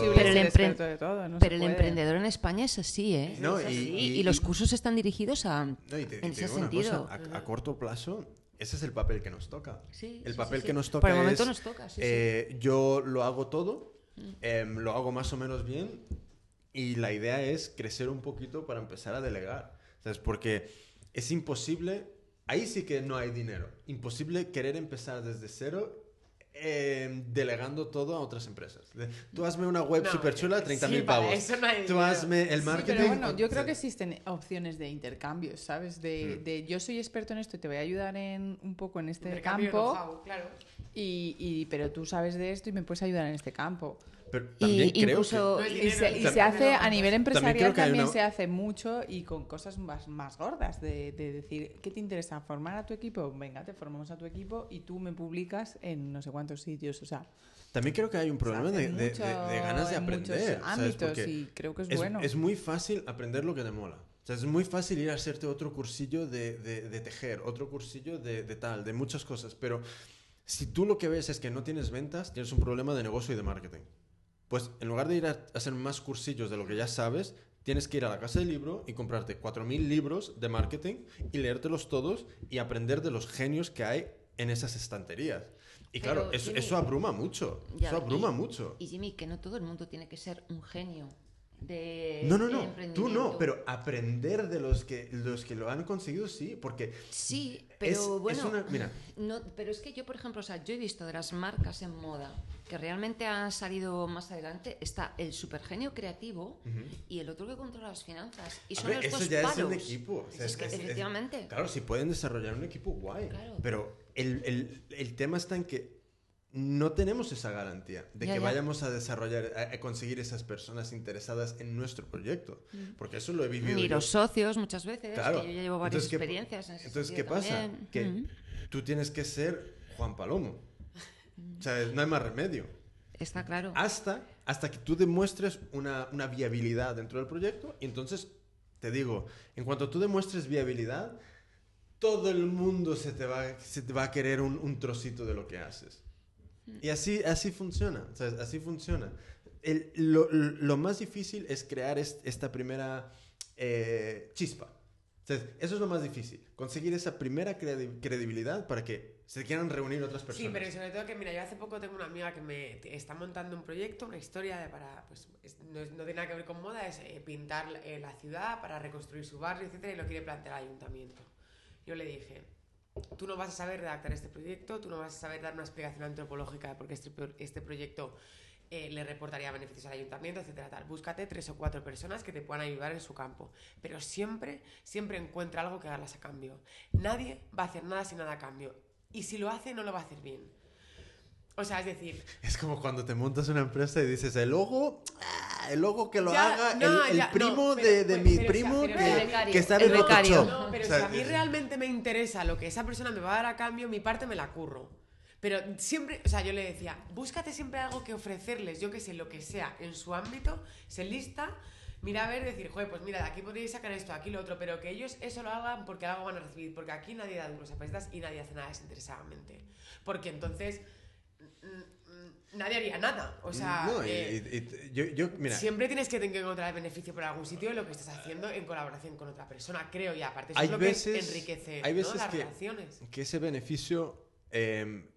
el todo, no Pero emprendedor en España es así, ¿eh? No, Es y- así, y- y, los cursos están dirigidos a... No, y te, y en te ese digo una sentido. cosa, a, a corto plazo, ese es el papel que nos toca. Sí, el sí, papel sí, que nos toca Por el momento es, nos toca, sí, sí. eh, yo lo hago todo, em, lo hago más o menos bien y la idea es crecer un poquito para empezar a delegar. ¿Sabes? Porque es imposible, ahí sí que no hay dinero, imposible querer empezar desde cero. em, delegando todo a otras empresas. Tú hazme una web No, súper chula, sí, 30 mil para pavos. eso no hay Tú hazme el Sí, marketing. pero bueno, yo creo que existen opciones de intercambio, ¿sabes? De, Mm. de yo soy experto en esto y te voy a ayudar en un poco en este campo, claro. Y, y- pero tú sabes de esto y me puedes ayudar en este campo. Pero también Y creo incluso- que... Y se, y se hace a nivel empresarial hay también una- se hace mucho y con cosas más, más gordas de, de decir, ¿qué te interesa? ¿Formar a tu equipo? Venga, te formamos a tu equipo y tú me publicas en no sé cuántos sitios. O sea, También creo que hay un problema de, hace de- de- mucho de ganas de en aprender. ámbitos y creo que es, es, bueno. es muy fácil aprender lo que te mola. O sea, es muy fácil ir a hacerte otro cursillo de, de- de tejer, otro cursillo de, de tal, de muchas cosas. Pero si tú lo que ves es que no tienes ventas, tienes un problema de negocio y de marketing. Pues en lugar de ir a hacer más cursillos de lo que ya sabes, tienes que ir a la casa del libro y comprarte 4.000 libros de marketing y leértelos todos y aprender de los genios que hay en esas estanterías. Y Pero, claro, eso, Jimmy, eso abruma mucho. Ya, eso abruma y- mucho. Y Jimmy, que no todo el mundo tiene que ser un genio de, No, no, no. Tú no, pero aprender de los que, los que lo han conseguido, sí, porque Sí, pero es, es bueno... una... Mira, No, pero es que yo, por ejemplo, o sea, yo he visto de las marcas en moda que realmente han salido más adelante, está el supergenio creativo y el otro que controla las finanzas. Y a son ver, los eso dos ya palos. es un equipo. o sea, Es que efectivamente. claro, si pueden desarrollar un equipo, guay. Claro. Pero el, el- el tema está en que no tenemos esa garantía de Ya, que ya. vayamos a desarrollar, a, a conseguir esas personas interesadas en nuestro proyecto. Porque eso lo he vivido. Ni yo. los socios muchas veces, Claro. que yo ya llevo varias Entonces, ¿qué- experiencias en ese Entonces, ¿qué pasa? Que Mm. tú tienes que ser Juan Palomo. O sea, no hay más remedio. Está claro. Hasta, hasta que tú demuestres una, una viabilidad dentro del proyecto. Y entonces, te digo, en cuanto tú demuestres viabilidad, todo el mundo se te va, se te va a querer un, un trocito de lo que haces. Y así, así funciona. o sea, así funciona. El- lo, lo más difícil es crear est- esta primera eh, chispa. O sea, eso es lo más difícil. Conseguir esa primera credi- credibilidad para que se quieran reunir otras personas. Sí, pero sobre todo que, mira, yo hace poco tengo una amiga que me está montando un proyecto, una historia de para, pues, es- no, no tiene nada que ver con moda, es eh, pintar eh, la ciudad para reconstruir su barrio, etcétera, y lo quiere plantear al ayuntamiento. Yo le dije, tú no vas a saber redactar este proyecto, tú no vas a saber dar una explicación antropológica de por qué este, este proyecto eh, le reportaría beneficios al ayuntamiento, etcétera, tal. Búscate tres o cuatro personas que te puedan ayudar en su campo, pero siempre, siempre encuentra algo que darlas a cambio. Nadie va a hacer nada sin nada a cambio, y si lo hace, no lo va a hacer bien. O sea, es decir, Es como cuando te montas una empresa y dices, el logo, ah, el logo que lo Ya, haga no, el, el ya, primo no, pero- de, de pero- mi pero, primo que, está en el becario. Photoshop". No, pero O sea, si a mí realmente me interesa lo que esa persona me va a dar a cambio, mi parte me la curro. Pero siempre, o sea, yo le decía, búscate siempre algo que ofrecerles, yo que sé, lo que sea, en su ámbito, se lista, mira a ver, decir, joder, pues mira, de aquí podríais sacar esto, aquí lo otro, pero que ellos eso lo hagan porque algo van a recibir, porque aquí nadie da duros a pestas y nadie hace nada desinteresadamente. Porque entonces nadie haría nada. O sea, no, eh, yo, yo- mira, Siempre tienes que tener que encontrar el beneficio por algún sitio de lo que estás haciendo en colaboración con otra persona, creo, y aparte eso hay es lo veces, que enriquece hay ¿no? veces las que, relaciones. que ese beneficio eh,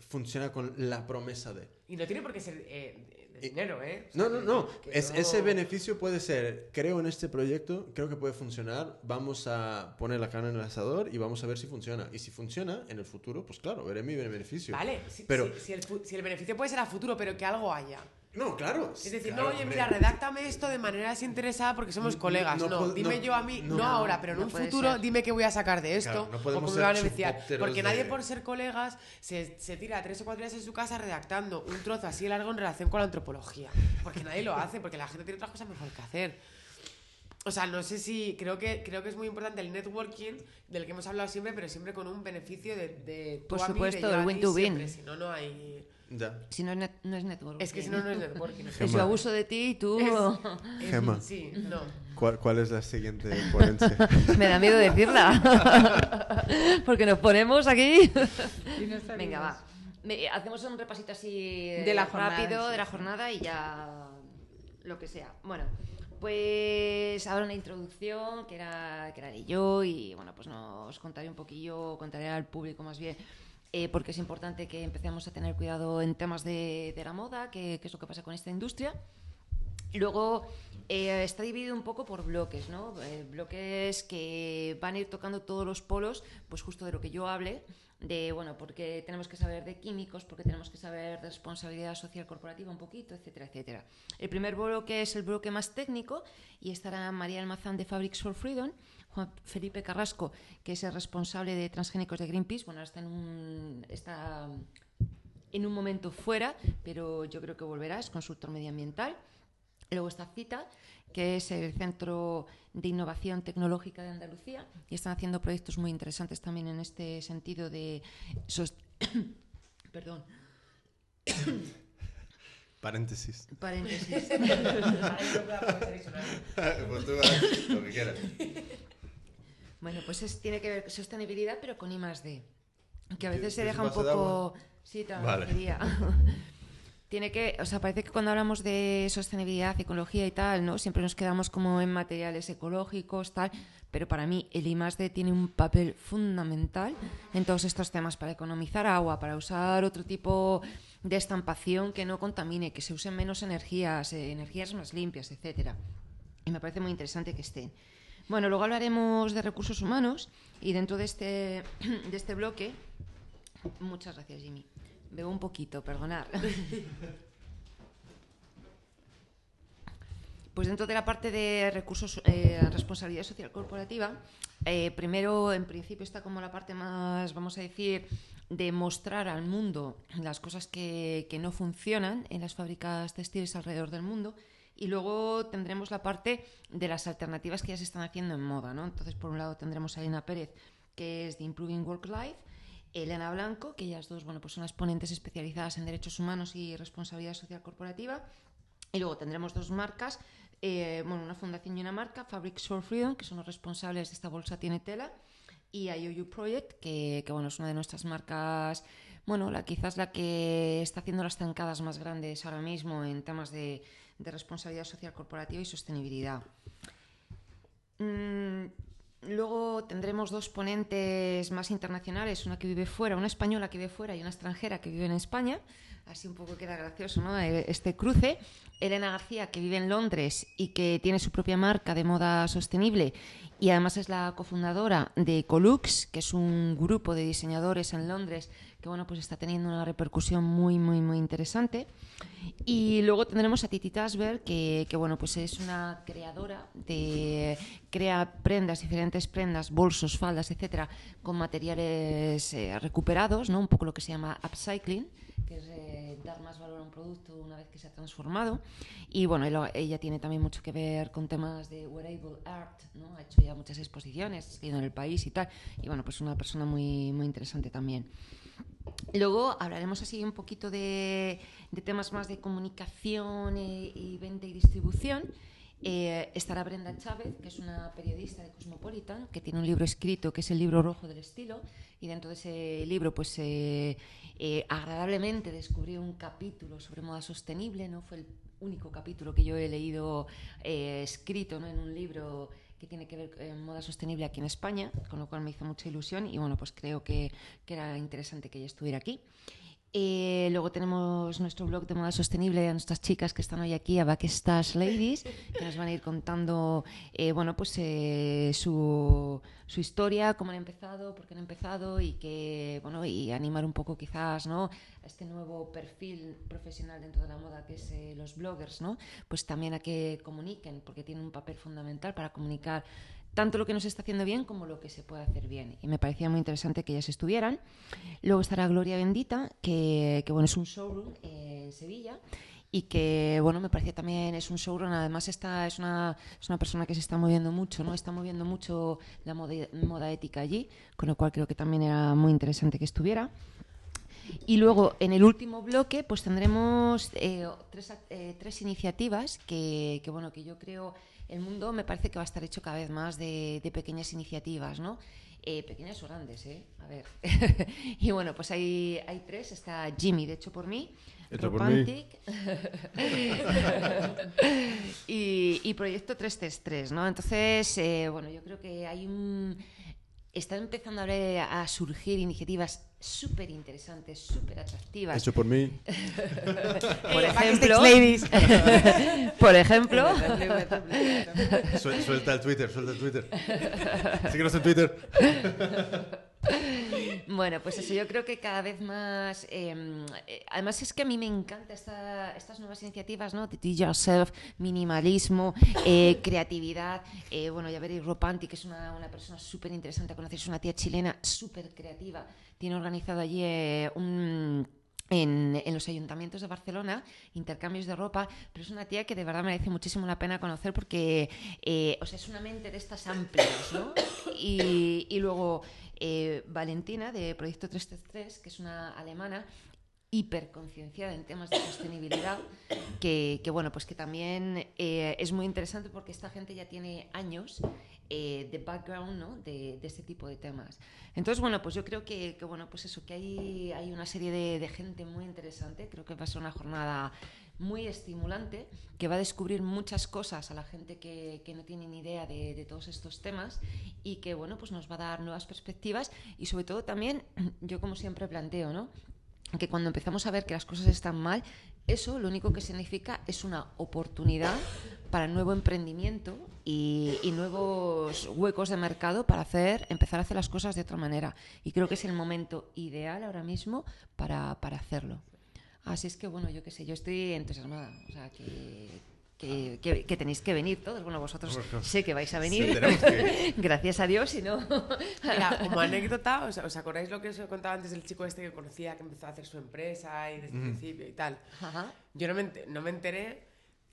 funciona con la promesa de... Y no tiene por qué ser eh, de- dinero, ¿eh? O sea, No, no, no. que Es, no- Ese beneficio puede ser, creo en este proyecto, creo que puede funcionar, vamos a poner la carne en el asador y vamos a ver si funciona. Y si funciona, en el futuro, pues claro, veré mi beneficio. Vale, si, Pero- si- si el, si el beneficio puede ser a futuro, pero que algo haya. No, claro. Es decir, claro, no, oye, hombre. mira, redáctame esto de manera desinteresada porque somos No, colegas. no dime no, yo a mí, no. no, ahora, pero en No un futuro ser. dime qué voy a sacar de esto Claro, no o podemos ser beneficiar. Porque nadie por ser colegas se, se tira tres o cuatro días en su casa redactando un trozo así largo en relación con la antropología. Porque nadie lo hace, porque la gente tiene otras cosas mejor que hacer. O sea, no sé si. Creo que, creo que es muy importante el networking, del que hemos hablado siempre, pero siempre con un beneficio de. de tú Por a mí, de supuesto, el win-to-win. siempre, Si no, no hay. Ya. Si no es, net- no es network. Es que si no, no es networking. Es yo abuso de ti y tú... Es- Gemma. Sí, no. ¿Cuál, cuál es la siguiente ponencia? Me da miedo decirla. Porque nos ponemos aquí... Y no sabemos. Venga, va. Me- hacemos un repasito así De la jornada, rápido sí, de la jornada y ya lo que sea. Bueno, pues ahora una introducción que era, que era de yo y bueno, pues nos contaré un poquillo, contaré al público más bien. Eh, porque es importante que empecemos a tener cuidado en temas de, de la moda, que es lo que pasa con esta industria. Luego eh, está dividido un poco por bloques, ¿no? Eh, bloques que van a ir tocando todos los polos, pues justo de lo que yo hable, de, bueno, porque tenemos que saber de químicos, porque tenemos que saber de responsabilidad social corporativa un poquito, etcétera, etcétera. El primer bloque es el bloque más técnico y estará María Almazán de Fabrics for Freedom, Juan Felipe Carrasco, que es el responsable de transgénicos de Greenpeace, bueno, ahora está en un... Está, en un momento fuera, pero yo creo que volverá, es consultor medioambiental. Luego está CITA, que es el Centro de Innovación Tecnológica de Andalucía, y están haciendo proyectos muy interesantes también en este sentido de... Perdón. Paréntesis. Paréntesis. pues tú haz lo que quieras. Bueno, pues es- tiene que ver con sostenibilidad, pero con I más D. Que a ¿Qué- veces se deja un poco. Sí, Vale. Tiene que, o sea, parece que cuando hablamos de sostenibilidad, ecología y tal, ¿no? Siempre nos quedamos como en materiales ecológicos, tal, pero para mí el I más D tiene un papel fundamental en todos estos temas para economizar agua, para usar otro tipo de estampación que no contamine, que se usen menos energías, eh, energías más limpias, etcétera. Y me parece muy interesante que estén. Bueno, luego hablaremos de recursos humanos y dentro de este, de este bloque. Muchas gracias, Jimmy. Bebo un poquito, perdonar. Pues dentro de la parte de recursos, eh, responsabilidad social corporativa, eh, primero, en principio, está como la parte más, vamos a decir, de mostrar al mundo las cosas que, que no funcionan en las fábricas textiles alrededor del mundo. Y luego tendremos la parte de las alternativas que ya se están haciendo en moda. ¿no? Entonces, por un lado, tendremos a Elena Pérez, que es de Improving Work Life, Elena Blanco, que ellas dos bueno, pues son las ponentes especializadas en derechos humanos y responsabilidad social corporativa. Y luego tendremos dos marcas, eh, bueno, una fundación y una marca, Fabrics for Freedom, que son los responsables de esta bolsa Tiene Tela, y IOU Project, que, que, bueno, es una de nuestras marcas, bueno, la, quizás la que está haciendo las zancadas más grandes ahora mismo en temas de, de responsabilidad social corporativa y sostenibilidad. Mm, Luego tendremos dos ponentes más internacionales, una que vive fuera, una española que vive fuera y una extranjera que vive en España. Así un poco queda gracioso, ¿no? Eh, Este cruce. Elena García, que vive en Londres y que tiene su propia marca de moda sostenible y además es la cofundadora de Colux, que es un grupo de diseñadores en Londres que bueno, pues está teniendo una repercusión muy, muy, muy interesante. Y luego tendremos a Titi Tasberg, que, que, bueno, pues es una creadora de crea prendas, diferentes prendas, bolsos, faldas, etcétera, con materiales eh, recuperados, ¿no? Un poco lo que se llama upcycling, que es eh, dar más valor a un producto una vez que se ha transformado. Y bueno, ella, tiene también mucho que ver con temas de wearable art, ¿no? Ha hecho ya muchas exposiciones, en el país y tal. Y bueno, pues una persona muy, muy interesante también. Luego hablaremos así un poquito de, de temas más de comunicación y, y, venta y distribución. Eh, estará Brenda Chávez, que es una periodista de Cosmopolitan, que tiene un libro escrito que es el libro rojo del estilo, y dentro de ese libro, pues eh, eh, agradablemente descubrí un capítulo sobre moda sostenible, no fue el único capítulo que yo he leído escrito ¿no? en un libro que tiene que ver con moda sostenible aquí en España, con lo cual me hizo mucha ilusión y bueno, pues creo que, que era interesante que ella estuviera aquí. Eh, luego tenemos nuestro blog de moda sostenible de nuestras chicas que están hoy aquí, a Backstash Ladies, que nos van a ir contando eh, bueno, pues, eh, su, su, historia, cómo han empezado, por qué han empezado y, que, bueno, y animar un poco quizás ¿no? a este nuevo perfil profesional dentro de la moda que es eh, los bloggers, ¿no? pues también a que comuniquen, porque tienen un papel fundamental para comunicar tanto lo que nos está haciendo bien como lo que se puede hacer bien. Y me parecía muy interesante que ellas estuvieran. Luego estará Gloria Bendita, que, que bueno, es un showroom eh, en Sevilla y que bueno me parecía también es un showroom además esta es una, es una persona que se está moviendo mucho no está moviendo mucho la moda, moda ética allí con lo cual creo que también era muy interesante que estuviera y luego, en el último bloque, pues tendremos eh, tres, eh, tres, iniciativas que, que, bueno, que yo creo el mundo me parece que va a estar hecho cada vez más de, de pequeñas iniciativas, ¿no? Eh, pequeñas o grandes, ¿eh? A ver. y bueno, pues hay, hay tres. Está Jimmy, de hecho por mí. Hecho Ropantic. y, y, Proyecto 333, ¿no? Entonces, eh, bueno, yo creo que hay un... Están empezando a, a surgir iniciativas súper interesantes, súper atractivas. Hecho por mí. por ejemplo. por ejemplo. suelta el Twitter, suelta el Twitter. Síguenos en Twitter. Bueno, pues eso, yo creo que cada vez más. Eh, eh, además, es que a mí me encantan esta, estas nuevas iniciativas, ¿no? Do yourself, minimalismo, eh, creatividad. bueno, ya veréis, Ropanti, que es una, persona súper interesante a conocer, es una tía chilena súper creativa. Tiene organizado allí. En, los ayuntamientos de Barcelona, intercambios de ropa, pero es una tía que de verdad merece muchísimo la pena conocer porque eh, es una mente de estas amplias, ¿no? Y luego eh, Valentina, de Proyecto 333, que es una alemana, hiperconcienciada en temas de sostenibilidad, que, bueno, pues que también eh, es muy interesante porque esta gente ya tiene años eh, de background ¿no? de, este tipo de temas. Entonces, bueno, pues yo creo que, que bueno, pues eso, que hay, hay una serie de, de, gente muy interesante, creo que va a ser una jornada muy estimulante, que va a descubrir muchas cosas a la gente que, que no tiene ni idea de, todos estos temas y que, bueno, pues nos va a dar nuevas perspectivas y sobre todo también, yo como siempre planteo, ¿no? que cuando empezamos a ver que las cosas están mal, eso lo único que significa es una oportunidad para nuevo emprendimiento y, y, nuevos huecos de mercado para hacer, empezar a hacer las cosas de otra manera. Y creo que es el momento ideal ahora mismo para, para hacerlo. Así es que, bueno, yo qué sé, yo estoy entusiasmada. O sea, que, que, que, que, tenéis que venir todos. Bueno, vosotros sé que vais a venir. Sí, que... Gracias a Dios, si no. Mira, como anécdota, ¿os, ¿os, acordáis lo que os he contado antes del chico este que conocía, que empezó a hacer su empresa y desde el mm. principio y tal? Ajá. Yo no me, no me enteré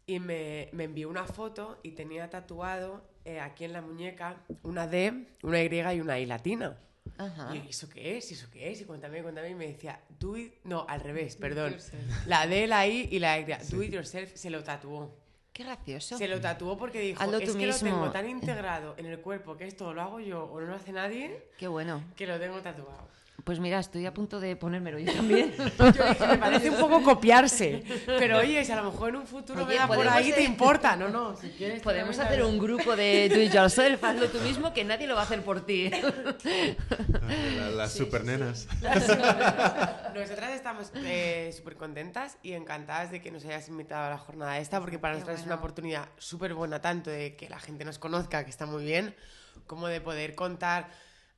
y me, me, envió una foto y tenía tatuado eh, aquí en la muñeca una D, una Y y una I latina. Ajá. Y ¿eso qué es? ¿Eso qué es? Y cuéntame, cuéntame. Y me decía, do it... No, al revés, perdón. La D, la I y la Y. Do it yourself se lo tatuó. Qué gracioso. Se lo tatuó porque dijo, Hazlo es tú que mismo. lo tengo tan integrado en el cuerpo que esto lo hago yo o no lo hace nadie. Qué bueno. Que lo tengo tatuado. Pues mira, estoy a punto de ponérmelo yo también. yo dije, me parece un poco copiarse. Pero oye, si a lo mejor en un futuro oye, me da por ahí, te importa. No, no, si quieres. Podemos hacer un grupo de do it yourself, hazlo tú mismo, que nadie lo va a hacer por ti. La, las sí, supernenas. Sí, sí. Las Nosotras estamos eh, súper contentas y encantadas de que nos hayas invitado a la jornada esta, porque para Qué nosotras bueno. es una oportunidad súper buena, tanto de que la gente nos conozca, que está muy bien, como de poder contar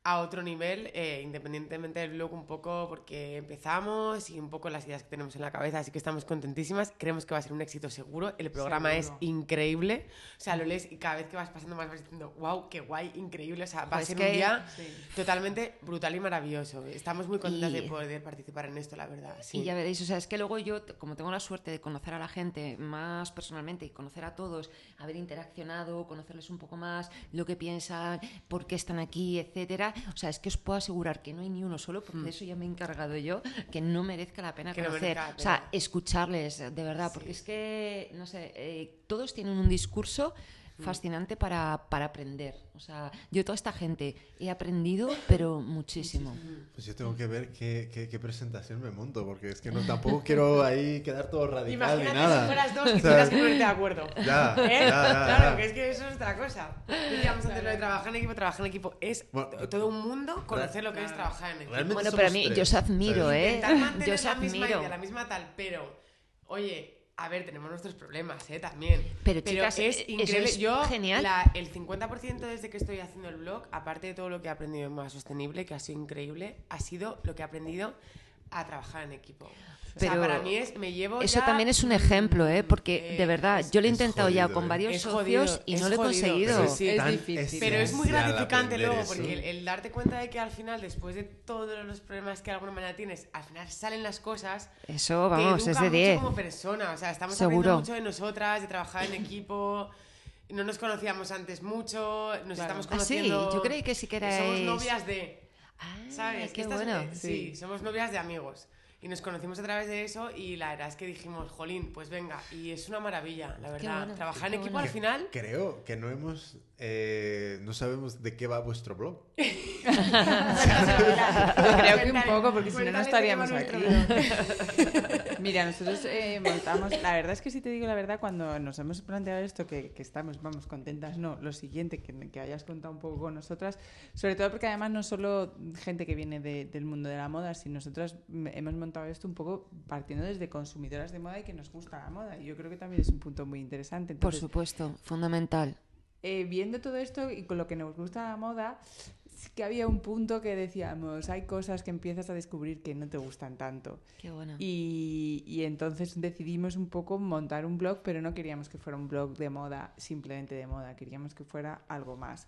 a otro nivel, eh, independientemente del blog un poco porque empezamos y un poco las ideas que tenemos en la cabeza, así que estamos contentísimas, creemos que va a ser un éxito seguro, el programa seguro. es increíble, o sea, lo lees y cada vez que vas pasando más vas diciendo, wow, qué guay, increíble, o sea, va a ser que... un día sí. totalmente brutal y maravilloso, estamos muy contentas y... de poder participar en esto, la verdad. Sí. Y ya veréis, o sea, es que luego yo, como tengo la suerte de conocer a la gente más personalmente y conocer a todos, haber interaccionado, conocerles un poco más, lo que piensan, por qué están aquí, etcétera, o sea, es que os puedo asegurar que no hay ni uno solo, porque mm. de eso ya me he encargado yo, que no merezca la pena que conocer. No. O sea, escucharles, de verdad, sí. porque es que, no sé, eh, todos tienen un discurso mm. Fascinante para, para, aprender. O sea, yo toda esta gente he aprendido, pero muchísimo. Pues yo tengo que ver qué, qué, qué presentación me monto, porque es que no tampoco quiero ahí quedar todo radical Imagínate ni nada. si fueras dos y que ponerte de acuerdo. Ya, ¿Eh? ya, ya, Claro, que es que eso es otra cosa. Decíamos antes lo de trabajar en equipo, trabajar en equipo es Bueno, todo un mundo conocer lo que es trabajar en equipo. Realmente Bueno, pero a mí, tres, yo os admiro, ¿sabes? ¿eh? Yo os la misma admiro. idea, la misma tal, pero, oye, a ver, tenemos nuestros problemas, ¿eh? También. Pero, chicas, es eh, increíble. es Yo, genial. la- el 50% desde que estoy haciendo el blog, aparte de todo lo que he aprendido en Moda Sostenible, que ha sido increíble, ha sido lo que he aprendido a trabajar en equipo. O sea, Pero para mí es, me llevo Eso ya, también es un ejemplo, ¿eh? Porque eh, de verdad, es- yo lo he intentado ya jodido, con ¿eh? varios Es socios jodido, y no lo he conseguido. pero es sí, es tan difícil. Pero es muy gratificante luego, eso. porque el, el darte cuenta de que al final, después de todos los problemas que de alguna manera tienes, al final salen las cosas. Eso, te vamos, educa es de mucho 10. como persona. O sea, estamos Seguro. aprendiendo mucho de nosotras, de trabajar en equipo. No nos conocíamos antes mucho, nos Claro. estamos Ah, sí, conociendo. yo creí que sí que erais... Somos novias de. Ah, ¿Sabes? qué Estas- bueno. eh, sí, somos novias de amigos. Y nos conocimos a través de eso y la verdad es que dijimos, jolín, pues venga. Y es una maravilla, la verdad. bueno, Trabajar en equipo bueno. al final. Creo que no hemos, eh, no sabemos de qué va vuestro blog. Creo que un poco, porque si no, no estaríamos aquí. Mira, nosotros eh, montamos. La verdad es que si te digo la verdad, cuando nos hemos planteado esto, que, que estamos, vamos, contentas, no, lo siguiente, que, que hayas contado un poco con nosotras, sobre todo porque además no solo gente que viene de- del mundo de la moda, sino nosotras hemos montado esto un poco partiendo desde consumidoras de moda y que nos gusta la moda. Y yo creo que también es un punto muy interesante. Por supuesto, fundamental. Eh, viendo todo esto y con lo que nos gusta la moda, sí que había un punto que decíamos, hay cosas que empiezas a descubrir que no te gustan tanto. Qué bueno. Y, y entonces decidimos un poco montar un blog, pero no queríamos que fuera un blog de moda, simplemente de moda, queríamos que fuera algo más.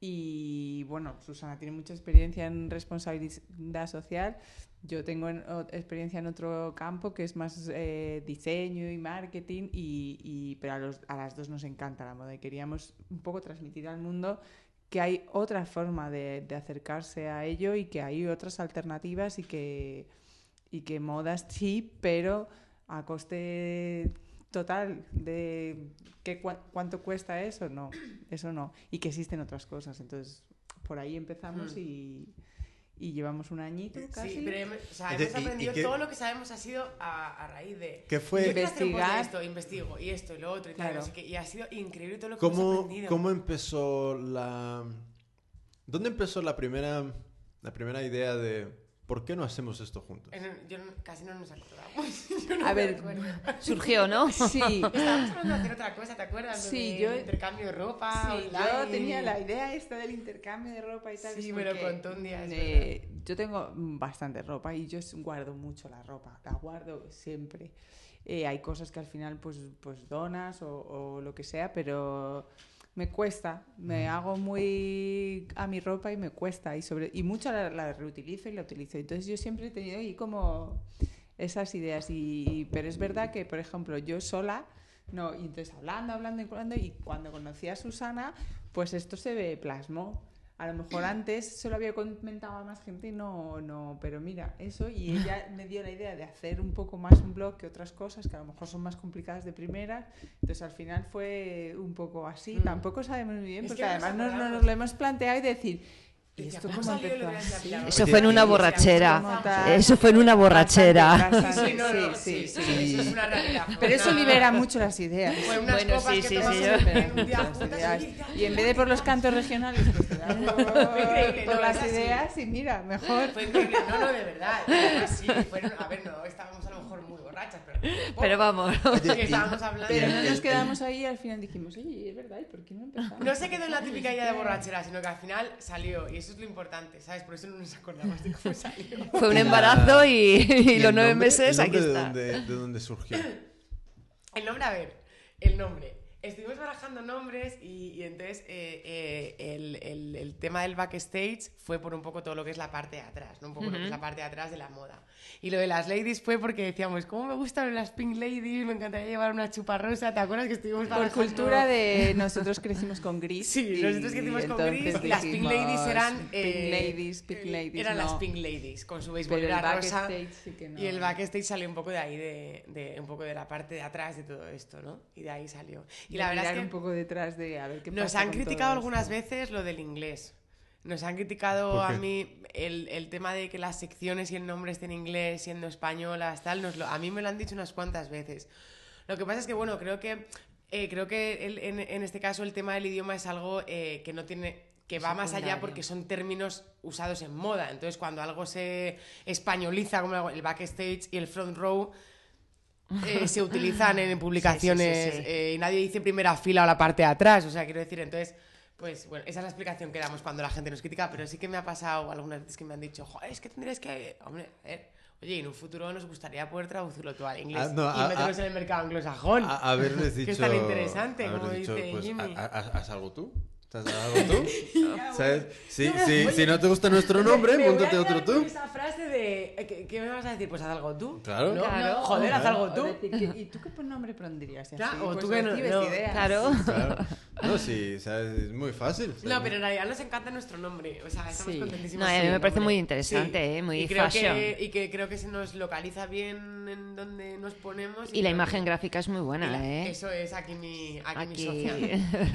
Y bueno, Susana tiene mucha experiencia en responsabilidad social, yo tengo en- o- experiencia en otro campo que es más eh, diseño y marketing, y, y- pero a, los- a las dos nos encanta la moda y queríamos un poco transmitir al mundo que hay otra forma de, de acercarse a ello y que hay otras alternativas y que, y que modas sí, pero a coste total de qué cua- cuánto cuesta eso, no, eso no, y que existen otras cosas. Entonces, por ahí empezamos Hmm. y, y llevamos un añito casi. Sí, pero hemos, o sea, hemos y- y aprendido qué- todo lo que sabemos ha sido a, a raíz de... ¿Qué fue- Investigar. esto, investigo, y esto, y lo otro, y tal, Claro. no sé qué, y ha sido increíble todo lo que hemos ¿Cómo, aprendido. ¿Cómo empezó la... ¿Dónde empezó la primera, la primera idea de por qué no hacemos esto juntos? En- yo no- casi no nos acordamos. Yo no A ver, acuerdo. Surgió, ¿no? Sí, Estábamos hablando de hacer otra cosa, ¿te acuerdas? Sí, de yo- intercambio de ropa. Sí, yo tenía la idea esta del intercambio de ropa y tal. Sí, me lo contó un día, eh, yo tengo bastante ropa y yo guardo mucho la ropa, la guardo siempre. Eh, hay cosas que al final pues, pues donas o, o lo que sea, pero me cuesta, me hago muy a mi ropa y me cuesta y sobre y mucho la, la reutilizo y la utilizo. Entonces yo siempre he tenido ahí como esas ideas y pero es verdad que por ejemplo yo sola no, y entonces hablando, hablando y hablando, y cuando conocí a Susana, pues esto se ve plasmó. A lo mejor antes se lo había comentado a más gente y no, no, pero mira, eso, y ella me dio la idea de hacer un poco más un blog que otras cosas que a lo mejor son más complicadas de primeras. Entonces al final fue un poco así. Mm. Tampoco sabemos muy bien, Es porque que no nos además nos, lo hemos planteado y decir, ¿y esto ¿cómo empezó? pirámide? Eso fue en una sí, borrachera. sí, sí, Eso fue en una borrachera. Sí, no, no, sí, sí, sí, sí. eso es una realidad. Pero eso libera mucho las ideas. Unas Bueno, copas sí, que sí, sí, Y en vez de por los cantos regionales, pues increíble, no, las así. ideas y mira, mejor. Fue increíble. No, no, de verdad. Sí, fueron, a ver, no, estábamos a lo mejor muy borrachas, pero... Pero vamos. Oye, Que y- estábamos hablando... Pero no nos quedamos ahí y al final dijimos, oye, es verdad, ¿y por qué no empezamos? No se quedó en la típica idea de borrachera, sino que al final salió, y eso es lo importante, ¿sabes? Por eso no nos acordamos de cómo salió. Fue un embarazo y, los nueve nombre- meses aquí está. De dónde, de dónde surgió. El nombre, a ver, el nombre. Estuvimos barajando nombres y, y entonces eh, eh, el, el- el tema del backstage fue por un poco todo lo que es la parte de atrás, ¿no? Un poco lo que es la parte de atrás de la moda. Y lo de las ladies fue porque decíamos, ¿cómo me gustan las pink ladies? Me encantaría llevar una chupa rosa. ¿Te acuerdas que estuvimos Por barajando? cultura de nosotros crecimos con gris. Sí, y nosotros que hicimos con gris y las Pink dijimos, Ladies eran... Pink eh, Ladies, Pink eh, Ladies. Eran no. las Pink Ladies, con su beisbolera rosa. sí que no. Y el backstage salió un poco de ahí, de, de- un poco de la parte de atrás de todo esto, ¿no? Y de ahí salió. Y la verdad es que un poco detrás de a ver qué nos pasa han criticado algunas esto. veces lo del inglés. Nos han criticado ¿Por a mí el, el tema de que las secciones y el nombre estén en inglés, siendo españolas, tal. Nos lo- a mí me lo han dicho unas cuantas veces. Lo que pasa es que, bueno, creo que, eh, creo que el- en, en este caso el tema del idioma es algo eh, que no tiene que va más allá porque son términos usados en moda. Entonces, cuando algo se españoliza, como el backstage y el front row, eh, se utilizan en publicaciones Sí, sí, sí, sí. eh, y nadie dice primera fila o la parte de atrás. O sea, quiero decir, entonces, pues bueno, esa es la explicación que damos cuando la gente nos critica, pero sí que me ha pasado algunas veces que me han dicho, joder, es que tendrías que. Hombre, a ver, oye, en un futuro nos gustaría poder traducirlo todo al inglés Ah, no, y a- meternos en el mercado anglosajón. A, haberles dicho. Que es tan interesante, como dicho, dice pues, Jimmy. "Ha- ha- ¿Haz algo tú? ¿Estás algo tú? ¿Sabes? Sí, sí, si no te gusta nuestro nombre, Me voy a montate quedar otro con tú. Esa frase de. eh, ¿Qué, qué me vas a decir? Pues haz algo tú. Claro. ¿No? Claro. Joder, haz algo tú. decir ¿Y tú qué nombre pondrías? Y Claro, así, o pues tú que no- no. ideas. Claro. Claro. No, sí, ¿sabes? Es muy fácil. No, ¿sabes? pero en realidad nos encanta nuestro nombre. O sea, estamos Sí. contentísimos. No, a mí me parece muy interesante, ¿eh? Muy y creo fashion. Que, y que creo que se nos localiza bien en donde nos ponemos. Y la creo imagen que- gráfica es muy y buena, la- ¿eh? Eso es aquí mi, aquí mi Aquí. socia.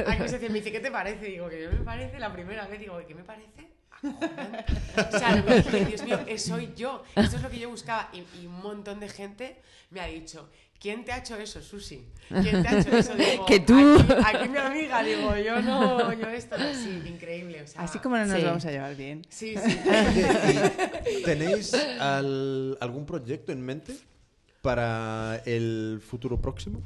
Aquí mi socia me dice, ¿qué te parece? Digo, que yo me parece la primera vez. Digo, ¿qué me parece? O sea, lo que dije, Dios mío, soy yo. Esto es lo que yo buscaba. Y, y un montón de gente me ha dicho, ¿quién te ha hecho eso, Susi? ¿Quién te ha hecho eso? Digo, Que tú. Aquí, aquí mi amiga, digo, yo no, yo esto no. Sí, increíble. O sea, Así como no nos Sí. vamos a llevar bien. Sí, sí. Oye, ¿y ¿Tenéis al- algún proyecto en mente para el futuro próximo?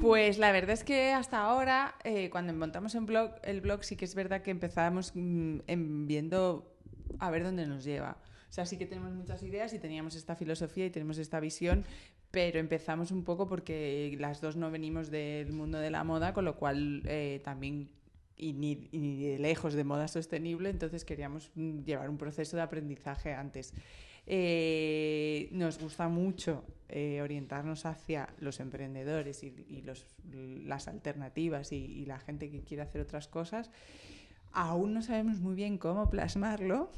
Pues la verdad es que hasta ahora, eh, cuando montamos en blog, el blog, sí que es verdad que empezábamos mm, en viendo a ver dónde nos lleva. O sea, sí que tenemos muchas ideas y teníamos esta filosofía y tenemos esta visión, pero empezamos un poco porque las dos no venimos del mundo de la moda, con lo cual eh, también y ni, lejos de moda sostenible, entonces queríamos mm, llevar un proceso de aprendizaje antes. Eh, nos gusta mucho eh, orientarnos hacia los emprendedores y, y los, las alternativas y, y la gente que quiere hacer otras cosas. Aún no sabemos muy bien cómo plasmarlo,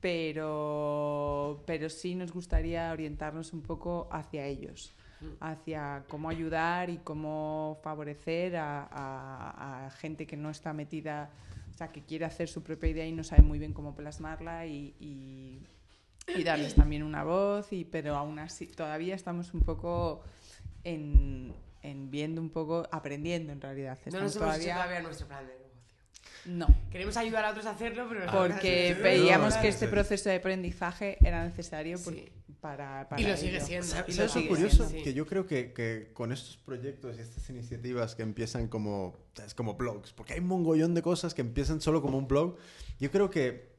pero, pero sí nos gustaría orientarnos un poco hacia ellos, hacia cómo ayudar y cómo favorecer a, a- a gente que no está metida, o sea, que quiere hacer su propia idea y no sabe muy bien cómo plasmarla y, y- y darles también una voz, y, pero aún así todavía estamos un poco en, en viendo un poco, aprendiendo en realidad. No nos Estamos hemos hecho todavía nuestro plan de negocio. No, Queremos ayudar a otros a hacerlo, pero... porque veíamos que este proceso de aprendizaje era necesario por- Sí. para, para Y lo sigue ello. siendo. ¿Sabes y lo sigue curioso? siendo, sí. Que yo creo que, que con estos proyectos y estas iniciativas que empiezan como, es como blogs, porque hay un mongollón de cosas que empiezan solo como un blog, yo creo que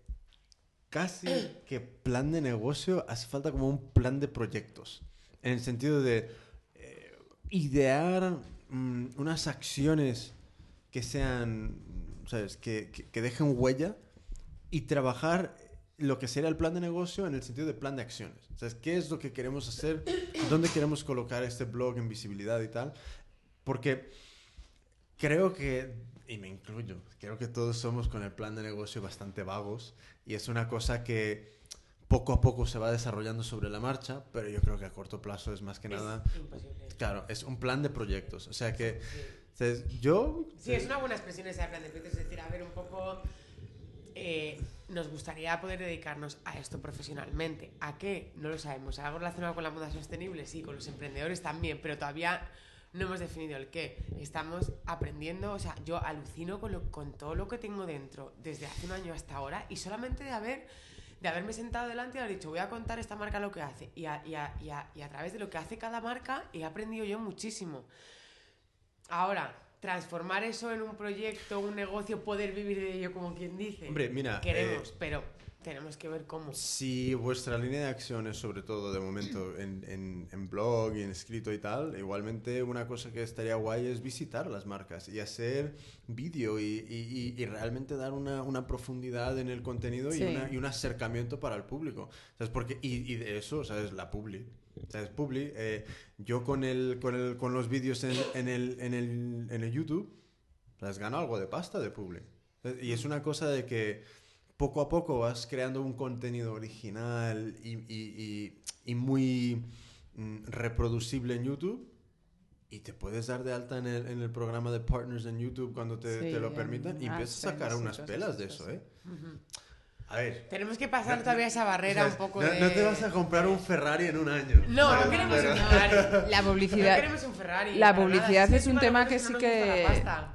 casi que plan de negocio hace falta como un plan de proyectos, en el sentido de eh, idear mm, unas acciones que sean, ¿sabes? Que, que, que dejen huella y trabajar lo que sería el plan de negocio en el sentido de plan de acciones. Sea, ¿qué es lo que queremos hacer? ¿Dónde queremos colocar este blog en visibilidad y tal? Porque creo que, y me incluyo, creo que todos somos con el plan de negocio bastante vagos y es una cosa que poco a poco se va desarrollando sobre la marcha, pero yo creo que a corto plazo es más que nada... Es imposible. Claro, es un plan de proyectos. O sea que Sí. yo... Sí, es una buena expresión esa de plan de proyectos, es decir, a ver, un poco eh, nos gustaría poder dedicarnos a esto profesionalmente. ¿A qué? No lo sabemos. ¿Algo relacionado con la moda sostenible? Sí, con los emprendedores también, pero todavía no hemos definido el qué. Estamos aprendiendo, o sea, yo alucino con, lo- con todo lo que tengo dentro desde hace un año hasta ahora y solamente de haber de haberme sentado delante y haber dicho voy a contar esta marca lo que hace y a, y a- y a- y a través de lo que hace cada marca he aprendido yo muchísimo. Ahora, transformar eso en un proyecto, un negocio, poder vivir de ello como quien dice. Hombre, mira, Queremos, eh, pero tenemos que ver cómo. Si vuestra línea de acción es sobre todo de momento en, en- en blog y en escrito y tal, igualmente una cosa que estaría guay es visitar las marcas y hacer vídeo y, y- y- y realmente dar una, una profundidad en el contenido Sí. y, una- y un acercamiento para el público. ¿Sabes? Porque, y, y de eso, ¿sabes? La publi. ¿Sabes? Publi. eh, yo con, el, con, el, con los vídeos en, en el, en, el, en el YouTube, ¿sabes? Gano algo de pasta de publi. Y es una cosa de que poco a poco vas creando un contenido original y, y- y- y muy mm, reproducible en YouTube y te puedes dar de alta en el, en el programa de partners en YouTube cuando te, Sí, te lo permitan y empiezas a sacar unas pelas de así. eso, ¿eh? A ver. Tenemos que pasar no- todavía esa barrera o sea, un poco no, de... no te vas a comprar un Ferrari en un año. No, no queremos Pero- un Ferrari. La No publicidad, queremos un Ferrari. la publicidad es un tema que sí que,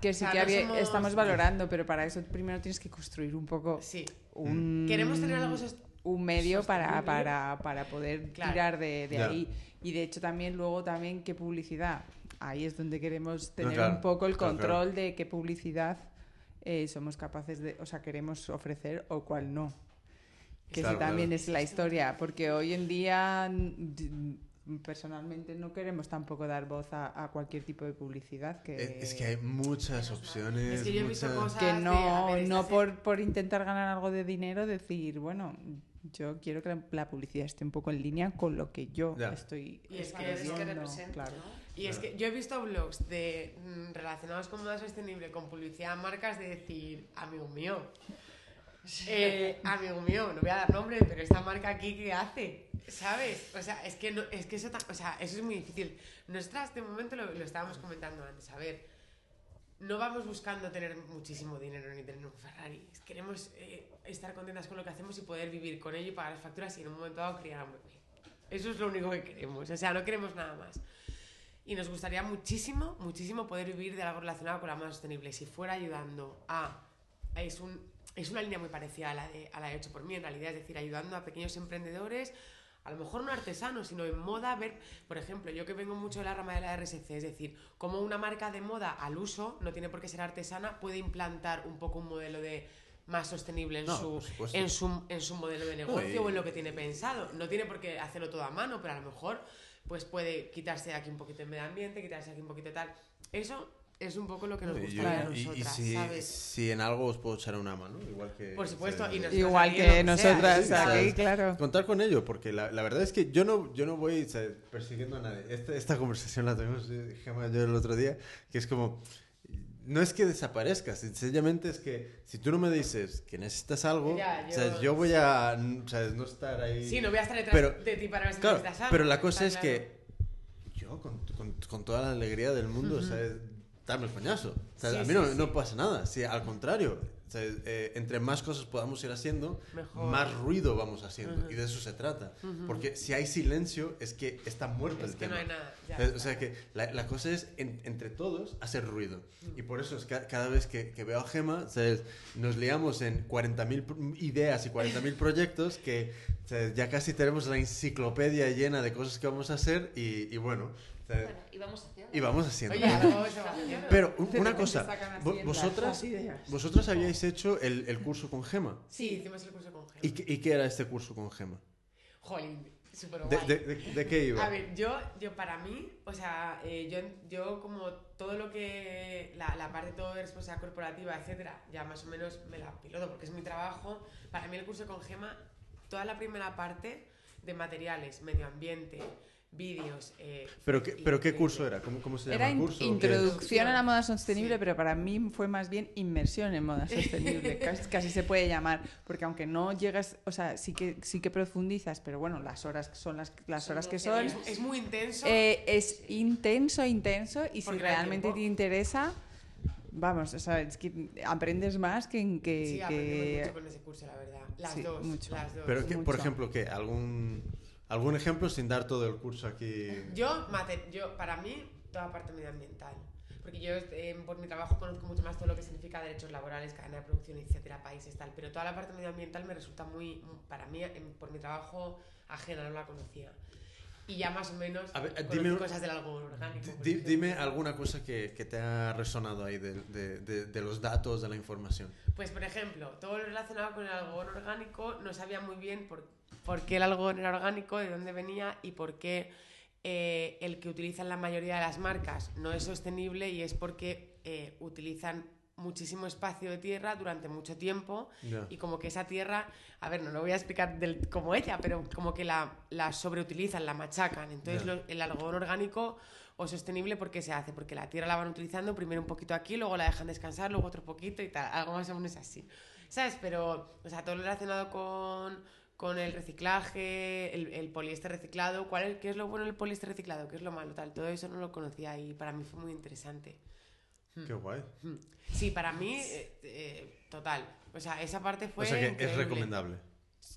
que O sí sea, que no había- somos- estamos valorando, pero para eso primero tienes que construir un poco Sí. un, Queremos tener algo un medio para, para, para poder Claro. tirar de, ahí. Y de hecho también luego también qué publicidad. Ahí es donde queremos tener claro, un poco el claro, control claro. de qué publicidad eh, somos capaces de, o sea, queremos ofrecer o cuál no. Que Claro, esa también claro. es la historia, porque hoy en día personalmente no queremos tampoco dar voz a, a cualquier tipo de publicidad que Es, es que hay muchas opciones. Es que yo he visto muchas- cosas- que de, a no, ver, no por, por intentar ganar algo de dinero, decir, bueno, yo quiero que la, la publicidad esté un poco en línea con lo que yo Ya. estoy Y es que, es que representa, claro. ¿no? Y es que yo he visto blogs de, mm, relacionados con moda sostenible, con publicidad, marcas de decir, amigo mío, eh, amigo mío, no voy a dar nombre, pero esta marca aquí, ¿qué hace? ¿Sabes? O sea, es que, no, es que eso, o sea, eso es muy difícil. Nosotras, de momento, lo, lo estábamos comentando antes, a ver, no vamos buscando tener muchísimo dinero ni tener un Ferrari. Queremos eh, estar contentas con lo que hacemos y poder vivir con ello y pagar las facturas y en un momento dado criar a un bebé. Eso es lo único que queremos. O sea, no queremos nada más. Y nos gustaría muchísimo, muchísimo poder vivir de algo relacionado con la moda sostenible. Si fuera ayudando a... Es, un, es una línea muy parecida a la, de, a la de 8 por mí, en realidad. Es decir, ayudando a pequeños emprendedores, a lo mejor no artesanos, sino en moda, ver, por ejemplo, yo que vengo mucho de la rama de la RSC, es decir, como una marca de moda al uso, no tiene por qué ser artesana, puede implantar un poco un modelo de más sostenible en, No, su, en, su, en su modelo de negocio y- o en lo que tiene pensado. No tiene por qué hacerlo todo a mano, pero a lo mejor pues puede quitarse aquí un poquito de medio ambiente, quitarse aquí un poquito de tal. Eso es un poco lo que nos Y yo- gustaría a y- y nosotras, si, ¿sabes? si en algo os puedo echar una mano, igual que... Por supuesto, y nos- Igual aquí que sea, nosotras sí, aquí, ¿sabes? claro. Contar con ello, porque la, la verdad es que yo no, yo no voy sea, persiguiendo a nadie. Esta, esta conversación la tuvimos Gemma yo el otro día, que es como, no es que desaparezca, sencillamente es que si tú no me dices que necesitas algo, Ya, o sea, yo- yo voy a o sea, no estar ahí. Sí, no voy a estar detrás Pero- de ti para ver si Claro, necesitas algo. pero la cosa es claro. que yo, con, con- con toda la alegría del mundo, o sea, dame el coñazo. O sea, Sí, a mí sí, no, sí. no pasa nada. Sí, al contrario. O sea, eh, entre más cosas podamos ir haciendo, Mejor. más ruido vamos haciendo. Y de eso se trata. Porque si hay silencio, es que está muerto Es el que no hay nada. ya O sea que la, la cosa es en- entre todos hacer ruido. Y por eso es que cada vez que, que veo a Gema, ¿sabes? nos liamos en 40.000 pr- ideas y 40.000 proyectos que ¿sabes? ya casi tenemos la enciclopedia llena de cosas que vamos a hacer y, y bueno, Bueno, y vamos haciendo. y vamos haciendo. Oye. Pero un- una cosa, vo- vosotras, vosotras habíais hecho el, el curso con Gema. Sí, hicimos el curso con Gema. ¿Y, qué- y qué era este curso con Gema? Jolín, súper ¿De, guay. de- de- de qué iba? A ver, yo, yo para mí, o sea, eh, yo, yo como todo lo que, la, la parte todo de responsabilidad corporativa, etcétera, ya más o menos me la piloto porque es mi trabajo. Para mí el curso con Gema, toda la primera parte de materiales, medio ambiente, vídeos... eh, ¿Pero, qué, ¿Pero qué curso era? ¿Cómo, cómo se llama Era el curso? Introducción a la moda sostenible, Sí. pero para mí fue más bien inmersión en moda sostenible, casi, casi se puede llamar, porque aunque no llegas, o sea, sí que sí que profundizas, pero bueno, las horas son las, las horas que son. Es, es muy intenso. Eh, es intenso, intenso, y si Porque realmente te interesa, vamos, o sea, es que aprendes más que en que... sí, que- aprendemos mucho con ese curso, la verdad. Las Sí, dos, mucho. las dos. Pero, que, por ejemplo, ¿qué? ¿Algún, ¿Algún ejemplo sin dar todo el curso aquí? Yo, mate- yo, para mí, toda parte medioambiental. Porque yo, eh, por mi trabajo, conozco mucho más todo lo que significa derechos laborales, cadena de producción, etcétera, países, tal. Pero toda la parte medioambiental me resulta muy, para mí, en- por mi trabajo, ajena, no la conocía. Y ya más o menos A ver, dime- cosas del algodón orgánico. Di- dime alguna cosa que, que te ha resonado ahí de, de- de- de los datos, de la información. Pues, por ejemplo, todo lo relacionado con el algodón orgánico, no sabía muy bien por, por qué el algodón era orgánico, de dónde venía y por qué eh, el que utilizan la mayoría de las marcas no es sostenible y es porque eh, utilizan muchísimo espacio de tierra durante mucho tiempo y como que esa tierra, a ver, no lo voy a explicar del, como ella, pero como que la, la sobreutilizan, la machacan. Entonces lo- el algodón orgánico o sostenible, ¿por qué se hace? Porque la tierra la van utilizando primero un poquito aquí, luego la dejan descansar, luego otro poquito y tal, algo más o menos así. ¿Sabes? Pero, o sea, todo lo relacionado con, con el reciclaje, el, el poliéster reciclado, ¿cuál es, ¿qué es lo bueno del poliéster reciclado? ¿Qué es lo malo? Tal, todo eso no lo conocía y para mí fue muy interesante. Qué guay. Mm. Sí, para mí, eh, eh, total. O sea, esa parte fue o sea que es increíble. recomendable.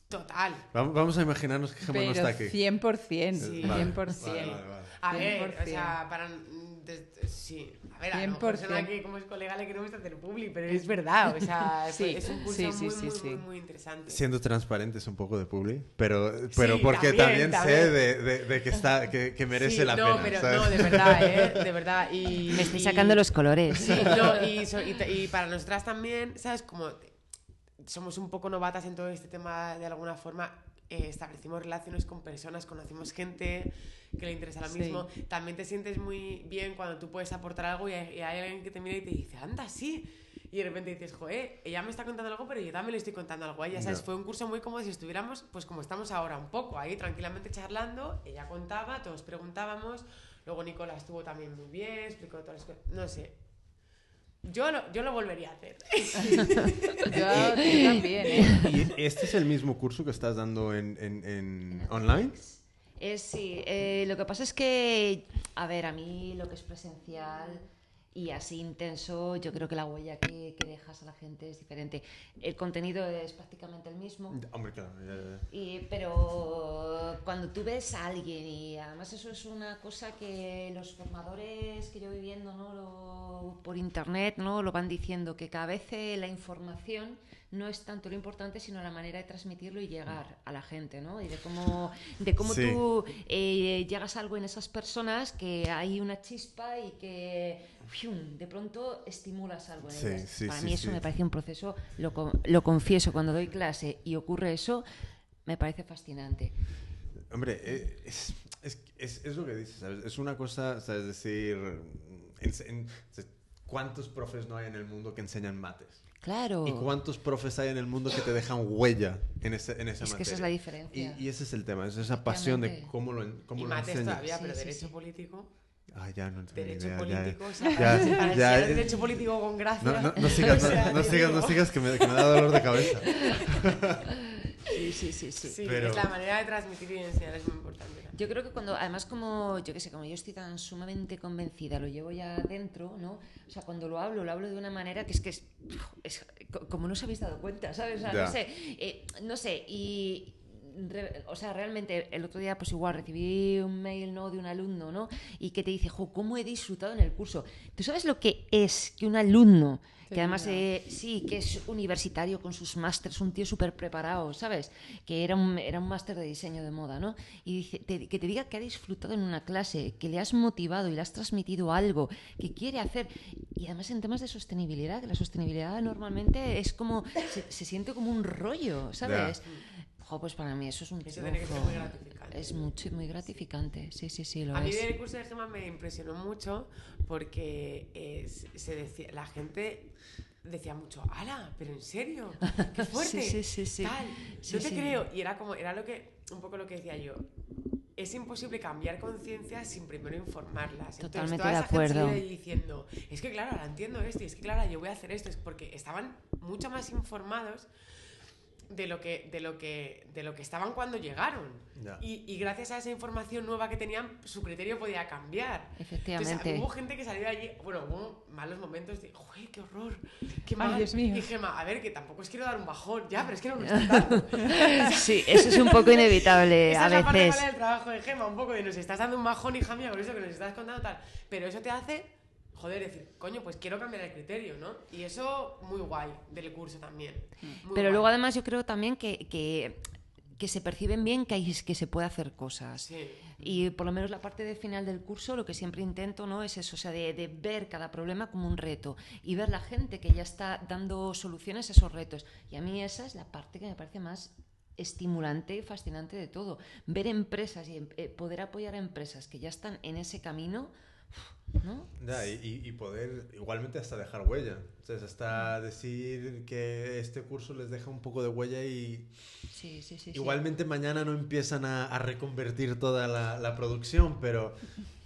Total. Vamos, a imaginarnos que Gemma no Pero está aquí. 100%, Sí. 100%. Vale, vale, vale. A ver, 100%. o sea, para... mm, des- sí, a ver, a lo mejor 100%. suena que como es colega le queremos hacer publi, pero es verdad, o sea, Sí, es un curso sí, sí, muy, sí, muy, sí. muy, muy interesante. Siendo transparentes un poco de Publi, pero, pero Sí, porque también, también, sé de, de- de que, está, que, que merece Sí, la no, pena. pero ¿sabes? no, de verdad, ¿eh? De verdad. Y, Me estoy y- sacando los colores. Sí, no, y, so- y te- y para nosotras también, ¿sabes? Como somos un poco novatas en todo este tema de alguna forma. Eh, establecimos relaciones con personas, conocimos gente que le interesa lo Sí. mismo. También te sientes muy bien cuando tú puedes aportar algo y hay, y hay alguien que te mira y te dice, anda, sí. Y de repente dices, joder, ella me está contando algo, pero yo también le estoy contando algo a ella. ¿sabes? Ya. Fue un curso muy como si estuviéramos, pues como estamos ahora, un poco ahí tranquilamente charlando. Ella contaba, todos preguntábamos. Luego Nicolás estuvo también muy bien, explicó todas las cosas. No sé. Yo lo, yo lo volvería a hacer. Yo, yo también, ¿eh? ¿Y este es el mismo curso que estás dando en, en- en online? Es sí, eh, lo que pasa es que, a ver, a mí lo que es presencial y así intenso, yo creo que la huella que, que dejas a la gente es diferente. El contenido es prácticamente el mismo. Hombre, claro. Y, pero cuando tú ves a alguien, y además eso es una cosa que los formadores que yo voy viendo ¿no? Lo- por internet ¿no? lo van diciendo, que cada vez eh, la información no es tanto lo importante, sino la manera de transmitirlo y llegar a la gente, ¿no? Y de cómo, de cómo Sí. tú eh, llegas a algo en esas personas, que hay una chispa y que ¡fium! de pronto estimulas algo en Sí, ellas. sí, Para sí, mí eso me parece un proceso, lo, lo confieso, cuando doy clase y ocurre eso, me parece fascinante. Hombre, eh, es, es, es, es lo que dices, ¿sabes? Es una cosa, ¿sabes? Es decir, en- en- ¿cuántos profes no hay en el mundo que enseñan mates? Claro. ¿Y cuántos profes hay en el mundo que te dejan huella en, ese, en esa Es que materia? esa es la diferencia. Y, y ese es el tema, es esa pasión de cómo lo, en- cómo y lo mates enseñas. todavía, pero sí, derecho sí. político. Ah, ya no tengo Derecho idea, ya- político, o sea, ya- para ya- ya- derecho político con gracia. No, no, no sigas, no, no sigas, no sigas, que me, que me da dolor de cabeza. Sí, sí, sí, sí. Sí, Pero- es la manera de transmitir y enseñar es muy importante. ¿no? Yo creo que cuando, además como, yo qué sé, como yo estoy tan sumamente convencida, lo llevo ya dentro, ¿no? O sea, cuando lo hablo, lo hablo de una manera que es que es, es co- como no os habéis dado cuenta, ¿sabes? O sea, no sé, eh, no sé, y... o sea, realmente el otro día pues igual recibí un mail ¿no? de un alumno ¿no? y que te dice, jo, ¿cómo he disfrutado en el curso? ¿Tú sabes lo que es que un alumno, que además eh, sí, que es universitario con sus másters, un tío súper preparado, ¿sabes? Que era un, era un máster de diseño de moda, ¿no? Y dice, te- que te diga que ha disfrutado en una clase, que le has motivado y le has transmitido algo que quiere hacer. Y además en temas de sostenibilidad, que la sostenibilidad normalmente es como, se, se siente como un rollo, ¿sabes? Jo, pues para mí eso es un Eso tiene que ser muy gratificante. Es mucho, muy gratificante, sí, sí, sí, lo A mí es. el curso de Gema me impresionó mucho porque eh, se- decía, la gente decía mucho, ¡Hala! ¿Pero en serio? ¡Qué fuerte! Sí, sí, sí. Tal, no te creo. Y era como, era lo que, un poco lo que decía yo. Es imposible cambiar conciencia sin primero informarlas. Entonces, Totalmente toda de esa gente acuerdo. ahí diciendo, es que claro, ahora entiendo esto, y es que claro, yo voy a hacer esto, es porque estaban mucho más informados de lo que, de lo que, de lo que estaban cuando llegaron. Y, y gracias a esa información nueva que tenían, su criterio podía cambiar. Efectivamente. Entonces, hubo gente que salió de allí, bueno, hubo malos momentos de, ¡joder, qué horror! ¡Qué Ay, mal! Dios mío. Y Gema, a ver, que tampoco os quiero dar un bajón, ya, pero es que no me lo estás dando. Sí, eso es un poco inevitable Esa a es la parte veces. mala del trabajo de Gema, un poco de nos estás dando un bajón, hija mía, con eso que nos estás contando tal. Pero eso te hace, joder, decir, coño, pues quiero cambiar el criterio, ¿no? Y eso muy guay del curso también. Muy Pero guay. luego además yo creo también que, que, que se perciben bien que, hay, que se puede hacer cosas. Sí. Y por lo menos la parte de final del curso, lo que siempre intento, ¿no? Es eso, o sea, de, de ver cada problema como un reto y ver la gente que ya está dando soluciones a esos retos. Y a mí esa es la parte que me parece más estimulante y fascinante de todo. Ver empresas y eh, poder apoyar a empresas que ya están en ese camino, ¿no? Ya, y, poder igualmente hasta dejar huella. Entonces, hasta decir que este curso les deja un poco de huella y Sí, sí, sí. sí. igualmente mañana no empiezan a, a reconvertir toda la, la producción, pero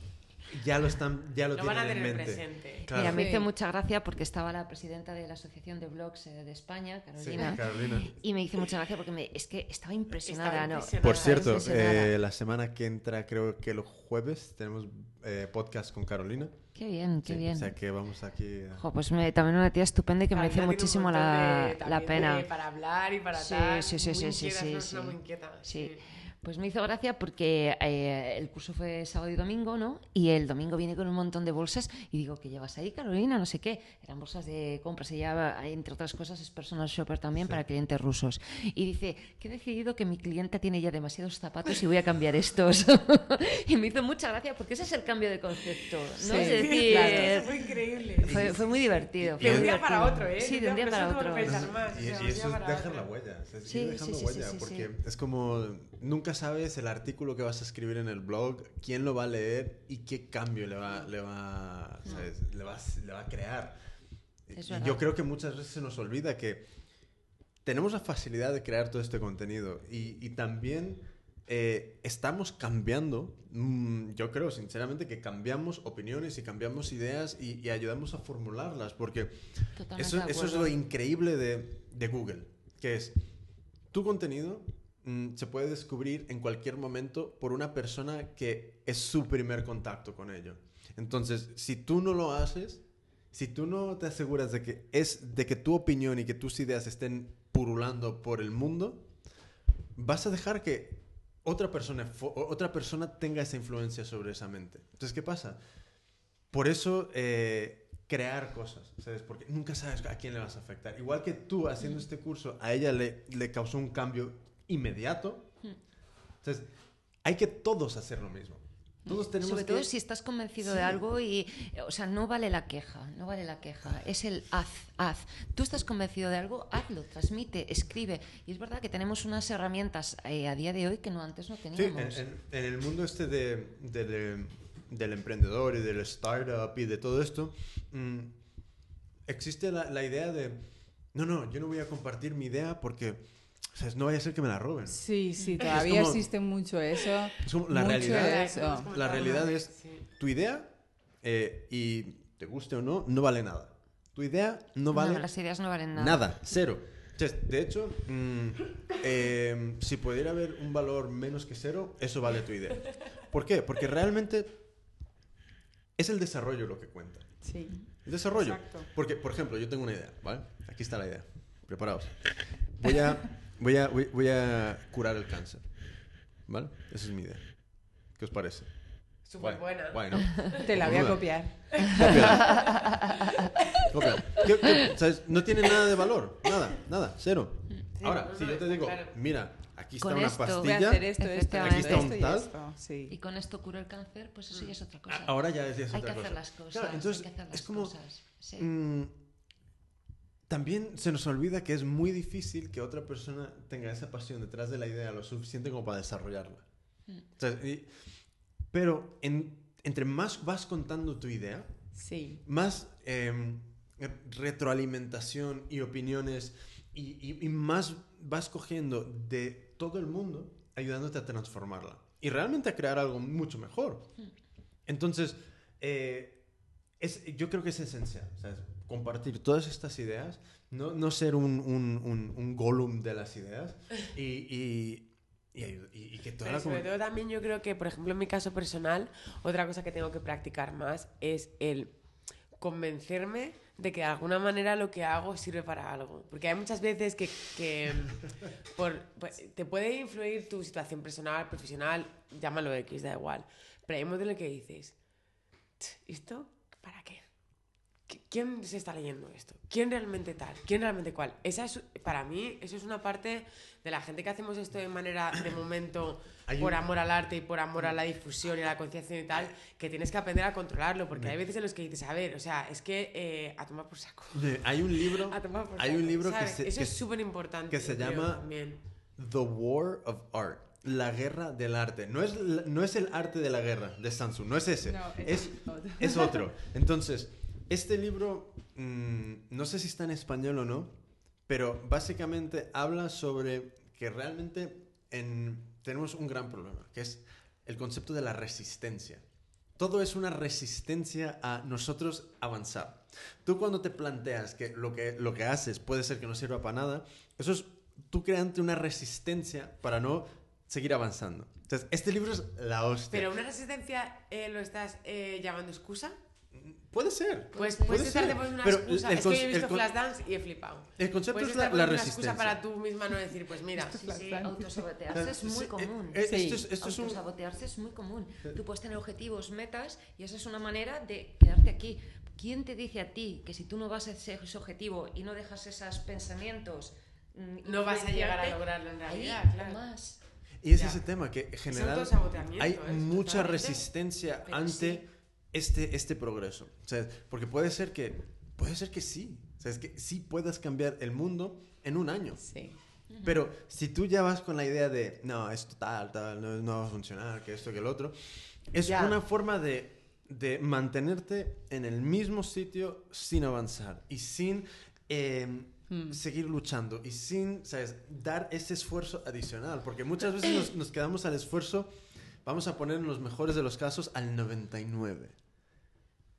ya lo están, ya lo, Lo van tienen a tener en mente. presente. Claro. Mira, me Sí. hizo mucha gracia porque estaba la presidenta de la Asociación de Blogs eh, de España, Sí, Carolina, Carolina. y me hizo mucha gracia porque me, es que estaba impresionada, Estaba ¿no? impresionada. Por Nada, cierto, impresionada. eh, la semana que entra, creo que los jueves, tenemos eh, podcast con Carolina. Qué bien, qué Sí, bien. O sea que vamos aquí. a- Jo, pues me- también una tía estupenda y que Carolina merece muchísimo la, de- la pena. de- para hablar y para Sí, tal. sí, sí, muy sí, sí, sí, sí. muy inquieta. Sí. Pues me hizo gracia porque eh, el curso fue sábado y domingo, ¿no? Y el domingo viene con un montón de bolsas y digo, ¿qué llevas ahí, Carolina? No sé qué. Eran bolsas de compras. Ella, entre otras cosas, es personal shopper también Sí. para clientes rusos. Y dice, que he decidido que mi clienta tiene ya demasiados zapatos y voy a cambiar estos. y me hizo mucha gracia porque ese es el cambio de concepto, ¿no? Sí, es decir, claro. Eso fue increíble. fue, fue muy divertido. Fue De un día para divertido. otro, ¿eh? Sí, de un día para otro. Y, eso es dejar la huella, es Sí, sí, sí, huella, sí, sí, porque sí. es como nunca sabes el artículo que vas a escribir en el blog, quién lo va a leer y qué cambio le va, le va, ¿sabes? Le va, a- le va a crear. Y yo creo que muchas veces se nos olvida que tenemos la facilidad de crear todo este contenido y, y también eh, estamos cambiando, mm, yo creo sinceramente que cambiamos opiniones y cambiamos ideas y, y ayudamos a formularlas, porque eso, eso es lo increíble de, de Google, que es tu contenido mm, se puede descubrir en cualquier momento por una persona que es su primer contacto con ello. Entonces, si tú no lo haces, si tú no te aseguras de que es de que tu opinión y que tus ideas estén purulando por el mundo, vas a dejar que otra persona otra persona tenga esa influencia sobre esa mente. Entonces, ¿qué pasa? Por eso eh, crear cosas, ¿sabes? Porque nunca sabes a quién le vas a afectar. Igual que tú haciendo este curso, a ella le, le causó un cambio inmediato. Entonces, hay que todos hacer lo mismo. Todos tenemos Sobre que... todo si estás convencido de Sí. algo y, o sea, no vale la queja, no vale la queja, es el haz, haz. Tú estás convencido de algo, hazlo, transmite, escribe. Y es verdad que tenemos unas herramientas eh, a día de hoy que no antes no Sí, teníamos. en, en- en el mundo este de, de- de- del emprendedor y del startup y de todo esto, mm, existe la, la idea de, no, no, yo no voy a compartir mi idea porque, sea, no vaya a ser que me la roben. Sí, sí, todavía como- existe mucho eso. Es como la Mucho realidad, eso. la realidad es, Sí. tu idea eh, y te guste o no, no vale nada. Tu idea no vale No, las ideas no valen nada. Nada, cero. De hecho, mm, eh, si pudiera haber un valor menos que cero, eso vale tu idea. ¿Por qué? Porque realmente es el desarrollo lo que cuenta. Sí. El desarrollo. Exacto. Porque, por ejemplo, yo tengo una idea, ¿vale? Aquí está la idea. Preparaos. Voy a, voy a, voy, voy a curar el cáncer. ¿Vale? Esa es mi idea. ¿Qué os parece? Súper buena. guay, ¿no? Te la voy a copiar. Cópiala. ¿Qué- qué- sabes? No tiene nada de valor. Nada, nada, cero. Ahora, no, si no, yo te digo, claro. mira, aquí está Con una esto- Voy a pastilla. hacer esto, esto, Aquí está un y tal. esto. Sí. Y con esto curo el cáncer, pues eso ya es otra cosa. Ahora ya es, ya es hay otra que cosa. hacer las cosas. Claro, entonces, hay que hacer las es como. cosas. Sí. mm, también se nos olvida que es muy difícil que otra persona tenga esa pasión detrás de la idea lo suficiente como para desarrollarla. Mm. O sea, y- pero en- entre más vas contando tu idea, Sí. más em, retroalimentación y opiniones y, y- y más vas cogiendo de todo el mundo ayudándote a transformarla y realmente a crear algo mucho mejor. Entonces, eh, es, yo creo que es esencial, ¿sabes? Compartir todas estas ideas, no, no ser un, un, un, un Gollum de las ideas y, y, y, y- y que toda la sobre todo también yo creo que, por ejemplo, en mi caso personal, otra cosa que tengo que practicar más es el convencerme de que de alguna manera lo que hago sirve para algo. Porque hay muchas veces que, que, por, pues, te puede influir tu situación personal, profesional, llámalo X, da igual. Pero hay en el que dices, "Tch, ¿esto para qué? ¿Qui- ¿Quién se está leyendo esto? ¿Quién realmente tal? ¿Quién realmente cuál? Esa es, para mí, eso es una parte de la gente que hacemos esto de manera, de momento, Hay por un- amor al arte y por amor a la difusión y a la conciencia y tal, que tienes que aprender a controlarlo, porque hay veces en los que dices, a ver, o sea, es que eh, a tomar por saco. Hay un libro, A tomar por hay saco, un libro que se, Eso que es súper importante. que se llama- también. The War of Art. La guerra del arte. No es, no es el arte de la guerra de Samsung, no es ese. No, es, es otro. es otro. Entonces, este libro, mm, no sé si está en español o no, pero básicamente habla sobre que realmente en- tenemos un gran problema, que es el concepto de la resistencia. Todo es una resistencia a nosotros avanzar. Tú cuando te planteas que lo que, lo que haces puede ser que no sirva para nada, eso es tú creando una resistencia para no seguir avanzando. Entonces, este libro es la hostia. Pero una resistencia eh, lo estás eh, llamando excusa. Puede ser. Pues puede puedes estar ser. de poner una Pero excusa. el Es que yo he visto Flashdance y he flipado. El concepto Puedes es la, la poniendo una resistencia. excusa para tú misma no decir, pues mira, Sí, sí, autosabotearse es muy común. eh, Sí. Esto es, esto es un... Autosabotearse es muy común. Tú puedes tener objetivos, metas, y esa es una manera de quedarte aquí. ¿Quién te dice a ti que si tú no vas a ese, ese objetivo y no dejas esos pensamientos mm, no vas a llegar a lograrlo en ahí realidad, claro. más. Y es Ya. ese tema que en general hay mucha resistencia Pero ante sí. Este, este progreso. O sea, porque puede ser que, puede ser que sí. O sea, es que sí puedas cambiar el mundo en un año. Sí. Pero si tú ya vas con la idea de, no, esto tal, tal, no, no va a funcionar, que esto, que el otro, es Ya. una forma de, de mantenerte en el mismo sitio sin avanzar y sin eh, Mm. seguir luchando y sin, ¿sabes?, dar ese esfuerzo adicional. Porque muchas veces nos, nos quedamos al esfuerzo, vamos a poner en los mejores de los casos, al 99.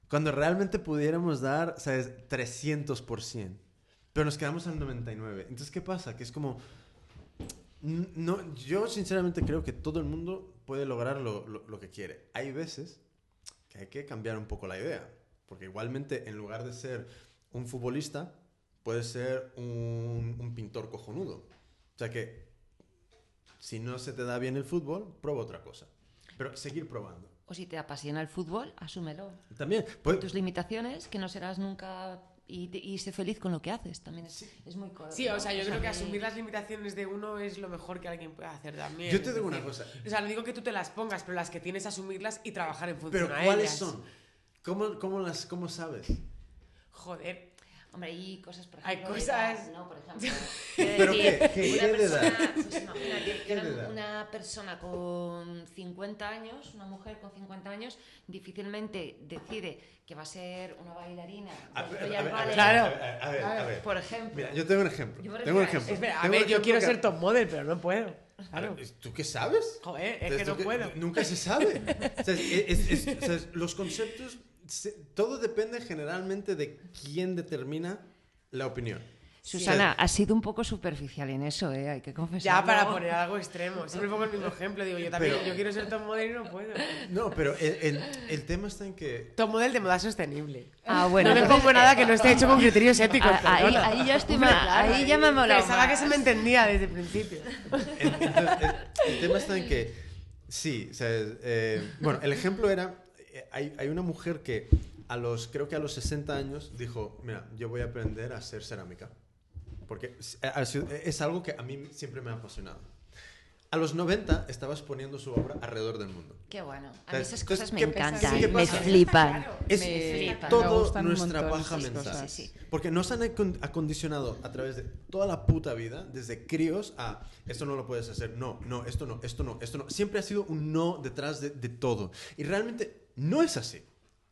Cuando realmente pudiéramos dar, ¿sabes?, 300%. Pero nos quedamos al 99. Entonces, ¿qué pasa? Que es como... No, yo sinceramente creo que todo el mundo puede lograr lo, lo- lo que quiere. Hay veces que hay que cambiar un poco la idea. Porque igualmente, en lugar de ser un futbolista, puede ser un, un pintor cojonudo. O sea que, si no se te da bien el fútbol, prueba otra cosa. Pero seguir probando. O si te apasiona el fútbol, asúmelo. También, puede- Tus limitaciones, que no serás nunca. Y, y sé feliz con lo que haces. También es, es muy co- Sí, o sea, yo creo que asumir las limitaciones de uno es lo mejor que alguien puede hacer también. Yo te digo una cosa. O sea, no digo que tú te las pongas, pero las que tienes, asumirlas y trabajar en función Pero a ¿cuáles ellas. son? ¿Cómo, cómo, las, ¿Cómo sabes? Joder. Hombre, hay cosas, por Hay ejemplo. de cosas- edad, ¿no? Por ejemplo. ¿Pero qué? ¿Qué- una qué persona, pues imagínate, que ¿Qué de una, persona con 50 años, una mujer con 50 años, difícilmente decide que va a ser una bailarina A ver, a ver, a Ballet, ver, Claro. a ver, a ver, a ver. por ejemplo. Mira, yo tengo un ejemplo. Yo me Tengo un ejemplo. Espera, a ver, yo quiero que- ser top model, pero no puedo. Claro. ¿Tú qué sabes? Joder, es Entonces, que no ¿tú qué- puedo. Nunca se sabe. O sea, es- es- es- o sea, los conceptos se- todo depende generalmente de quién determina la opinión. Susana, has sido un poco superficial en eso, ¿eh? Hay que confesar. Ya para poner algo extremo. Siempre pongo el mismo ejemplo. Digo, yo también, Pero- yo quiero ser top model y no puedo. No, pero el, el- el tema está en que... Top model de moda sostenible. Ah, bueno. no me pongo nada que no esté hecho con criterios éticos. Ah, ahí- ahí ya estoy Hombre, ma- ahí ya me ha molado Pensaba que se me entendía desde el principio. En- entonces, el, el tema está en que, sí, o sea, eh, bueno, el ejemplo era, hay, hay una mujer que a los, creo que a los 60 años dijo, mira, yo voy a aprender a hacer cerámica, porque es, ha sido- es algo que a mí siempre me ha apasionado. A los 90 estaba exponiendo su obra alrededor del mundo. Qué bueno. A mí Entonces, esas cosas me ¿qué- encantan, ¿qué me flipan. Es Me- flipa. me todo un nuestra esas mental. Sí, sí. Porque nos han acon- acondicionado a través de toda la puta vida, desde críos, a esto no lo puedes hacer, no, no, esto no, esto no, esto no. Siempre ha sido un no detrás de, de todo. Y realmente no es así.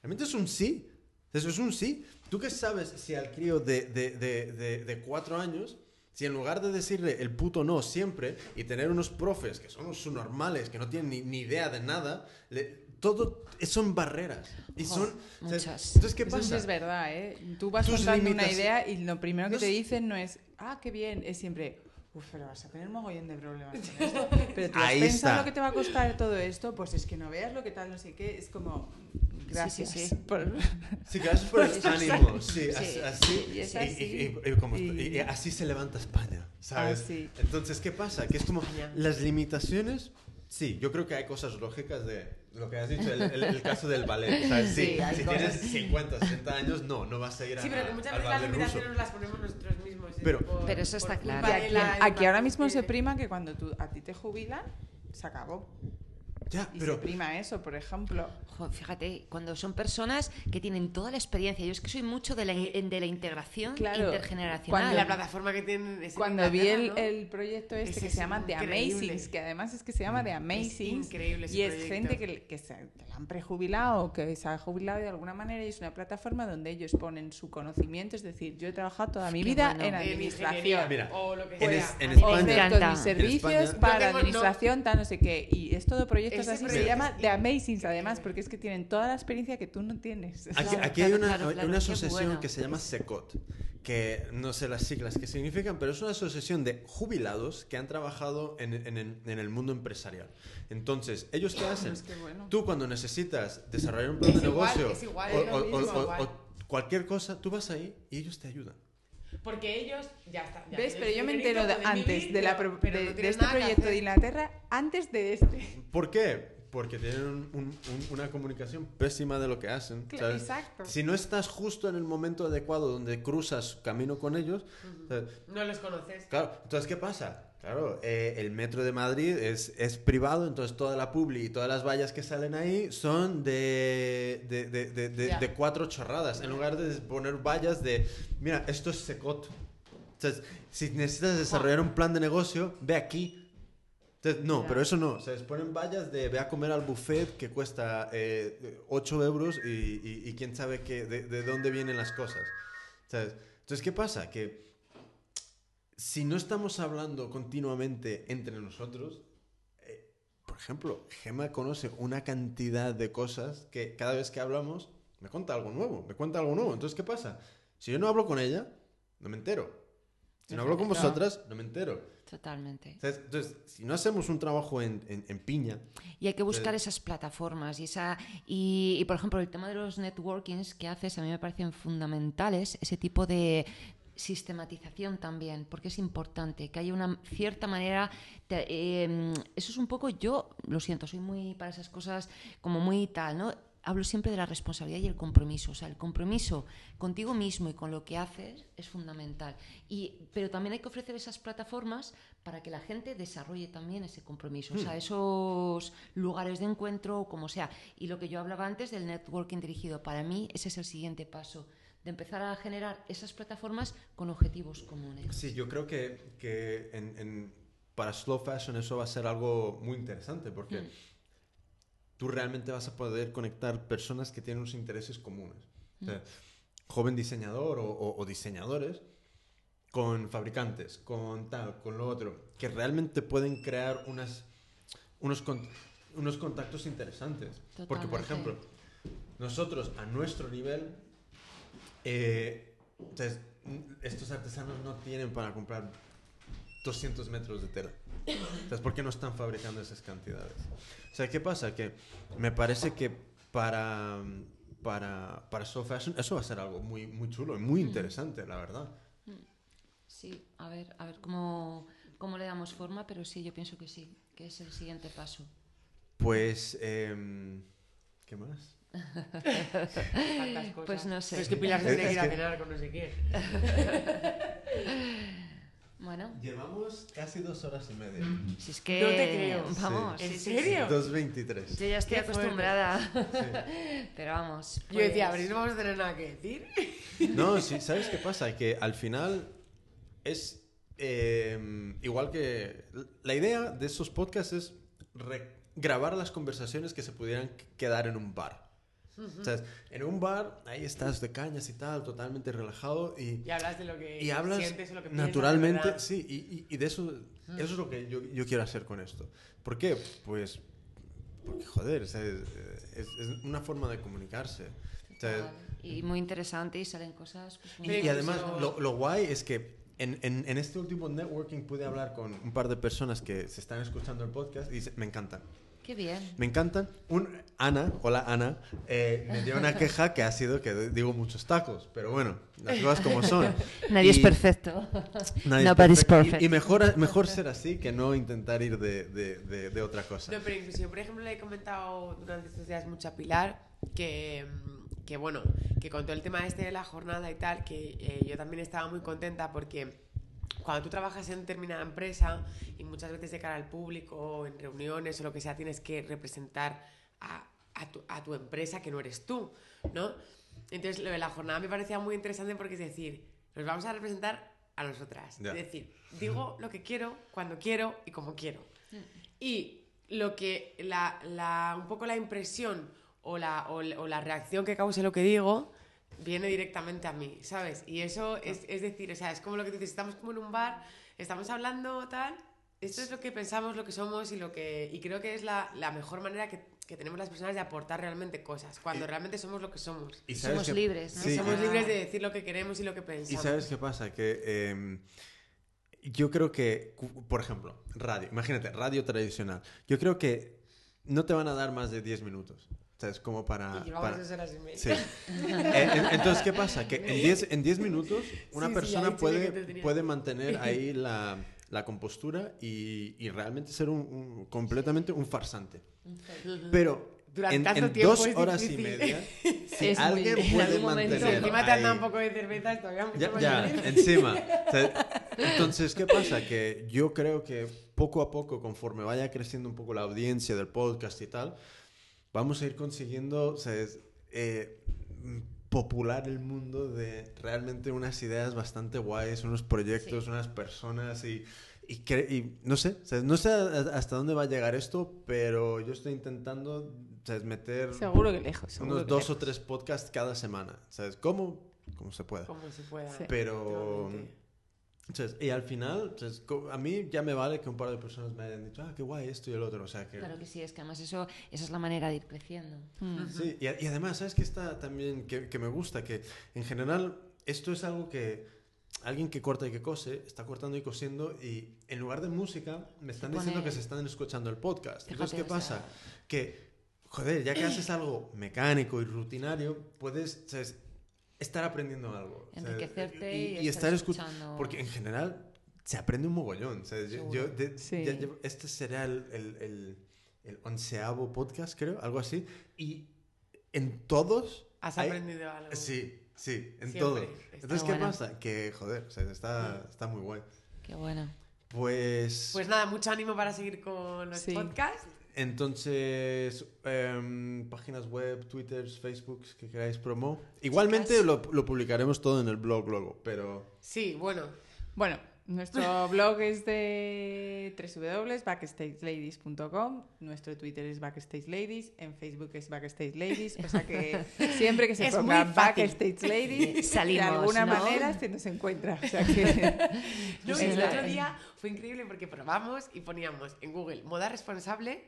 Realmente es un sí. Eso es un sí. ¿Tú qué sabes si al crío de, de, de, de, de cuatro años, si en lugar de decirle el puto no siempre y tener unos profes que son unos subnormales, que no tienen ni, ni idea de nada, le- todo son barreras. Y Jo, son... o sea, muchas. Entonces, ¿qué Eso pasa? sí es verdad, ¿eh? Tú vas Tus contando una idea y lo primero que No te dicen no es, ah, qué bien, es siempre, uff, pero vas a tener mogollón de problemas con esto. Pero tú has Ahí pensado está. lo que te va a costar todo esto, pues es que no veas lo que tal, no sé qué, es como, gracias. sí, sí. por- Sí, gracias por el ánimo. Sí, Sí, así, y es así. y- como- así se levanta España, ¿sabes? Así. Entonces, ¿qué pasa? Que es como las limitaciones. Sí, yo creo que hay cosas lógicas de lo que has dicho, el, el- el caso del ballet. ¿sabes? Sí, Sí, hay si cosas. tienes 50, 60 años, no, no vas a ir a, Sí, pero que muchas al veces las limitaciones las ponemos nosotros mismos. Pero- por- Pero eso está claro. aquí, aquí ahora mismo se prima que cuando tú, a ti te jubilan, se acabó. Ya, Y pero se prima eso, por ejemplo. Jo, fíjate, cuando son personas que tienen toda la experiencia, yo es que soy mucho de la, de la integración Claro, intergeneracional. cuando La plataforma que tienen es en Cuando vi el, Inglaterra, ¿no? el proyecto este Ese que es se llama The. Amazings, que además es que se llama The Amazings, increíble ese y es proyecto. gente que, que se que la han prejubilado o que se ha jubilado de alguna manera y es una plataforma donde ellos ponen su conocimiento, es decir, yo he trabajado toda mi vida bueno. en En administración. Mira, o lo que en sea. es- en me España- mis En servicios España- para no- administración, tal, no sé qué. Y es todo proyectos Así. Se llama The Amazings, además, porque es que tienen toda la experiencia que tú no tienes. Aquí, Claro, aquí hay una, claro, claro, una qué asociación que se llama SECOT, que no sé las siglas que significan, pero es una asociación de jubilados que han trabajado en, en- en- en el mundo empresarial. Entonces, ¿ellos qué hacen? Es que bueno. Tú cuando necesitas desarrollar un plan Es de igual, negocio es igual, o, o cualquier cosa, tú vas ahí y ellos te ayudan. Porque ellos ya está. ya ¿Ves? Pero yo me entero de- antes vivir, de, la pero- de- no de tienen este proyecto de. Inglaterra antes de este. ¿Por qué? Porque tienen un- un- un- una comunicación pésima de lo que hacen. Claro, ¿sabes? exacto. Si no estás justo en el momento adecuado donde cruzas camino con ellos. No los conoces. Claro, entonces, ¿qué pasa? Claro, eh, el metro de Madrid es, es privado, entonces toda la publi y todas las vallas que salen ahí son de, de, de- de- de cuatro chorradas, en lugar de poner vallas de, mira, esto es secot. Entonces, si necesitas desarrollar un plan de negocio, ve aquí. Entonces, no, Ya. pero eso no. Se les ponen vallas de ve a comer al buffet que cuesta eh, 8 euros y, y- y quién sabe qué, de, de dónde vienen las cosas. ¿Sabes? Entonces, ¿qué pasa? Que si no estamos hablando continuamente entre nosotros, eh, por ejemplo, Gemma conoce una cantidad de cosas que cada vez que hablamos me cuenta algo nuevo, me cuenta algo nuevo. Entonces, ¿qué pasa? Si yo no hablo con ella, no me entero. Si no hablo con vosotras, no me entero. Totalmente. Entonces, si no hacemos un trabajo en, en- en piña, Y hay que buscar esas plataformas y esa y, y, por ejemplo el tema de los networkings que haces a mí me parecen fundamentales ese tipo de sistematización también porque es importante que haya una cierta manera de- eh, eso es un poco yo lo siento soy muy para esas cosas como muy tal no hablo siempre de la responsabilidad y el compromiso o sea el compromiso contigo mismo y con lo que haces es fundamental. Y pero también hay que ofrecer esas plataformas para que la gente desarrolle también ese compromiso o sea esos lugares de encuentro o como sea. Y lo que yo hablaba antes del networking dirigido para mí ese es el siguiente paso de empezar a generar esas plataformas con objetivos comunes sí, yo creo que, que en- en- para slow fashion eso va a ser algo muy interesante porque Mm. tú realmente vas a poder conectar personas que tienen unos intereses comunes. O sea, joven diseñador o, o- o diseñadores con fabricantes, con tal, con lo otro, que realmente pueden crear unas, unos, con- unos contactos interesantes. Porque, por Totalmente. ejemplo, nosotros a nuestro nivel, eh, entonces, estos artesanos no tienen para comprar 200 metros de tela. Entonces, ¿por qué no están fabricando esas cantidades? O sea, ¿qué pasa? Que me parece que para, para, para Slow Fashion eso va a ser algo muy, muy chulo y muy interesante, la verdad. Sí, a ver, a ver cómo, cómo le damos forma, pero sí, yo pienso que sí, que es el siguiente paso. Pues, em, ¿qué más? Cosas. Pues no sé. Pero es que Pilar se tiene que ir a cenar con no sé quién. Bueno, Llevamos casi dos horas y media. si es que... No te creo. Vamos. ¿En sí, serio? 2.23. sí. Yo ya estoy acostumbrada. Pero vamos. Yo decía, a pues- ver, no vamos a tener nada que decir. No, sí, ¿sabes qué pasa? Que al final es eh, igual que... La idea de esos podcasts es re- grabar las conversaciones que se pudieran quedar en un bar. O sea, en un bar, ahí estás de cañas y tal, totalmente relajado y... Y hablas de lo que y hablas sientes o lo que piensas, naturalmente, ¿verdad? sí, y, y- y de eso, eso es lo que yo, yo quiero hacer con esto. ¿Por qué? Pues, porque joder, o sea, es, es- es una forma de comunicarse. O sea, Y muy interesante y salen cosas... pues, muy y, y además, lo, lo guay es que en, en- en este último networking pude hablar con un par de personas que se están escuchando el podcast y dice, me encantan. Qué bien. Me encantan. Un, Ana, hola Ana, eh, me dio una queja que ha sido que digo muchos tacos, pero bueno, las cosas como son. Nadie es perfecto. Nadie es Nobody's perfecto. Y- perfect. Y, mejor, mejor ser así que no intentar ir de, de- de- de otra cosa. No, pero incluso yo, por ejemplo, le he comentado durante estos días mucho a Pilar que, mm, que bueno, que con todo el tema este de la jornada y tal, que eh, yo también estaba muy contenta porque cuando tú trabajas en determinada empresa y muchas veces de cara al público en reuniones o lo que sea, tienes que representar a, a tu, a tu empresa que no eres tú, ¿no? Entonces, lo de la jornada me parecía muy interesante porque es decir, nos vamos a representar a nosotras. Ya. Es decir, digo lo que quiero, cuando quiero y como quiero. Y lo que la, la- un poco la impresión o la, o, o la reacción que cause lo que digo viene directamente a mí, ¿sabes? Y eso es, es decir, o sea, es como lo que dices, estamos como en un bar, estamos hablando tal, esto es lo que pensamos, lo que somos y lo que y creo que es la, la mejor manera que, que tenemos las personas de aportar realmente cosas, cuando realmente somos lo que somos. Y Somos libres, ¿no? Sí, somos y- libres de decir lo que queremos y lo que Y pensamos. sabes qué pasa, que eh, yo creo que, por ejemplo, radio, imagínate, radio tradicional, yo creo que no te van a dar más de 10 minutos. ¿Sabes? Como para... y llevamos para- horas y media. Sí. Eh, en- entonces, ¿qué pasa? Que en 10 en 10 minutos una Sí, persona sí puede, puede mantener ahí la, la compostura y, y realmente ser un, un- completamente un farsante. Pero Durante en, tanto en tiempo dos es horas y difícil. media, si Es muy- alguien en puede mantener encima te han un poco de cerveza, es todavía mucho ya, más ya, difícil. encima. O sea, entonces, ¿qué pasa? Que yo creo que poco a poco, conforme vaya creciendo un poco la audiencia del podcast y tal, vamos a ir consiguiendo, o sea, es, eh, popular el mundo de realmente unas ideas bastante guays, unos proyectos, unas personas y, y, cre- y no sé, no sé hasta dónde va a llegar esto, pero yo estoy intentando meter Seguro que lejos. seguro unos que dos o tres podcasts cada semana, ¿sabes? ¿Cómo? Como se pueda. Como se pueda. Sí. Pero. Totalmente. Entonces, y al final, entonces, co- a mí ya me vale que un par de personas me hayan dicho, ah, qué guay esto y el otro. O sea, que. Claro que sí, es que además eso, esa es la manera de ir creciendo. Mm. Sí, y, y además, ¿sabes qué está también que, que me gusta? Que en general, esto es algo que alguien que corta y que cose está cortando y cosiendo y en lugar de música me están pone- diciendo que se están escuchando el podcast. Entonces, ¿qué Fíjate, o sea- pasa? Que, joder, ya que haces algo mecánico y rutinario, puedes ¿sabes? Estar aprendiendo algo. Enriquecerte y, y y estar estar escu- escuchando. Porque en general se aprende un mogollón. ¿sabes? Yo, yo Seguro. de- Sí. ya llevo- este será el, el, el, el onceavo podcast, creo, algo así. Y en todos... Has hay- aprendido algo. Sí, sí, en Siempre. todo. Está Entonces, ¿qué bueno. pasa? Que, joder, o sea, está, está muy guay. Qué bueno. Pues... Pues nada, mucho ánimo para seguir con los Sí. podcasts. Entonces, em, páginas web, Twitters, Facebooks que queráis promo. Igualmente lo, lo publicaremos todo en el blog luego, pero... Sí, bueno. Bueno, nuestro blog es de www.backstageladies.com, nuestro Twitter es backstageladies, en Facebook es backstageladies, o sea que siempre que se Es ponga muy fácil. backstage Salimos, de alguna ¿no? manera se nos encuentra. O sea que No, el otro día fue increíble porque probamos y poníamos en Google moda responsable,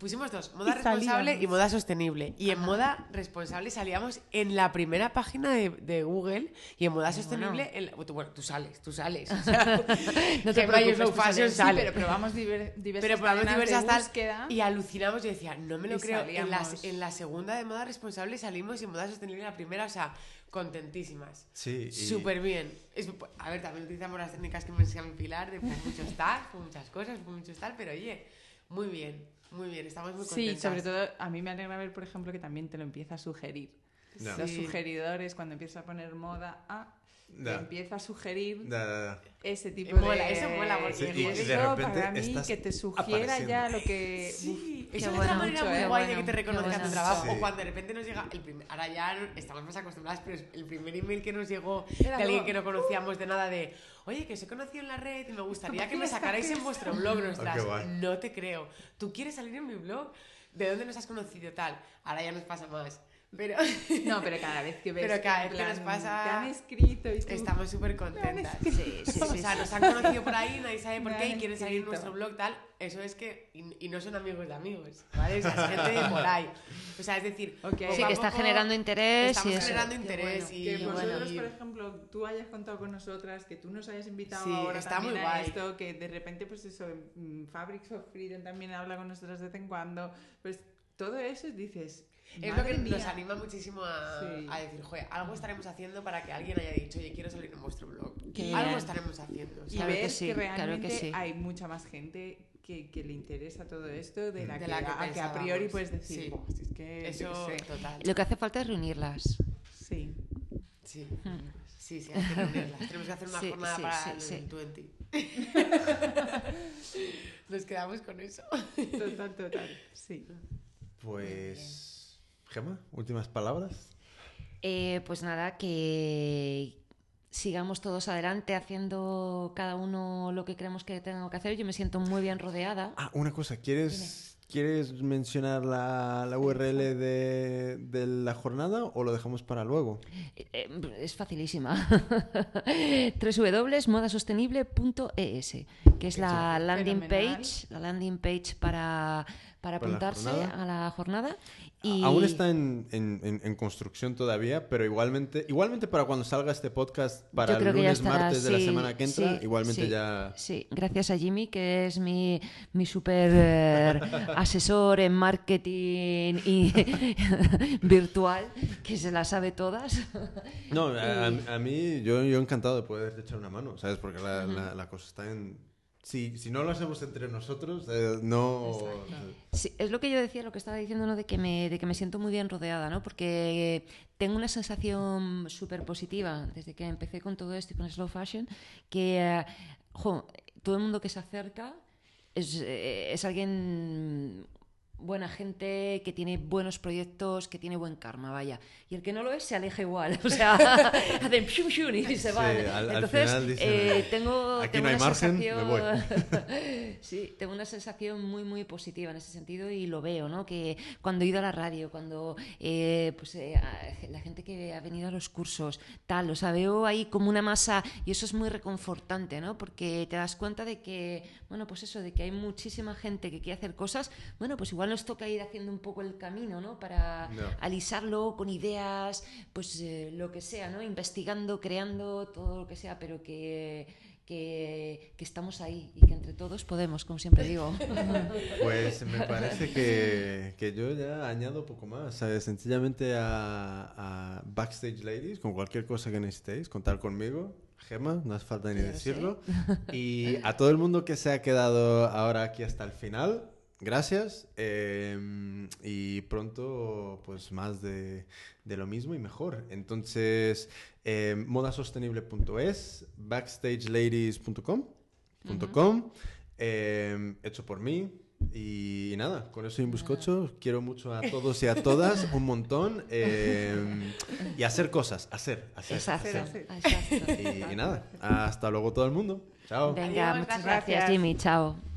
Pusimos dos, moda Y responsable salíamos. y moda sostenible. Y en moda responsable salíamos en la primera página de, de Google y en moda sostenible, en la- tú, bueno, tú sales, tú sales. O sea, No te y preocupes, tú Fashion sales. Sí, pero probamos diver- diversas Pero probamos diversas de tal, búsqueda. y alucinamos. Yo decía, no me lo Y creo. En la, en la segunda de moda responsable salimos y en moda sostenible en la primera, o sea, contentísimas. Sí, y- Súper bien. Es- a ver, también utilizamos las técnicas que me enseña mi Pilar de pues, muchos tal, pues, muchas cosas, pues, muchos tal, pero oye, muy bien, muy bien, estamos muy Sí, contentas. sobre todo a mí me alegra ver, por ejemplo, que también te lo empieza a sugerir. Los Sí. sugeridores, cuando empiezas a poner moda, ah, te empieza a sugerir Da, da, da. ese tipo mola, de... eso mola, porque Sí, y de eso repente para mí estás que te sugiera ya lo que... Sí, eso es otra manera mucho, muy eh, guay de bueno, que te qué reconozcan tu trabajo. Sí. O cuando de repente nos llega el primer. Ahora ya estamos más acostumbradas, pero el primer email que nos llegó Era de alguien como, que no conocíamos de nada de. Oye, que os he conocido en la red y me gustaría que me sacarais en vuestro blog. Oh, no te creo. ¿Tú quieres salir en mi blog? ¿De dónde nos has conocido tal? Ahora ya nos pasa más. Pero No, pero cada vez que ves... Pero cada vez que nos pasa- Te han escrito y tú... estamos súper contentas. Sí, sí, sí, O sea, sí. nos han conocido por ahí, nadie sabe por qué y quieren salir en nuestro blog, tal. Eso es que. Y, y no son amigos de amigos, ¿vale? O sea, es gente de por ahí. O sea, es decir. Ok. poco Sí, que está poco generando interés Estamos y eso. generando interés bueno. y. Que vosotros, y- por ejemplo, tú hayas contado con nosotras, que tú nos hayas invitado Sí, ahora está también muy a guay. esto, que de repente, pues eso, mm, Fabrics of Freedom también habla con nosotras de vez en cuando, pues todo eso dices... Es lo "Madre que nos mía". anima muchísimo a, Sí. a decir, joder, algo estaremos haciendo para que alguien haya dicho, oye, quiero salir en vuestro blog. Qué algo bien. estaremos haciendo. Y ¿sabes? Claro que ver sí, que claro que realmente sí. hay mucha más gente que, que le interesa todo esto de la, De que, la que a, que a priori puedes decir, Sí. "Buah, si es que Eso, sé". total. Lo que hace falta es reunirlas. Sí. Sí. Sí, sí, hay que reunirlas. Tenemos que hacer una Sí, jornada sí, para sí, el sí. 20. Nos quedamos con eso. Total, total. Sí. Pues. Gemma, últimas palabras. Eh, pues nada, que sigamos todos adelante haciendo cada uno lo que creemos que tengo que hacer. Yo me siento muy bien rodeada. Ah, una cosa, ¿quieres, ¿quieres mencionar la, la URL de, de la jornada o lo dejamos para luego? Eh, eh, es facilísima. www.modasostenible.es, que es la landing page, la landing page para, para Para la apuntarse jornada. a la jornada. Y Aún está en, en- en- en construcción todavía, pero igualmente, igualmente para cuando salga este podcast, para el lunes, estará, martes de la sí, semana que entra, sí, igualmente sí, ya... Sí, gracias a Jimmy, que es mi, mi super eh, asesor en marketing y virtual, que se las sabe todas. No, a, a- mí yo, yo encantado de poder echar una mano, ¿sabes? Porque la, la- la cosa está en... Si, si no lo hacemos entre nosotros, eh, no... Sí, es lo que yo decía, lo que estaba diciendo, ¿no? de, que me, de que me siento muy bien rodeada, ¿no? porque tengo una sensación súper positiva desde que empecé con todo esto y con Slow Fashion, que eh, jo, todo el mundo que se acerca es, eh, es alguien buena gente, que tiene buenos proyectos, que tiene buen karma, vaya. Y el que no lo es se aleja igual, o sea, hacen shum shum y se van. al Entonces, final dicen, eh, tengo, "Aquí tengo no hay una margen, me sensación- voy". sí, tengo una sensación muy, muy positiva en ese sentido y lo veo, ¿no? Que cuando he ido a la radio, cuando eh, pues, eh, la gente que ha venido a los cursos, tal, o sea, veo ahí como una masa y eso es muy reconfortante, ¿no? Porque te das cuenta de que, bueno, pues eso, de que hay muchísima gente que quiere hacer cosas, bueno, pues igual nos toca ir haciendo un poco el camino, ¿no? Para alisarlo con ideas, pues eh, lo que sea, ¿no? Investigando, creando, todo lo que sea, pero que, que, que estamos ahí y que entre todos podemos, como siempre digo. Pues me parece que, que yo ya añado poco más, ¿sabes? Sencillamente a, a Backstage Ladies, con cualquier cosa que necesitéis, contar conmigo. Gema, no hace falta ni decirlo. Y a todo el mundo que se ha quedado ahora aquí hasta el final, gracias. Eh, y pronto, pues más de, de lo mismo y mejor. Entonces, eh, modasostenible.es, backstageladies.com, punto com, eh, hecho por mí. Y, nada, con eso y un bizcocho, quiero mucho a todos y a todas, un montón. eh, y hacer cosas, hacer, hacer. Exacto, hacer. exacto. Y, y nada, hasta luego todo el mundo. Chao. Venga, Adiós, muchas gracias. gracias, Jimmy. Chao.